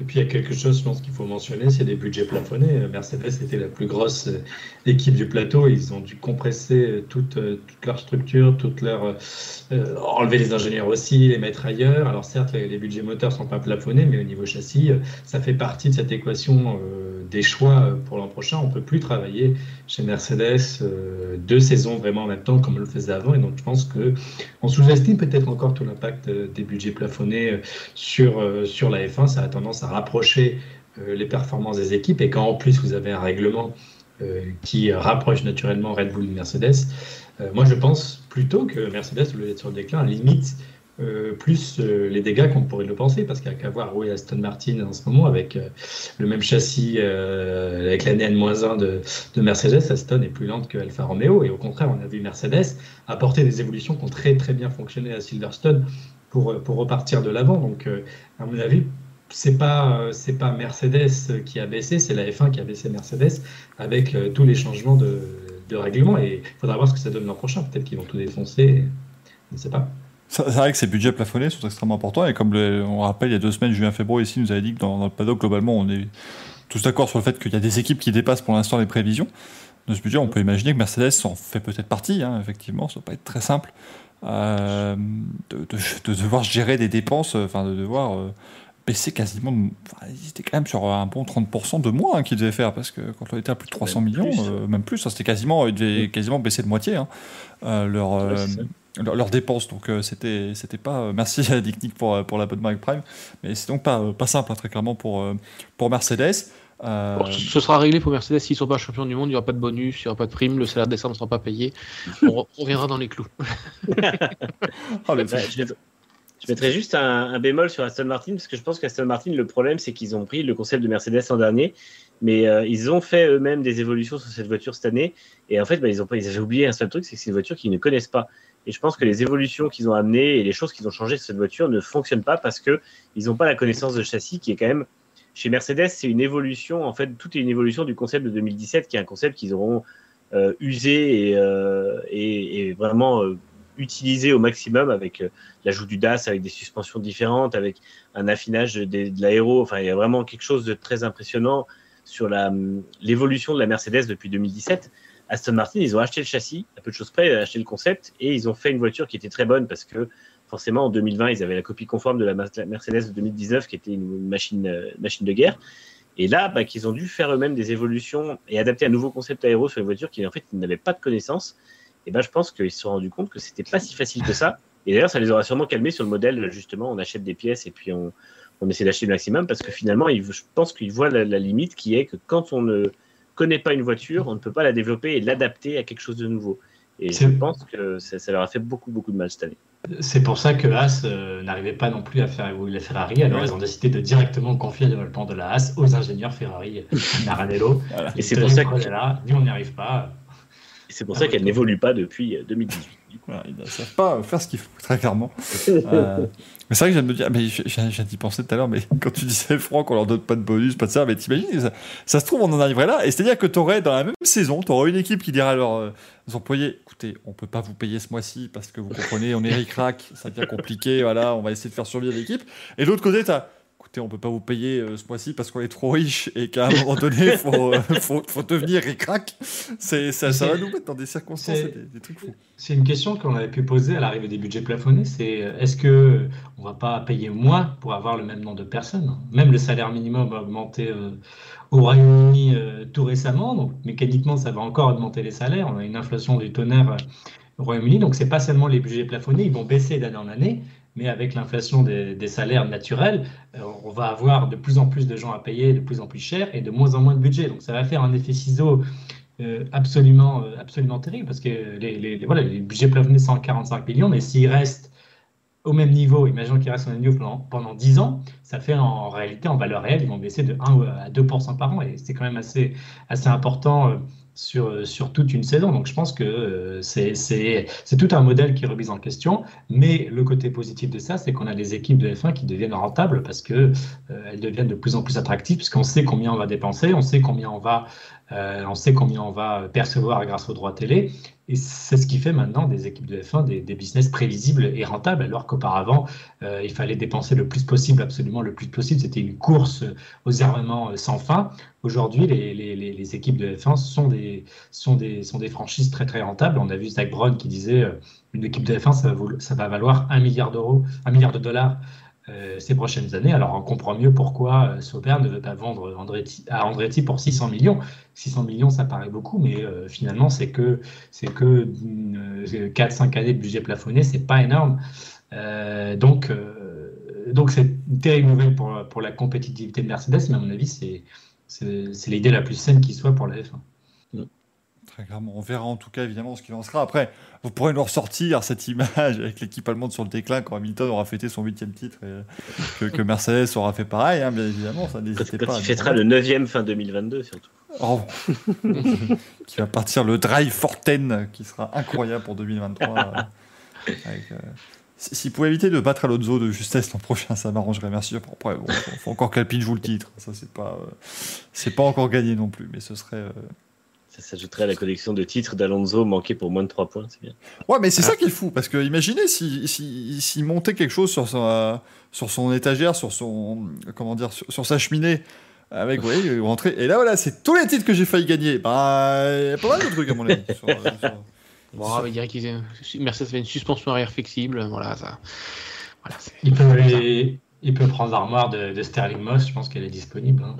Et puis il y a quelque chose, je pense qu'il faut mentionner, c'est des budgets plafonnés. Mercedes était la plus grosse euh, équipe du plateau. Ils ont dû compresser euh, toute, toute leur structure, toute leur euh, enlever les ingénieurs aussi, les mettre ailleurs. Alors certes, les, budgets moteurs sont pas plafonnés, mais au niveau châssis, ça fait partie de cette équation euh, des choix pour l'an prochain. On peut plus travailler chez Mercedes euh, deux saisons vraiment en même temps comme on le faisait avant. Et donc je pense que on sous-estime peut-être encore tout l'impact des budgets plafonnés sur sur la F1. Ça a tendance à rapprocher les performances des équipes. Et quand en plus vous avez un règlement qui rapproche naturellement Red Bull et Mercedes, euh, moi, je pense plutôt que Mercedes, au lieu d'être sur le déclin, limite euh, plus euh, les dégâts qu'on pourrait le penser, parce qu'il n'y a qu'à voir où est Aston Martin en ce moment, avec euh, le même châssis, euh, avec l'année N-1 de, de, Mercedes, Aston est plus lente que Alfa Romeo, et au contraire, on a vu Mercedes apporter des évolutions qui ont très très bien fonctionné à Silverstone pour, pour repartir de l'avant. Donc, à mon avis, c'est pas c'est pas Mercedes qui a baissé, c'est la F1 qui a baissé Mercedes avec tous les changements de, de règlement. Et il faudra voir ce que ça donne l'an prochain. Peut-être qu'ils vont tout défoncer. Je ne sais pas. C'est vrai que ces budgets plafonnés sont extrêmement importants. Et comme on rappelle, il y a deux semaines, Julien Febro ici nous avait dit que dans, le paddock, globalement, on est tous d'accord sur le fait qu'il y a des équipes qui dépassent pour l'instant les prévisions. De ce budget, on peut imaginer que Mercedes en fait peut-être partie. Hein, effectivement, ça ne va pas être très simple euh, de, de, de, devoir gérer des dépenses, enfin de devoir euh, baisser quasiment. Enfin, ils étaient quand même sur un bon 30% de moins hein, qu'ils devaient faire, parce que quand on était à plus de 300 même millions, plus. Euh, même plus, hein, c'était quasiment, ils devaient quasiment baisser de moitié hein, euh, leur, ouais, leur, leurs dépenses. Donc euh, c'était c'était pas. merci à Dick Nick pour, pour l'abonnement avec Prime, mais c'est donc pas, pas simple, hein, très clairement, pour, pour Mercedes. Euh... Ce sera réglé pour Mercedes s'ils ne sont pas champions du monde, il n'y aura pas de bonus, il n'y aura pas de prime, le salaire décembre ne sera pas payé. On reviendra dans les clous. oh, le je mettrais juste un, bémol sur Aston Martin, parce que je pense qu'Aston Martin, le problème, c'est qu'ils ont pris le concept de Mercedes l'an dernier, mais euh, ils ont fait eux-mêmes des évolutions sur cette voiture cette année. Et en fait, bah, ils, ont pas, ils avaient oublié un seul truc, c'est que c'est une voiture qu'ils ne connaissent pas. Et je pense que les évolutions qu'ils ont amenées et les choses qu'ils ont changées sur cette voiture ne fonctionnent pas parce qu'ils n'ont pas la connaissance de châssis qui est quand même. Chez Mercedes, c'est une évolution, en fait, tout est une évolution du concept de 2017, qui est un concept qu'ils auront euh, usé et, euh, et, et vraiment euh, utilisé au maximum avec euh, l'ajout du DAS, avec des suspensions différentes, avec un affinage de, de l'aéro. Enfin, il y a vraiment quelque chose de très impressionnant sur l'évolution de la Mercedes depuis 2017. Aston Martin, ils ont acheté le châssis, à peu de choses près, acheté le concept, et ils ont fait une voiture qui était très bonne parce que forcément, en 2020, ils avaient la copie conforme de la Mercedes de 2019, qui était une machine, euh, machine de guerre. Et là, bah, qu'ils ont dû faire eux-mêmes des évolutions et adapter un nouveau concept aéro sur les voitures qui, en fait, n'avaient pas de connaissances. Et ben, je pense qu'ils se sont rendus compte que c'était pas si facile que ça. Et d'ailleurs, ça les aura sûrement calmés sur le modèle, justement, on achète des pièces et puis on, on essaie d'acheter le maximum parce que finalement, je pense qu'ils voient la, limite qui est que quand on ne connaît pas une voiture, on ne peut pas la développer et l'adapter à quelque chose de nouveau. Et je pense que ça, leur a fait beaucoup, beaucoup de mal cette année. C'est pour ça que Haas euh, n'arrivait pas non plus à faire évoluer la Ferrari. Alors, ils ont décidé de directement confier le développement de la Haas aux ingénieurs Ferrari, Maranello. Et c'est pour ça que là, on n'y arrive pas. C'est pour ça qu'elle n'évolue pas depuis 2018. Euh, ils ne savent pas faire ce qu'il faut, très clairement. Euh, mais c'est vrai que je viens de me dire, mais j'ai d'y penser tout à l'heure, mais quand tu disais, Franck, on leur donne pas de bonus, pas de ça, mais t'imagines, ça, ça se trouve, on en arriverait là. Et c'est-à-dire que tu aurais, dans la même saison, tu aurais une équipe qui dirait à leurs euh, employés, écoutez, on peut pas vous payer ce mois-ci parce que vous comprenez, on est ric-rac, ça devient compliqué, voilà, on va essayer de faire survivre l'équipe. Et de l'autre côté, tu as on peut pas vous payer euh, ce mois-ci parce qu'on est trop riche et qu'à un moment donné, il faut, euh, faut, faut, devenir ric-rac. Ça, ça va nous mettre dans des circonstances, des, trucs fous. C'est une question qu'on avait pu poser à l'arrivée des budgets plafonnés. C'est euh, est-ce que on va pas payer moins pour avoir le même nombre de personnes? Même le salaire minimum a augmenté au Royaume-Uni tout récemment, donc mécaniquement, ça va encore augmenter les salaires. On a une inflation du tonnerre au Royaume-Uni, donc c'est pas seulement les budgets plafonnés, ils vont baisser d'année en année, mais avec l'inflation des, salaires naturels, euh, on va avoir de plus en plus de gens à payer, de plus en plus cher et de moins en moins de budget. Donc ça va faire un effet ciseau euh, absolument, euh, absolument terrible parce que les, voilà, les budgets plafonnés 145 millions, mais s'ils restent au même niveau, imaginons qu'ils restent au même niveau pendant, pendant 10 ans, ça fait en, réalité, en valeur réelle, ils vont baisser de 1 à 2% par an et c'est quand même assez, assez important sur, sur toute une saison. Donc je pense que euh, c'est tout un modèle qui est remis en question. Mais le côté positif de ça, c'est qu'on a des équipes de F1 qui deviennent rentables parce qu'elles euh, deviennent de plus en plus attractives puisqu'on sait combien on va dépenser, on sait combien on va, euh, on sait combien on va percevoir grâce aux droits télé. Et c'est ce qui fait maintenant des équipes de F1 des, business prévisibles et rentables, alors qu'auparavant, euh, il fallait dépenser le plus possible, absolument le plus possible. C'était une course aux armements sans fin. Aujourd'hui, les, équipes de F1 sont des, sont, des, sont des franchises très très rentables. On a vu Zach Brown qui disait euh, une équipe de F1, ça va, ça va valoir un milliard d'euros, un milliard de dollars euh, ces prochaines années. Alors on comprend mieux pourquoi euh, Sauber ne veut pas vendre Andretti, à Andretti pour 600 millions. 600 millions, ça paraît beaucoup, mais euh, finalement, c'est que, c'est que 4-5 années de budget plafonné, c'est pas énorme. donc, donc c'est une terrible nouvelle pour, pour la compétitivité de Mercedes, mais à mon avis, c'est, l'idée la plus saine qui soit pour la F1. On verra en tout cas évidemment ce qu'il en sera. Après, vous pourrez nous ressortir cette image avec l'équipe allemande sur le déclin quand Hamilton aura fêté son huitième titre et que, Mercedes aura fait pareil, hein, bien évidemment. Ça n'hésitez pas. Il fêtera le 9 fin 2022 surtout. Oh. qui va partir le Drive Forten qui sera incroyable pour 2023. Euh, euh, s'il pouvait éviter de battre Alonso de justesse l'an prochain, ça m'arrangerait. Merci. Après, bon, faut encore qu'Alpine joue le titre. Ça, c'est pas, euh, c'est pas encore gagné non plus, mais ce serait. Ça s'ajouterait à la collection de titres d'Alonso manqués pour moins de 3 points, c'est bien. Ouais, mais c'est ça qui est fou, parce que imaginez s'il si, si, montait quelque chose sur, son, sur son étagère, sur son. Comment dire, sur, sa cheminée, avec, vous voyez, rentrer. Et là, voilà, c'est tous les titres que j'ai failli gagner. Bah, il y a pas mal de trucs, à mon avis. sur, Bon, on va dire qu'ils Mercedes fait une suspension arrière flexible, voilà, ça. Voilà, il, peut aller, il peut prendre l'armoire de, Sterling Moss, je pense qu'elle est disponible. Hein.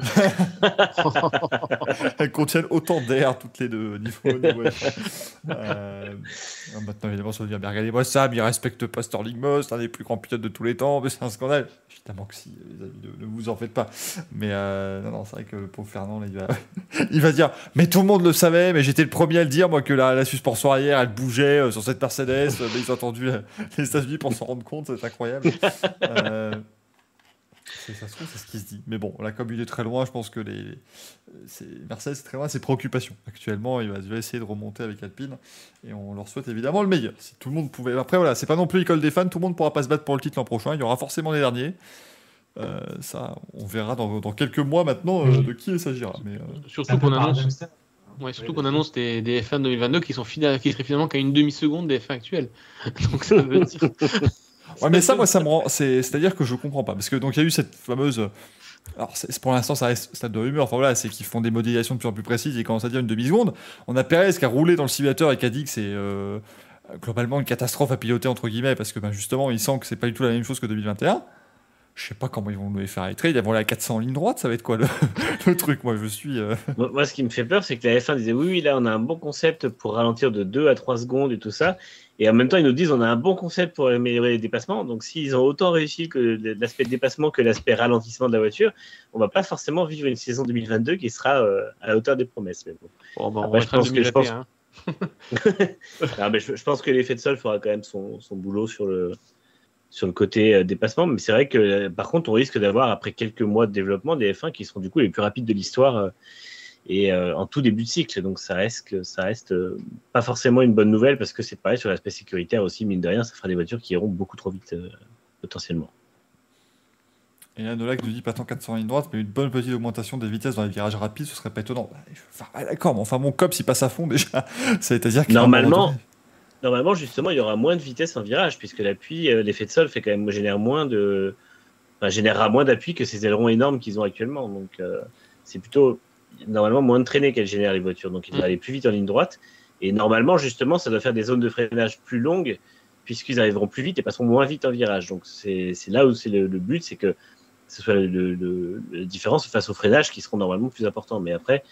Elles contiennent autant d'air toutes les deux, niveau, niveau euh, maintenant, évidemment, ça devient bien. Regardez-moi ça, mais il respecte pas Sterling Moss, un des plus grands pilotes de tous les temps, mais c'est un scandale. Évidemment que si, les amis, ne, vous en faites pas. Mais euh, non, non, c'est vrai que le pauvre Fernand, il, va, il va dire Mais tout le monde le savait, mais j'étais le premier à le dire, moi, que la, la suspension arrière, elle bougeait euh, sur cette Mercedes. mais ils ont attendu les États-Unis pour s'en rendre compte, c'est incroyable. Ça se trouve, c'est ce qui se dit. Mais bon, là, comme il est très loin, je pense que les, Mercedes, c'est très loin ses préoccupations. Actuellement, il va, essayer de remonter avec Alpine et on leur souhaite évidemment le meilleur. Si tout le monde pouvait. Après, voilà, c'est pas non plus l'école des fans, tout le monde pourra pas se battre pour le titre l'an prochain. Il y aura forcément les derniers. Euh, ça, on verra dans, quelques mois maintenant euh, de qui il s'agira. Mais, euh, Surtout qu'on annonce. Ouais, surtout qu'on annonce des, des, F1 2022 qui, sont qui seraient finalement qu'à une demi-seconde des F1 actuels. Donc ça veut dire. Ouais, mais ça, moi, ça me rend. C'est-à-dire que je comprends pas. Parce que, donc, il y a eu cette fameuse. Alors, pour l'instant, ça reste stade de rumeur. Enfin, voilà, c'est qu'ils font des modélisations de plus en plus précises et quand ça dire une demi-seconde. On a Perez qui a roulé dans le simulateur et qui a dit que c'est. Euh, globalement une catastrophe à piloter entre guillemets parce que ben, justement ils sentent que c'est pas du tout la même chose que 2021. Je sais pas comment ils vont nous les faire être. Ils vont aller à 400 en ligne droite, ça va être quoi le, truc? Moi je suis. euh, moi, ce qui me fait peur, c'est que la F1 disait oui, oui, là, on a un bon concept pour ralentir de 2 à 3 secondes et tout ça. Et en même temps, ils nous disent on a un bon concept pour améliorer les dépassements. Donc, s'ils ont autant réussi que l'aspect dépassement que l'aspect ralentissement de la voiture, on va pas forcément vivre une saison 2022 qui sera euh, à la hauteur des promesses. Mais bon. Bon, bah, on Après, je pense que- je pense- 2021, hein. Non, mais je, je pense que l'effet de sol fera quand même son, son boulot sur le, sur le côté euh, dépassement. Mais c'est vrai que, euh, par contre, on risque d'avoir, après quelques mois de développement, des F1 qui seront du coup les plus rapides de l'histoire euh, et euh, en tout début de cycle. Donc, ça reste, que- ça reste euh, pas forcément une bonne nouvelle parce que c'est pareil sur l'aspect sécuritaire aussi, mine de rien, ça fera des voitures qui iront beaucoup trop vite euh, potentiellement. Et là, Nolak nous dit pas tant 400 en ligne droite, mais une bonne petite augmentation des vitesses dans les virages rapides, ce serait pas étonnant. Bah, Enfin, d'accord, mais enfin, mon cop, s'il passe à fond déjà, c'est-à-dire Normalement, donné- Normalement, justement, il y aura moins de vitesse en virage, puisque l'appui, l'effet de sol fait quand même génère moins de, enfin, générera moins d'appui que ces ailerons énormes qu'ils ont actuellement. Donc, c'est plutôt normalement moins de traînée qu'elles génèrent les voitures. Donc, ils doivent Mm. aller plus vite en ligne droite. Et normalement, justement, ça doit faire des zones de freinage plus longues, puisqu'ils arriveront plus vite et passeront moins vite en virage. Donc, c'est c'est là où c'est le, le but, c'est que ce soit le, le- la différence face au freinage qui seront normalement plus importants. Mais après,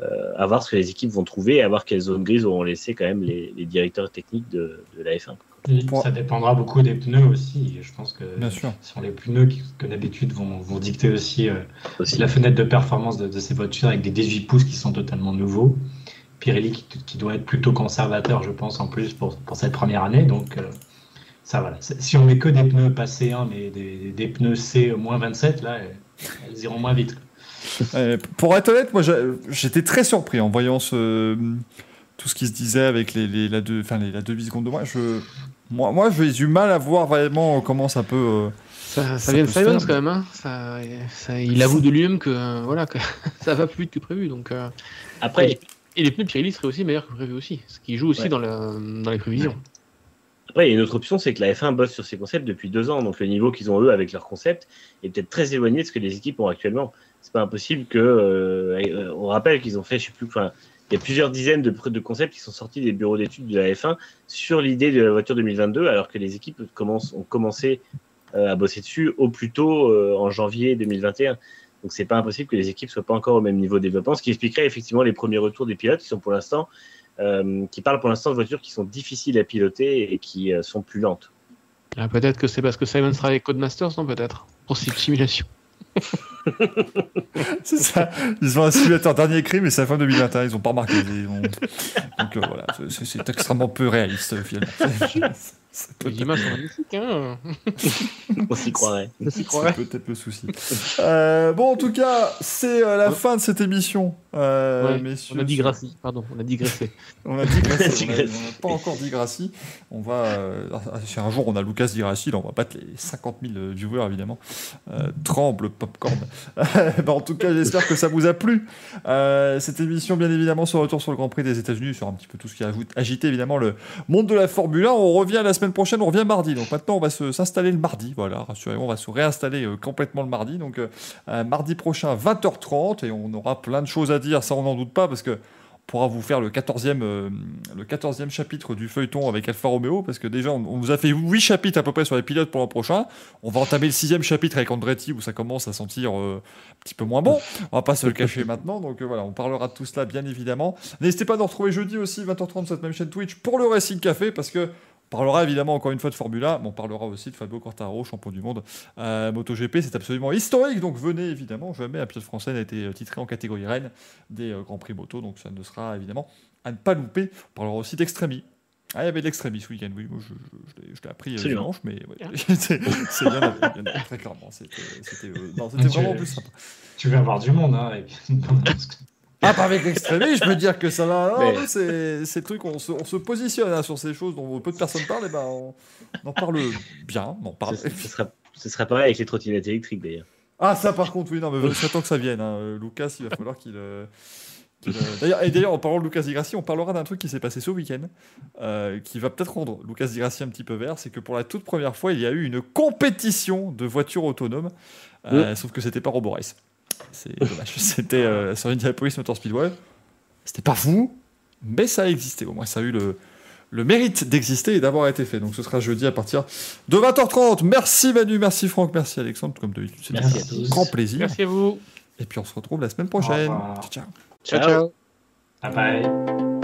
euh, à voir ce que les équipes vont trouver et à voir quelles zones grises auront laissé quand même les, les directeurs techniques de, de la F1. Ça dépendra beaucoup des pneus aussi. Je pense que Bien sûr. ce sont les pneus qui, que d'habitude vont, vont dicter aussi, euh, Aussi. la fenêtre de performance de, de ces voitures avec des 18 pouces qui sont totalement nouveaux. Pirelli qui, qui doit être plutôt conservateur, je pense, en plus pour, pour cette première année. Donc, euh, ça voilà. Si on met que des pneus pas C1, mais des, des pneus C moins 27, là, elles, iront moins vite. Euh, pour être honnête, moi j'étais très surpris en voyant ce, tout ce qui se disait avec les, les- la, deux, enfin, les, la demi-seconde de moi. Je, moi, moi j'ai du mal à voir vraiment comment ça peut. euh, Ça, ça Ça vient de Simons quand même. Hein. Ça, ça- il avoue de lui-même que, euh, voilà, que ça va plus vite que prévu. Donc, euh, Après, et, et les pneus Pirelli seraient aussi meilleurs que prévu aussi. Ce qui joue aussi Ouais. dans, la- dans les prévisions. Après, il y a une autre option, c'est que la F1 bosse sur ses concepts depuis deux ans. Donc, le niveau qu'ils ont eux avec leurs concepts est peut-être très éloigné de ce que les équipes ont actuellement. C'est pas impossible que. euh, euh, on rappelle qu'ils ont fait, je sais plus, enfin, il y a plusieurs dizaines de, concepts qui sont sortis des bureaux d'études de la F1 sur l'idée de la voiture 2022, alors que les équipes ont commencé euh, à bosser dessus au plus tôt euh, en janvier 2021. Donc, c'est pas impossible que les équipes soient pas encore au même niveau de développement, ce qui expliquerait effectivement les premiers retours des pilotes qui sont pour l'instant euh, qui parlent pour l'instant de voitures qui sont difficiles à piloter et qui sont plus lentes. Ah, peut-être que c'est parce que Simons travaille avec Codemasters, non Peut-être. Pour simulation. C'est ça. Ils ont un simulateur dernier cri, mais c'est la fin 2021. Ils ont pas remarqué. Ont- Donc euh, voilà, c'est- extrêmement peu réaliste finalement. C'est Les images sont magnifiques, hein On s'y croirait. S'y c'est peut-être le souci. Euh, bon, en tout cas, c'est euh, la Ouais. fin de cette émission, euh, Ouais, messieurs. on a dit Grassi, pardon, on a digressé. On a Dit on a- on n'a pas encore dit Grassi. On va, euh, si un jour on a Lucas dit Grassi, là on va battre les 50 000 viewers évidemment. Euh, tremble popcorn. Bah, en tout cas, j'espère que ça vous a plu. Euh, cette émission, bien évidemment, sur retour sur le Grand Prix des États-Unis, sur un petit peu tout ce qui a ajoute- agité évidemment le monde de la Formule 1. On revient la semaine prochaine, on revient mardi. Donc maintenant, on va s'installer le mardi. Voilà, rassurez-vous, on va se réinstaller euh, complètement le mardi. Donc euh, mardi prochain, 20h30, et on aura plein de choses à dire, ça on n'en doute pas, parce que pourra vous faire le 14e, euh, le 14e chapitre du feuilleton avec Alfa Romeo, parce que déjà, on, nous a fait 8 chapitres à peu près sur les pilotes pour l'an prochain. On va entamer le 6 chapitre avec Andretti, où ça commence à sentir euh, un petit peu moins bon. On va pas se le cacher maintenant, donc voilà, on parlera de tout cela, bien évidemment. N'hésitez pas à nous retrouver jeudi aussi, 20h30, sur cette même chaîne Twitch, pour le Racing Café, parce que on parlera évidemment encore une fois de Formula, mais on parlera aussi de Fabio Quartararo, champion du monde euh, MotoGP. C'est absolument historique, donc venez évidemment. Jamais un pilote français n'a été titré en catégorie reine des euh, Grands Prix moto, donc ça ne sera évidemment à ne pas louper. On parlera aussi d'Extremi. Ah, il y avait de l'Extremi ce week-end, oui, moi je, je- je l'ai- je l'ai appris euh, dimanche, mais ouais, c'est c'est bien, appris, bien très clairement. C'était euh, Tu- vraiment plus sympa. Tu vas avoir du monde, hein, avec Ah, pas avec l'extrémie, je peux dire que ça va. Non, Mais- nous, c'est c'est le truc, on se, on se positionne hein, sur ces choses dont peu de personnes parlent, et ben on, on en parle bien, on en parle. Ce, ce sera, ce sera pareil avec les trottinettes électriques d'ailleurs. Ah, ça par contre, oui, non, mais j'attends que ça vienne. hein. Lucas, il va falloir qu'il. euh, qu'il, euh, D'ailleurs, et d'ailleurs, en parlant de Lucas Di Grassi, on parlera d'un truc qui s'est passé ce week-end, euh, qui va peut-être rendre Lucas Di Grassi un petit peu vert. C'est que pour la toute première fois, il y a eu une compétition de voitures autonomes, euh, sauf que c'était pas Roborace. C'est dommage. C'était euh, sur Indianapolis Motor Speedway. C'était pas fou, mais ça a existé. Au moins, ça a eu le, le mérite d'exister et d'avoir été fait. Donc ce sera jeudi à partir de 20h30. Merci Manu, merci Franck, merci Alexandre, comme d'habitude. C'est un tous. grand plaisir. Merci à vous. Et puis on se retrouve la semaine prochaine. Ciao. Ciao, Ciao. ciao. Bye bye.